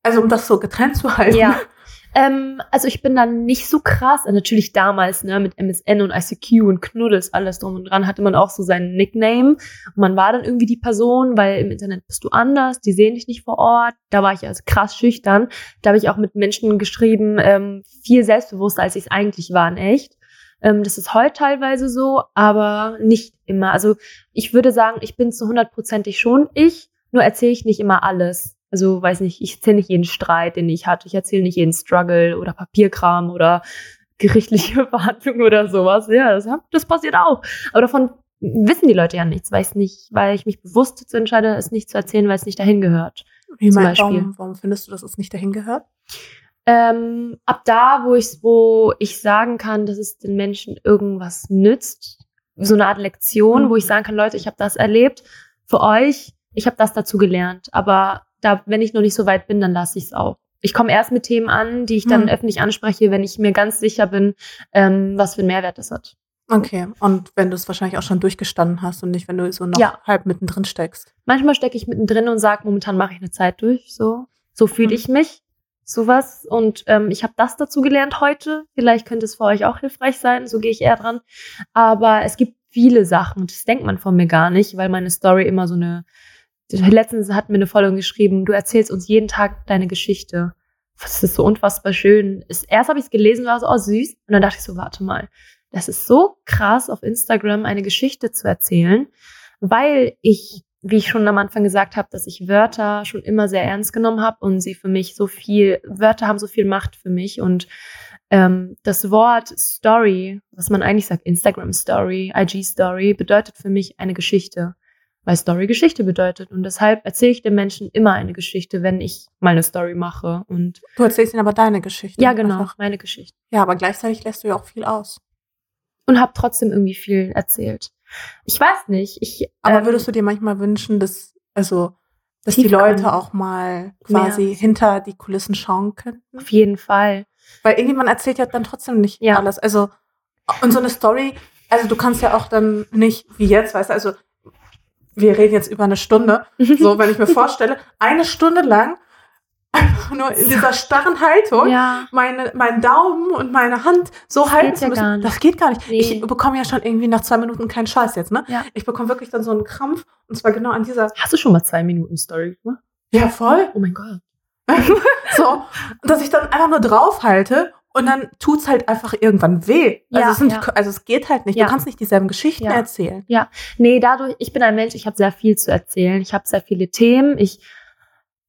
also um das so getrennt zu halten. Ja. Ähm, also ich bin dann nicht so krass. Äh, Natürlich damals, ne, mit MSN und ICQ und Knuddels, alles drum und dran, hatte man auch so seinen Nickname. Und man war dann irgendwie die Person, weil im Internet bist du anders, die sehen dich nicht vor Ort. Da war ich also krass schüchtern. Da habe ich auch mit Menschen geschrieben, ähm, viel selbstbewusster, als ich es eigentlich war, in echt. Ähm, das ist heute teilweise so, aber nicht immer. Also ich würde sagen, ich bin zu hundertprozentig schon ich, nur erzähle ich nicht immer alles. Also weiß nicht, ich erzähle nicht jeden Streit, den ich hatte. Ich erzähle nicht jeden Struggle oder Papierkram oder gerichtliche Verhandlungen oder sowas. Ja, das, das passiert auch. Aber davon wissen die Leute ja nichts, weil ich nicht, weil ich mich bewusst dazu entscheide, es nicht zu erzählen, weil es nicht dahin gehört. Wie zum mein, Beispiel. warum, warum findest du, dass es nicht dahin gehört? Ähm, ab da, wo ich, wo ich sagen kann, dass es den Menschen irgendwas nützt, so eine Art Lektion, Mhm. wo ich sagen kann, Leute, ich habe das erlebt für euch, ich habe das dazu gelernt. Aber da, wenn ich noch nicht so weit bin, dann lasse ich es auch. Ich komme erst mit Themen an, die ich dann Mhm. öffentlich anspreche, wenn ich mir ganz sicher bin, ähm, was für einen Mehrwert das hat. Okay. Und wenn du es wahrscheinlich auch schon durchgestanden hast und nicht, wenn du so noch Ja. halb mittendrin steckst. Manchmal stecke ich mittendrin und sage, momentan mache ich eine Zeit durch. So, so fühle Mhm. ich mich. Sowas. Und ähm, ich habe das dazu gelernt heute. Vielleicht könnte es für euch auch hilfreich sein. So gehe ich eher dran. Aber es gibt viele Sachen. Das denkt man von mir gar nicht, weil meine Story immer so eine. Letztens hat mir eine Folge geschrieben, du erzählst uns jeden Tag deine Geschichte. Das ist so unfassbar schön. Erst habe ich es gelesen, war so, oh süß. Und dann dachte ich so, warte mal. Das ist so krass, auf Instagram eine Geschichte zu erzählen, weil ich, wie ich schon am Anfang gesagt habe, dass ich Wörter schon immer sehr ernst genommen habe und sie für mich so viel, Wörter haben so viel Macht für mich und ähm, das Wort Story, was man eigentlich sagt, Instagram Story, IG Story, bedeutet für mich eine Geschichte, weil Story Geschichte bedeutet und deshalb erzähle ich den Menschen immer eine Geschichte, wenn ich mal eine Story mache und Du erzählst ihnen aber deine Geschichte. ja genau, Einfach. meine Geschichte Ja, aber gleichzeitig lässt du ja auch viel aus. und habe trotzdem irgendwie viel erzählt. Ich weiß nicht, ich Aber ähm, würdest du dir manchmal wünschen, dass, also, dass die. Leute auch mal quasi Mehr. hinter die Kulissen schauen könnten? auf jeden Fall Weil irgendjemand erzählt ja dann trotzdem nicht Ja. alles. Also, und so eine Story, also du kannst ja auch dann nicht, wie jetzt, weißt du, also wir reden jetzt über eine Stunde. So, wenn ich mir vorstelle, eine Stunde lang einfach nur in dieser starren Haltung ja, meine, meinen Daumen und meine Hand so halten geht zu ja müssen. nicht. Das geht gar nicht. Nee. Ich bekomme ja schon irgendwie nach zwei Minuten keinen Scheiß jetzt, ne? Ja. Ich bekomme wirklich dann so einen Krampf und zwar genau an dieser, Hast du schon mal zwei Minuten Story gemacht? ja voll, Oh mein Gott. so, dass ich dann einfach nur draufhalte und dann tut's halt einfach irgendwann weh. Also, Ja, es, sind, ja. also es geht halt nicht. Ja. Du kannst nicht dieselben Geschichten Ja. erzählen. Nee, dadurch, ich bin ein Mensch, ich habe sehr viel zu erzählen. Ich habe sehr viele Themen. Ich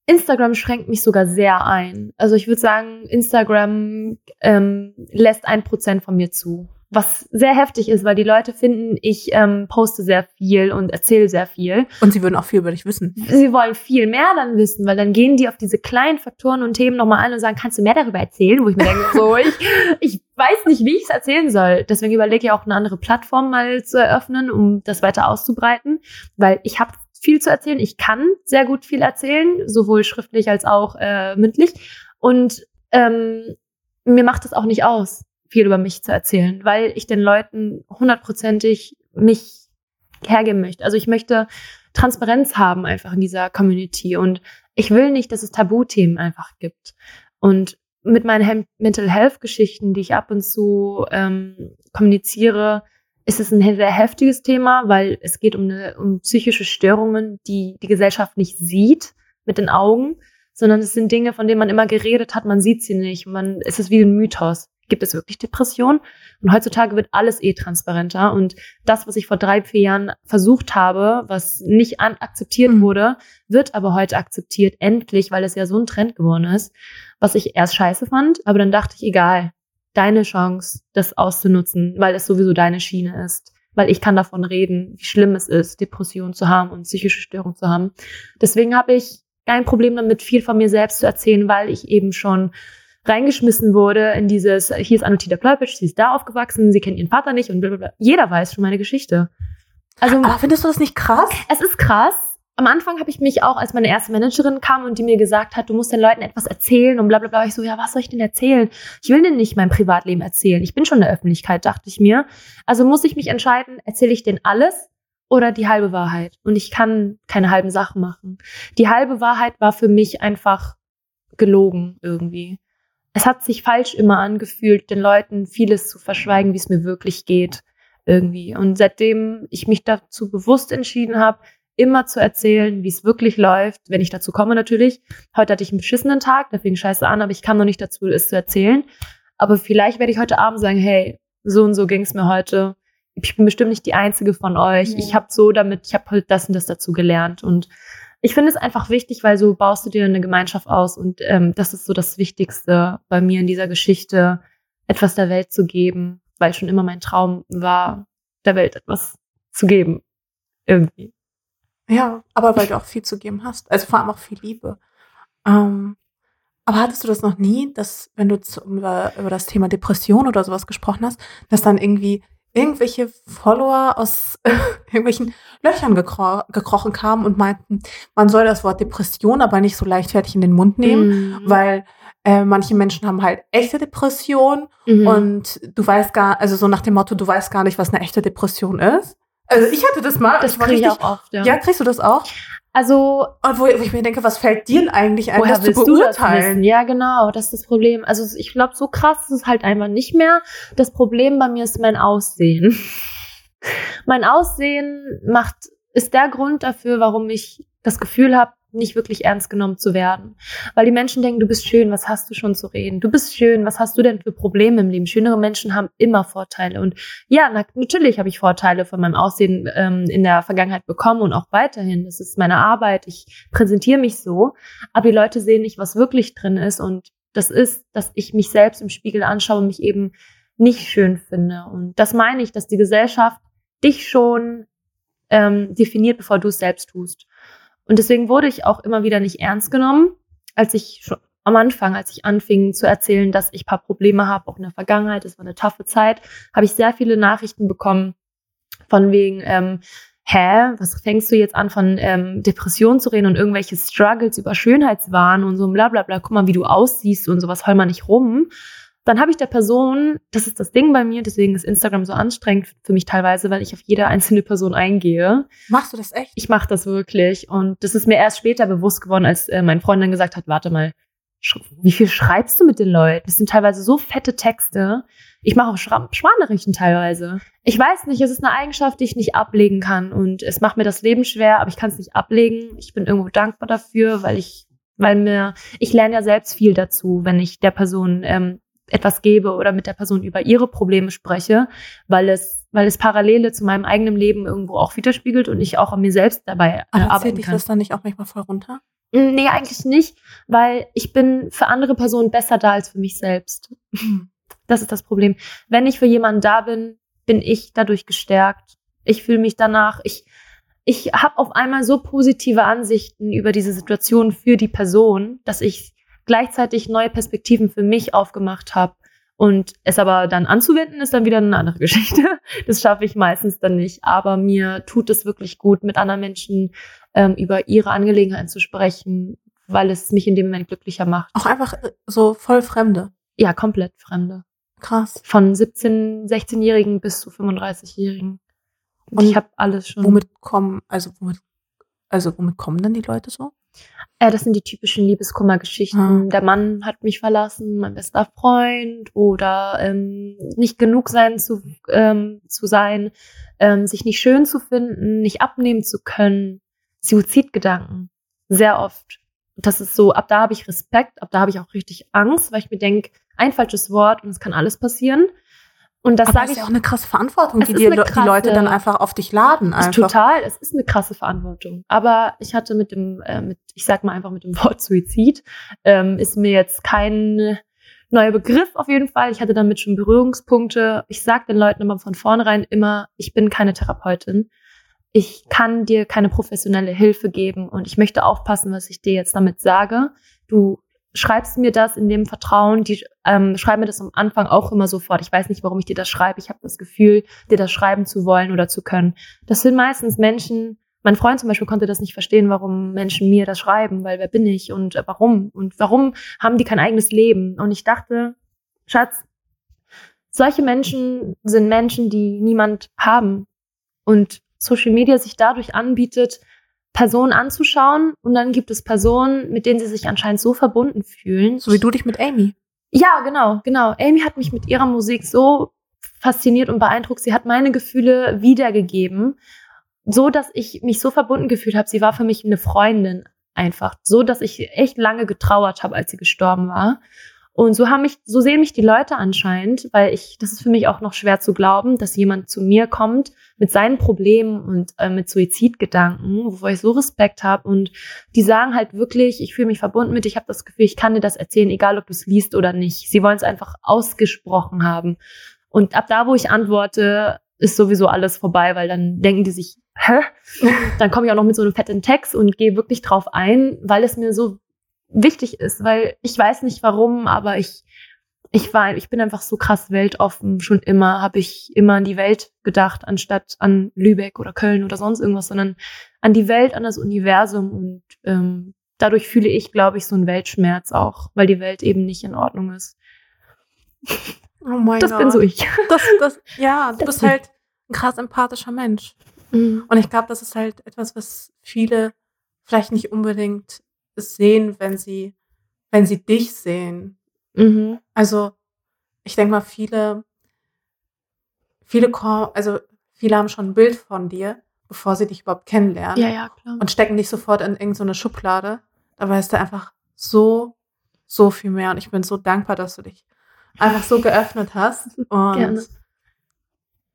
Instagram schränkt mich sogar sehr ein. Also ich würde sagen, Instagram ähm, lässt ein Prozent von mir zu. Was sehr heftig ist, weil die Leute finden, ich ähm, poste sehr viel und erzähle sehr viel. Und sie würden auch viel über dich wissen. Sie wollen viel mehr dann wissen, weil dann gehen die auf diese kleinen Faktoren und Themen nochmal an und sagen, kannst du mehr darüber erzählen? Wo ich mir denke, so, ich, ich weiß nicht, wie ich es erzählen soll. Deswegen überlege ich auch eine andere Plattform mal zu eröffnen, um das weiter auszubreiten, weil ich habe viel zu erzählen. Ich kann sehr gut viel erzählen, sowohl schriftlich als auch äh, mündlich. Und ähm, mir macht das auch nicht aus. viel über mich zu erzählen, weil ich den Leuten hundertprozentig mich hergeben möchte. Also ich möchte Transparenz haben einfach in dieser Community und ich will nicht, dass es Tabuthemen einfach gibt. Und mit meinen Mental Health Geschichten, die ich ab und zu ähm, kommuniziere, ist es ein sehr heftiges Thema, weil es geht um, eine, um psychische Störungen, die die Gesellschaft nicht sieht mit den Augen, sondern es sind Dinge, von denen man immer geredet hat, man sieht sie nicht, man es ist wie ein Mythos. Gibt es wirklich Depressionen? Und heutzutage wird alles eh transparenter. Und das, was ich vor drei, vier Jahren versucht habe, was nicht akzeptiert mhm. wurde, wird aber heute akzeptiert, endlich, weil es ja so ein Trend geworden ist, was ich erst scheiße fand. Aber dann dachte ich, egal, deine Chance, das auszunutzen, weil es sowieso deine Schiene ist. Weil ich kann davon reden, wie schlimm es ist, Depressionen zu haben und psychische Störungen zu haben. Deswegen habe ich kein Problem damit, viel von mir selbst zu erzählen, weil ich eben schon reingeschmissen wurde in dieses, hier ist Anotita Plöpitsch, sie ist da aufgewachsen, sie kennt ihren Vater nicht und blablabla. Jeder weiß schon meine Geschichte. Also, Aber findest du das nicht krass? Es ist krass. Am Anfang habe ich mich auch, als meine erste Managerin kam und die mir gesagt hat, du musst den Leuten etwas erzählen und blablabla, bla, ich so, ja, was soll ich denn erzählen? Ich will denn nicht mein Privatleben erzählen. Ich bin schon in der Öffentlichkeit, dachte ich mir. Also muss ich mich entscheiden, erzähle ich denen alles oder die halbe Wahrheit. Und ich kann keine halben Sachen machen. Die halbe Wahrheit war für mich einfach gelogen irgendwie es hat sich falsch immer angefühlt, den Leuten vieles zu verschweigen, wie es mir wirklich geht irgendwie. Und seitdem ich mich dazu bewusst entschieden habe, immer zu erzählen, wie es wirklich läuft, wenn ich dazu komme natürlich. Heute hatte ich einen beschissenen Tag, da fing scheiße an, aber ich kam noch nicht dazu, es zu erzählen. Aber vielleicht werde ich heute Abend sagen, hey, so und so ging es mir heute. Ich bin bestimmt nicht die einzige von euch. Ja. Ich habe so damit, ich habe halt das und das dazu gelernt. Und ich finde es einfach wichtig, weil so baust du dir eine Gemeinschaft aus und ähm, das ist so das Wichtigste bei mir in dieser Geschichte, etwas der Welt zu geben, weil schon immer mein Traum war, der Welt etwas zu geben. Irgendwie. Ja, aber weil du auch viel zu geben hast. Also vor allem auch viel Liebe. Ähm, aber hattest du das noch nie, dass, wenn du zu, über, über das Thema Depression oder sowas gesprochen hast, dass dann irgendwie irgendwelche Follower aus äh, irgendwelchen Löchern gekro gekrochen kamen und meinten, man soll das Wort Depression aber nicht so leichtfertig in den Mund nehmen, mhm. weil äh, manche Menschen haben halt echte Depression mhm. und du weißt gar, also so nach dem Motto, du weißt gar nicht, was eine echte Depression ist. Also ich hatte das mal. Das kriege ich auch oft, ja. Ja, kriegst du das auch? Also. Und wo, wo, ich mir denke, was fällt dir eigentlich ein, das zu beurteilen? Das ja, genau, das ist das Problem. Also ich glaube, so krass ist es halt einfach nicht mehr. Das Problem bei mir ist mein Aussehen. mein Aussehen macht, ist der Grund dafür, warum ich das Gefühl habe, nicht wirklich ernst genommen zu werden. Weil die Menschen denken, du bist schön, was hast du schon zu reden? Du bist schön, was hast du denn für Probleme im Leben? Schönere Menschen haben immer Vorteile. Und ja, na, natürlich habe ich Vorteile von meinem Aussehen ähm, in der Vergangenheit bekommen und auch weiterhin. Das ist meine Arbeit. Ich präsentiere mich so. Aber die Leute sehen nicht, was wirklich drin ist. Und das ist, dass ich mich selbst im Spiegel anschaue und mich eben nicht schön finde. Und das meine ich, dass die Gesellschaft dich schon ähm, definiert, bevor du es selbst tust. Und deswegen wurde ich auch immer wieder nicht ernst genommen, als ich schon am Anfang, als ich anfing zu erzählen, dass ich paar Probleme habe, auch in der Vergangenheit, es war eine taffe Zeit, habe ich sehr viele Nachrichten bekommen von wegen, ähm, hä, was fängst du jetzt an von ähm, Depressionen zu reden und irgendwelche Struggles über Schönheitswahn und so bla bla bla, guck mal, wie du aussiehst und sowas, heul mal nicht rum dann habe ich der Person, das ist das Ding bei mir, deswegen ist Instagram so anstrengend für mich teilweise, weil ich auf jede einzelne Person eingehe. Machst du das echt? Ich mache das wirklich und das ist mir erst später bewusst geworden, als äh, mein Freund dann gesagt hat, warte mal, wie viel schreibst du mit den Leuten? Das sind teilweise so fette Texte. Ich mache auch Sprachnachrichten teilweise. Ich weiß nicht, es ist eine Eigenschaft, die ich nicht ablegen kann und es macht mir das Leben schwer, aber ich kann es nicht ablegen. Ich bin irgendwo dankbar dafür, weil ich weil mir, ich lerne ja selbst viel dazu, wenn ich der Person ähm, etwas gebe oder mit der Person über ihre Probleme spreche, weil es, weil es Parallele zu meinem eigenen Leben irgendwo auch widerspiegelt und ich auch an mir selbst dabei Aber arbeiten dich kann. das dann nicht auch manchmal voll runter? Mm, nee, eigentlich nicht, weil ich bin für andere Personen besser da als für mich selbst. Das ist das Problem. Wenn ich für jemanden da bin, bin ich dadurch gestärkt. Ich fühle mich danach, ich, ich habe auf einmal so positive Ansichten über diese Situation für die Person, dass ich gleichzeitig neue Perspektiven für mich aufgemacht habe. Und es aber dann anzuwenden, ist dann wieder eine andere Geschichte. Das schaffe ich meistens dann nicht. Aber mir tut es wirklich gut, mit anderen Menschen ähm, über ihre Angelegenheiten zu sprechen, weil es mich in dem Moment glücklicher macht. Auch einfach äh, so voll Fremde. Ja, komplett Fremde. Krass. Von 17, 16-Jährigen bis zu 35-Jährigen. Und, Und ich habe alles schon. Womit kommen, also womit, also womit kommen dann die Leute so? Äh, das sind die typischen Liebeskummergeschichten. Ah. Der Mann hat mich verlassen, mein bester Freund oder ähm, nicht genug sein zu, ähm, zu sein, ähm, sich nicht schön zu finden, nicht abnehmen zu können. Suizidgedanken. Sehr oft. Das ist so, ab da habe ich Respekt, ab da habe ich auch richtig Angst, weil ich mir denke, ein falsches Wort und es kann alles passieren. Und das sage das ist ich ja auch eine krasse Verantwortung, die eine Le- die Leute krasse- dann einfach auf dich laden. Einfach. Total, es ist eine krasse Verantwortung. Aber ich hatte mit dem, äh, mit, ich sag mal einfach mit dem Wort Suizid, ähm, ist mir jetzt kein neuer Begriff auf jeden Fall. Ich hatte damit schon Berührungspunkte. Ich sage den Leuten immer von vornherein immer, ich bin keine Therapeutin. Ich kann dir keine professionelle Hilfe geben und ich möchte aufpassen, was ich dir jetzt damit sage. Du schreibst mir das in dem Vertrauen, die ähm, schreiben mir das am Anfang auch immer sofort. Ich weiß nicht, warum ich dir das schreibe. Ich habe das Gefühl, dir das schreiben zu wollen oder zu können. Das sind meistens Menschen, mein Freund zum Beispiel konnte das nicht verstehen, warum Menschen mir das schreiben, weil wer bin ich und äh, warum? Und warum haben die kein eigenes Leben? Und ich dachte, Schatz, solche Menschen sind Menschen, die niemand haben. Und Social Media sich dadurch anbietet, Personen anzuschauen und dann gibt es Personen, mit denen sie sich anscheinend so verbunden fühlen. So wie du dich mit Amy. Ja, genau, genau. Amy hat mich mit ihrer Musik so fasziniert und beeindruckt. Sie hat meine Gefühle wiedergegeben, so dass ich mich so verbunden gefühlt habe. Sie war für mich eine Freundin einfach, so dass ich echt lange getrauert habe, als sie gestorben war. Und so haben mich, so sehen mich die Leute anscheinend, weil ich, das ist für mich auch noch schwer zu glauben, dass jemand zu mir kommt mit seinen Problemen und äh, mit Suizidgedanken, wovor ich so Respekt habe. Und die sagen halt wirklich, ich fühle mich verbunden mit, ich habe das Gefühl, ich kann dir das erzählen, egal ob du es liest oder nicht. Sie wollen es einfach ausgesprochen haben. Und ab da, wo ich antworte, ist sowieso alles vorbei, weil dann denken die sich, hä? Dann komme ich auch noch mit so einem fetten Text und gehe wirklich drauf ein, weil es mir so wichtig ist, weil ich weiß nicht warum, aber ich ich war ich bin einfach so krass weltoffen. Schon immer habe ich immer an die Welt gedacht, anstatt an Lübeck oder Köln oder sonst irgendwas, sondern an die Welt, an das Universum und ähm, dadurch fühle ich, glaube ich, so einen Weltschmerz auch, weil die Welt eben nicht in Ordnung ist. Oh mein Das Gott. bin so ich. Das, das, ja, du Das bist halt ein krass empathischer Mensch. Mhm. Und ich glaube, das ist halt etwas, was viele vielleicht nicht unbedingt sehen, wenn sie, wenn sie dich sehen. Mhm. Also, ich denke mal, viele, viele, ko- also viele haben schon ein Bild von dir, bevor sie dich überhaupt kennenlernen. Ja, ja, klar. Und stecken dich sofort in irgendeine Schublade. Dabei ist da einfach so, so viel mehr. Und ich bin so dankbar, dass du dich einfach so geöffnet hast. Und Gerne.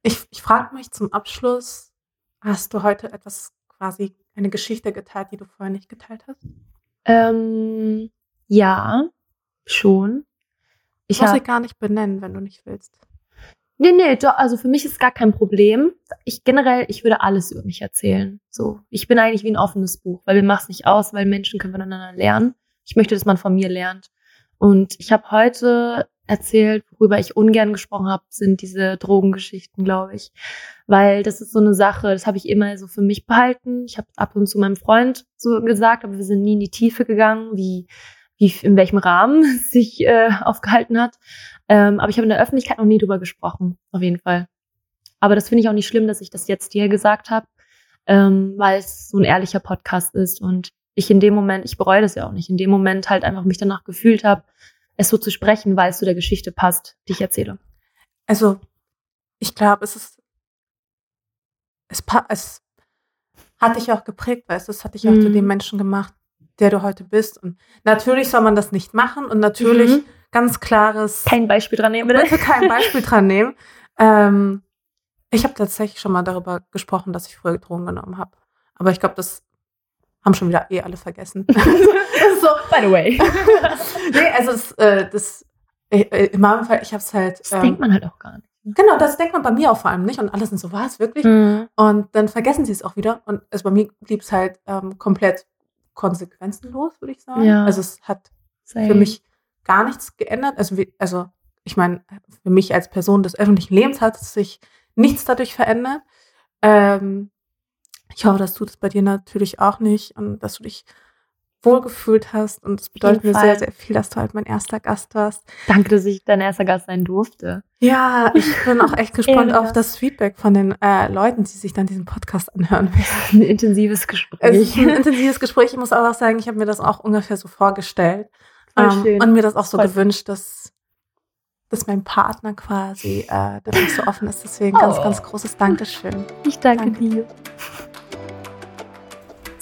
ich, ich frage mich zum Abschluss, hast du heute etwas quasi, eine Geschichte geteilt, die du vorher nicht geteilt hast? Ähm, ja, schon. Ich muss sie gar nicht benennen, wenn du nicht willst. Nee, nee, doch, also für mich ist gar kein Problem. Ich generell, ich würde alles über mich erzählen. So, ich bin eigentlich wie ein offenes Buch, weil wir machen es nicht aus, weil Menschen können voneinander lernen. Ich möchte, dass man von mir lernt. Und ich habe heute erzählt, worüber ich ungern gesprochen habe, sind diese Drogengeschichten, glaube ich. Weil das ist so eine Sache, das habe ich immer so für mich behalten. Ich habe ab und zu meinem Freund so gesagt, aber wir sind nie in die Tiefe gegangen, wie, wie in welchem Rahmen sich äh, aufgehalten hat. Ähm, aber ich habe in der Öffentlichkeit noch nie drüber gesprochen, auf jeden Fall. Aber das finde ich auch nicht schlimm, dass ich das jetzt hier gesagt habe, ähm, weil es so ein ehrlicher Podcast ist und ich in dem Moment, ich bereue das ja auch nicht, in dem Moment halt einfach mich danach gefühlt habe, es so zu sprechen, weil es zu der Geschichte passt, die ich erzähle. Also, ich glaube, es ist, es, es hat dich auch geprägt, weißt du, es hat dich auch Mhm. zu dem Menschen gemacht, der du heute bist. Und natürlich soll man das nicht machen und natürlich Mhm. ganz klares, Kein Beispiel dran nehmen, bitte. bitte kein Beispiel dran nehmen. Ähm, ich habe tatsächlich schon mal darüber gesprochen, dass ich früher Drogen genommen habe. Aber ich glaube, das haben schon wieder eh alle vergessen. so, By the way. nee, also das, äh, das äh, äh, in meinem Fall, ich habe es halt. Das denkt man halt auch gar nicht. Genau, das denkt man bei mir auch vor allem nicht. Und alle sind so, was, wirklich? Mhm. Und dann vergessen sie es auch wieder. Und also bei mir blieb es halt ähm, komplett konsequenzenlos, würde ich sagen. Ja. Also es hat Same. für mich gar nichts geändert. Also, wie, also ich meine, für mich als Person des öffentlichen Lebens hat sich nichts dadurch verändert. Ähm, ich hoffe, das tut es bei dir natürlich auch nicht und dass du dich wohlgefühlt hast. Und es bedeutet mir sehr, sehr viel, dass du halt mein erster Gast warst. Danke, dass ich dein erster Gast sein durfte. Ja, ich bin auch echt gespannt auf das Feedback von den äh, Leuten, die sich dann diesen Podcast anhören. Ein intensives Gespräch. Ein intensives Gespräch. Ich muss aber auch sagen, ich habe mir das auch ungefähr so vorgestellt. Ähm, und mir das auch so Voll. gewünscht, dass, dass mein Partner quasi äh, nicht so offen ist. Deswegen ganz, Oh. ganz großes Dankeschön. Ich danke, Danke. dir.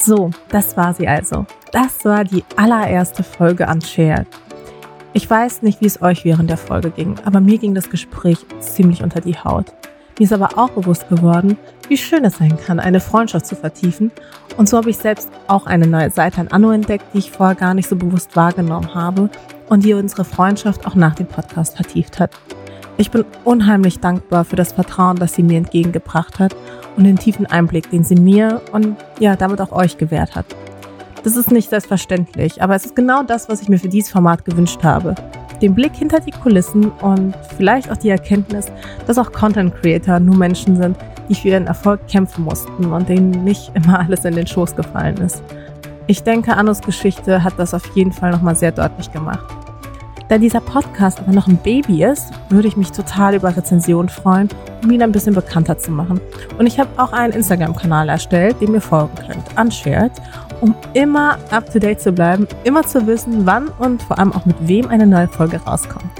So, das war sie also. Das war die allererste Folge Unshared. Ich weiß nicht, wie es euch während der Folge ging, aber mir ging das Gespräch ziemlich unter die Haut. Mir ist aber auch bewusst geworden, wie schön es sein kann, eine Freundschaft zu vertiefen. Und so habe ich selbst auch eine neue Seite an Anno entdeckt, die ich vorher gar nicht so bewusst wahrgenommen habe und die unsere Freundschaft auch nach dem Podcast vertieft hat. Ich bin unheimlich dankbar für das Vertrauen, das sie mir entgegengebracht hat und den tiefen Einblick, den sie mir und ja, damit auch euch gewährt hat. Das ist nicht selbstverständlich, aber es ist genau das, was ich mir für dieses Format gewünscht habe. Den Blick hinter die Kulissen und vielleicht auch die Erkenntnis, dass auch Content Creator nur Menschen sind, die für ihren Erfolg kämpfen mussten und denen nicht immer alles in den Schoß gefallen ist. Ich denke, Annos Geschichte hat das auf jeden Fall nochmal sehr deutlich gemacht. Da dieser Podcast aber noch ein Baby ist, würde ich mich total über Rezensionen freuen, um ihn ein bisschen bekannter zu machen. Und ich habe auch einen Instagram-Kanal erstellt, dem ihr folgen könnt, Unshared, um immer up to date zu bleiben, immer zu wissen, wann und vor allem auch mit wem eine neue Folge rauskommt.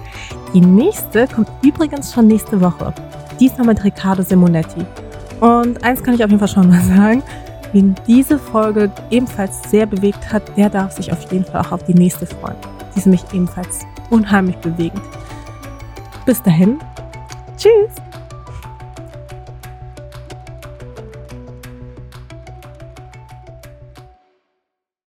Die nächste kommt übrigens schon nächste Woche. Diesmal mit Riccardo Simonetti. Und eins kann ich auf jeden Fall schon mal sagen, wen diese Folge ebenfalls sehr bewegt hat, der darf sich auf jeden Fall auch auf die nächste freuen. Die ist nämlich ebenfalls unheimlich bewegend. Bis dahin, tschüss!